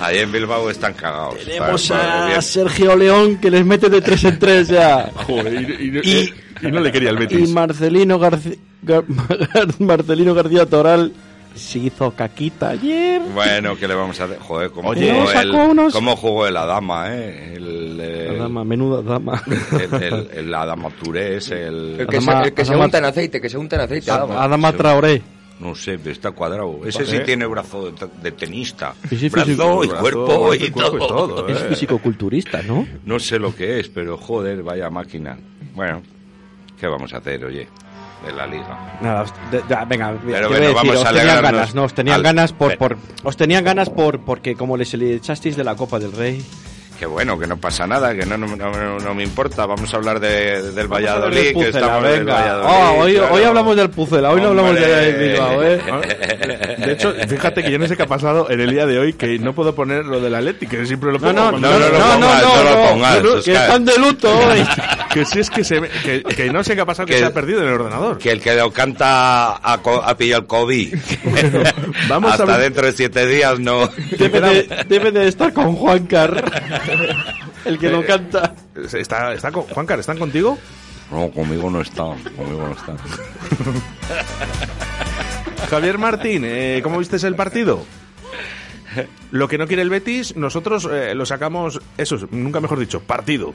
Ahí en Bilbao están cagados.
Tenemos a. Sergio León que les mete de tres en tres ya.
Joder, y, y-
Y-
no le quería el Betis.
Y Marcelino García, Marcelino García Toral se hizo caquita ayer.
Bueno, ¿qué le vamos a hacer? Joder, ¿cómo,
Oye,
jugó,
sacó
el,
unos-
cómo jugó el Adama, eh? El, el,
La dama, menuda dama.
el, el- el Adama Touré es el...
El que, se,
Adama-
que se unta en aceite, que se unta en aceite. Adama.
Adama Traoré.
No sé, pero está cuadrado. Ese
Vale.
sí tiene brazo de, de tenista.
Sí, sí,
brazo
físico.
y
Brazo,
cuerpo y
brazo y cuerpo y
todo.
todo,
Es
eh.
fisicoculturista, ¿no?
No sé lo que es, pero joder, vaya máquina. Bueno, ¿qué vamos a hacer, oye? De la liga.
Nada, os- de- de- venga,
Pero
¿qué
bueno,
decir?
vamos
os
a
tenían ganas, no, os tenían
al-
ganas por, por, os tenían ganas por, porque como les echasteis de la Copa del Rey.
Que bueno, que no pasa nada, que no, no, no- no me importa. Vamos a hablar de, del
Vamos a hablar
Valladolid, que del. Valladolid.
Ah, hoy,
claro.
hoy hablamos del Pucela, hoy no hablamos de. Bilbao, ¿eh?
De hecho, fíjate que yo no sé qué ha pasado en el día de hoy, que no puedo poner lo del Atlético, que siempre lo pongo.
no, no, no, no,
lo
no,
pongas,
no,
no lo
no,
pongas,
no, que están de luto hoy.
Que si es que, se, que, que no sé qué ha pasado, que,
Que-
se ha perdido en el ordenador.
Que el que lo canta ha, co- ha pillado el COVID.
vamos a
Hasta
ver-
dentro de siete días no.
Debe de, debe de estar con Juan Car, el que lo canta.
Está, está con, Juan Car, ¿están contigo?
No, conmigo no está. Conmigo no está.
Javier Martín, eh, ¿cómo viste el partido? Lo que no quiere el Betis, nosotros eh, lo sacamos, eso, es, nunca mejor dicho, partido.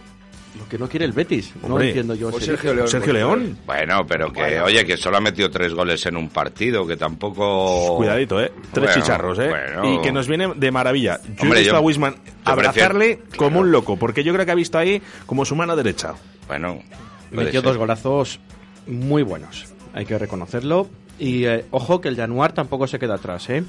Lo que no quiere el Betis, no entiendo yo.
pues Sergio León.
Sergio León,
Bueno, pero que, oye, que solo ha metido tres goles en un partido, que tampoco.
cuidadito, ¿eh? Tres
Bueno,
chicharros, ¿eh?
bueno.
Y que nos viene de maravilla. Yo
Hombre,
he visto
yo-
a Wisman abrazarle
prefiero-
como un loco, porque yo creo que ha visto ahí como su mano derecha.
Bueno,
Metió
ser.
dos golazos muy buenos, hay que reconocerlo. Y eh, ojo que el Januar tampoco se queda atrás, ¿eh?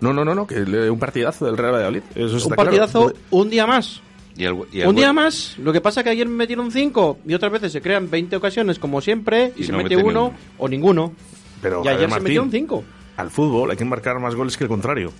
No, no, no, no, que le- un partidazo del Real Valladolid. Eso está
Un
claro.
partidazo, un día más.
Y el- y el
Un día más. Lo que pasa que ayer metieron cinco y otras veces se crean 20 ocasiones como siempre y,
Y
se
no
mete uno o ninguno.
Pero,
y ayer se
Martín,
metieron cinco.
Al fútbol hay que marcar más goles que el contrario.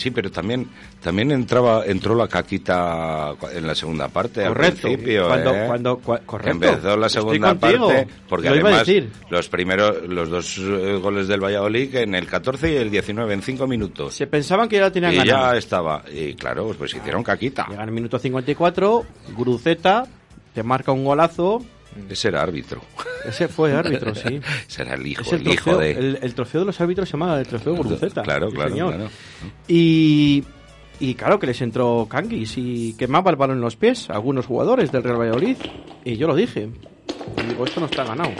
Sí, pero también también entraba entró la caquita en la segunda parte
Correcto.
al principio,
Cuando-
¿eh?
cuando- cua- correcto.
Empezó la segunda parte porque
Lo
además los primeros los dos eh, goles del Valladolid en el 14 y el 19 en 5 minutos.
Se pensaban que ya lo tenían
y
ganado.
ya estaba y claro, pues hicieron caquita.
Llegan al minuto 54, Guruceta te marca un golazo.
Ese era árbitro.
Ese fue árbitro, sí.
Ese era el hijo,
Es el,
el, hijo
trofeo,
de
el, el trofeo de los árbitros se llama el trofeo Guruceta.
Claro, claro,
señor.
claro.
Y, y claro que les entró Canguis y quemaba el balón en los pies a algunos jugadores del Real Valladolid. Y yo lo dije. Y digo, esto no está ganado.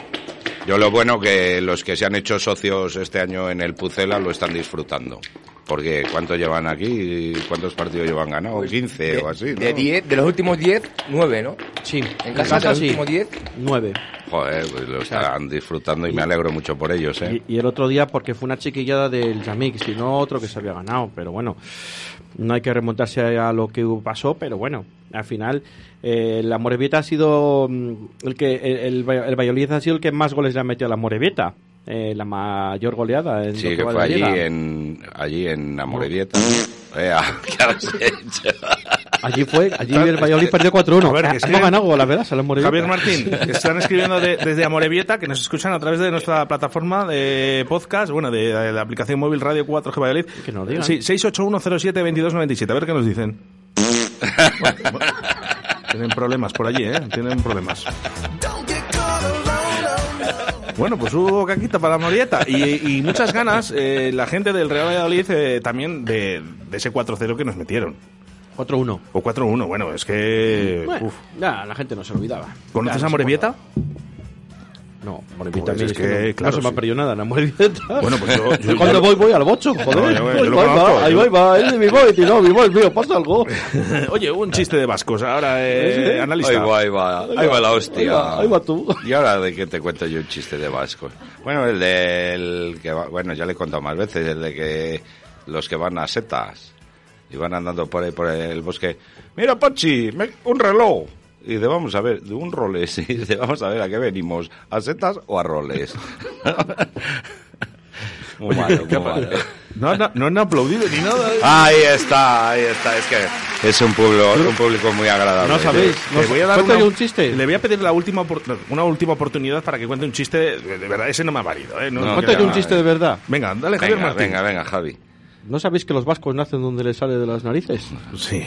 Yo lo bueno que los que se han hecho socios este año en el Pucela lo están disfrutando. Porque ¿cuántos llevan aquí? ¿Cuántos partidos llevan ganado? 15 o así, ¿no?
De, 10, de los últimos 10, 9, ¿no?
Sí,
En casa,
casa sí.
último 10.
Nueve.
Joder, pues lo estarán disfrutando y me alegro mucho por ellos, ¿eh?
Y, y el otro día porque fue una chiquillada del Jamix y no otro que se había ganado. Pero bueno, no hay que remontarse a lo que pasó, pero bueno, al final eh, la Morevieta ha sido mm, el que el, el, el Valladolid ha sido el que más goles le ha metido a la Morevieta. Eh, la mayor goleada en
Sí, que fue allí en, allí en Amorebieta. Ea, ¿qué has hecho?
Allí fue, allí el Valladolid perdió 4-1.
A ver, que es
Hemos
que-
ganado, la verdad, a la Morevieta.
Javier Martín, que están escribiendo de- desde Amorebieta, que nos escuchan a través de nuestra plataforma de podcast, bueno, de, de la aplicación móvil Radio 4G Valladolid.
Que nos digan.
Sí, 681072297, a ver qué nos dicen. Bueno, bueno, tienen problemas por allí, ¿eh? Tienen problemas. Bueno, pues hubo caquita para la Morieta y, y muchas ganas eh, la gente del Real Valladolid eh, también de, de ese 4-0 que nos metieron.
4-1.
O 4-1, bueno, es que...
Bueno,
uf.
ya, la gente no se olvidaba.
¿Conoces
Ya,
a Morevieta?
No, Morevieta
Pues es
es que
que,
no,
claro,
no se me ha perdido nada en la Morevieta.
Bueno, pues yo- yo-
cuando
yo-
voy, voy al bocho, joder.
No, yo- yo
ahí
lo
va, ahí
conozco,
va, ahí
yo-
va, ahí va, es de mi boy, tío, no, mi boy, mío, pasa algo.
Oye, un chiste de vascos. Ahora, eh,
Sí.
analista.
Ahí va, ahí va, ahí va la hostia.
Ahí va, ahí va tú.
Y ahora de qué te cuento yo un chiste de vascos. Bueno, el del que va- bueno, ya le he contado más veces, el de que los que van a setas y van andando por ahí por el bosque. Mira, Pachi, me- un reloj. Y dice, vamos a ver, de un roles. Y dice, vamos a ver, ¿a qué venimos? ¿A setas o a roles? muy malo, muy malo.
No, no, no han aplaudido ni nada. ¿eh?
Ahí está, ahí está. Es que es un pueblo, un público muy agradable.
No sabéis.
Le
Le voy a dar una-
un chiste.
Le voy a pedir la última, una última oportunidad para que cuente un chiste. De, de verdad, ese no me ha valido. ¿eh? No,
No,
un chiste de verdad.
Venga, dale, Javier
Venga,
Martín.
venga, venga, Javi.
¿No sabéis que los vascos nacen donde les sale de las narices?
Sí.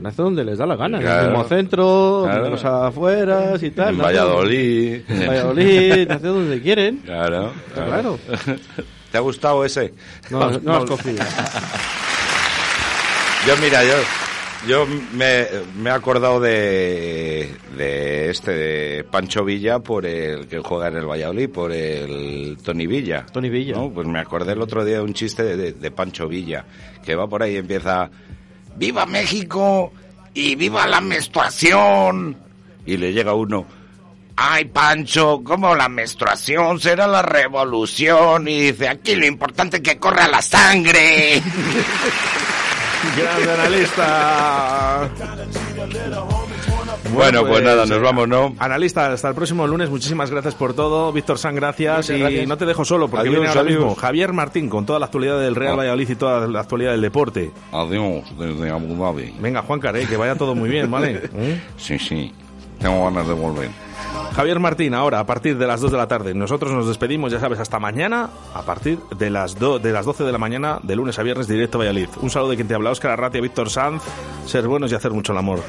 Nacen donde les da la gana, en
Claro.
el mismo centro,
Claro.
en los afueras y tal.
En Valladolid.
En Valladolid, nacen donde quieren.
Claro,
Claro.
¿Te ha gustado ese?
No, no, has cogido.
Yo, mira, yo, yo me, me he acordado de, de este de Pancho Villa por el que juega en el Valladolid, por el Tony Villa.
Tony Villa.
¿no? Pues me acordé el otro día de un chiste de, Pancho Villa, que va por ahí y empieza, ¡Viva México! ¡Y viva la menstruación! Y le llega uno, ¡Ay, Pancho! ¿Cómo la menstruación será la revolución? Y dice, aquí lo importante es que corra la sangre.
Grande analista.
Bueno, pues nada, nos vamos, ¿no?
Analista, hasta el próximo lunes. Muchísimas gracias por todo. Víctor San, gracias.
Muchas
y
gracias.
no te dejo solo porque
Adiós,
viene ahora mismo Javier Martín con toda la actualidad del Real
Ah.
Valladolid y toda la actualidad del deporte.
Adiós, desde Abu Dhabi.
Venga, Juan Carey, que vaya todo muy bien, ¿vale? ¿Eh?
Sí, sí. Tengo ganas de volver.
Javier Martín, ahora a partir de las 2 de la tarde. Nosotros nos despedimos, ya sabes, hasta mañana a partir de las, do- de las 12 de la mañana, de lunes a viernes, directo a Valladolid. Un saludo de quien te habla, Óscar Arratia, Víctor Sanz. Ser buenos y hacer mucho el amor.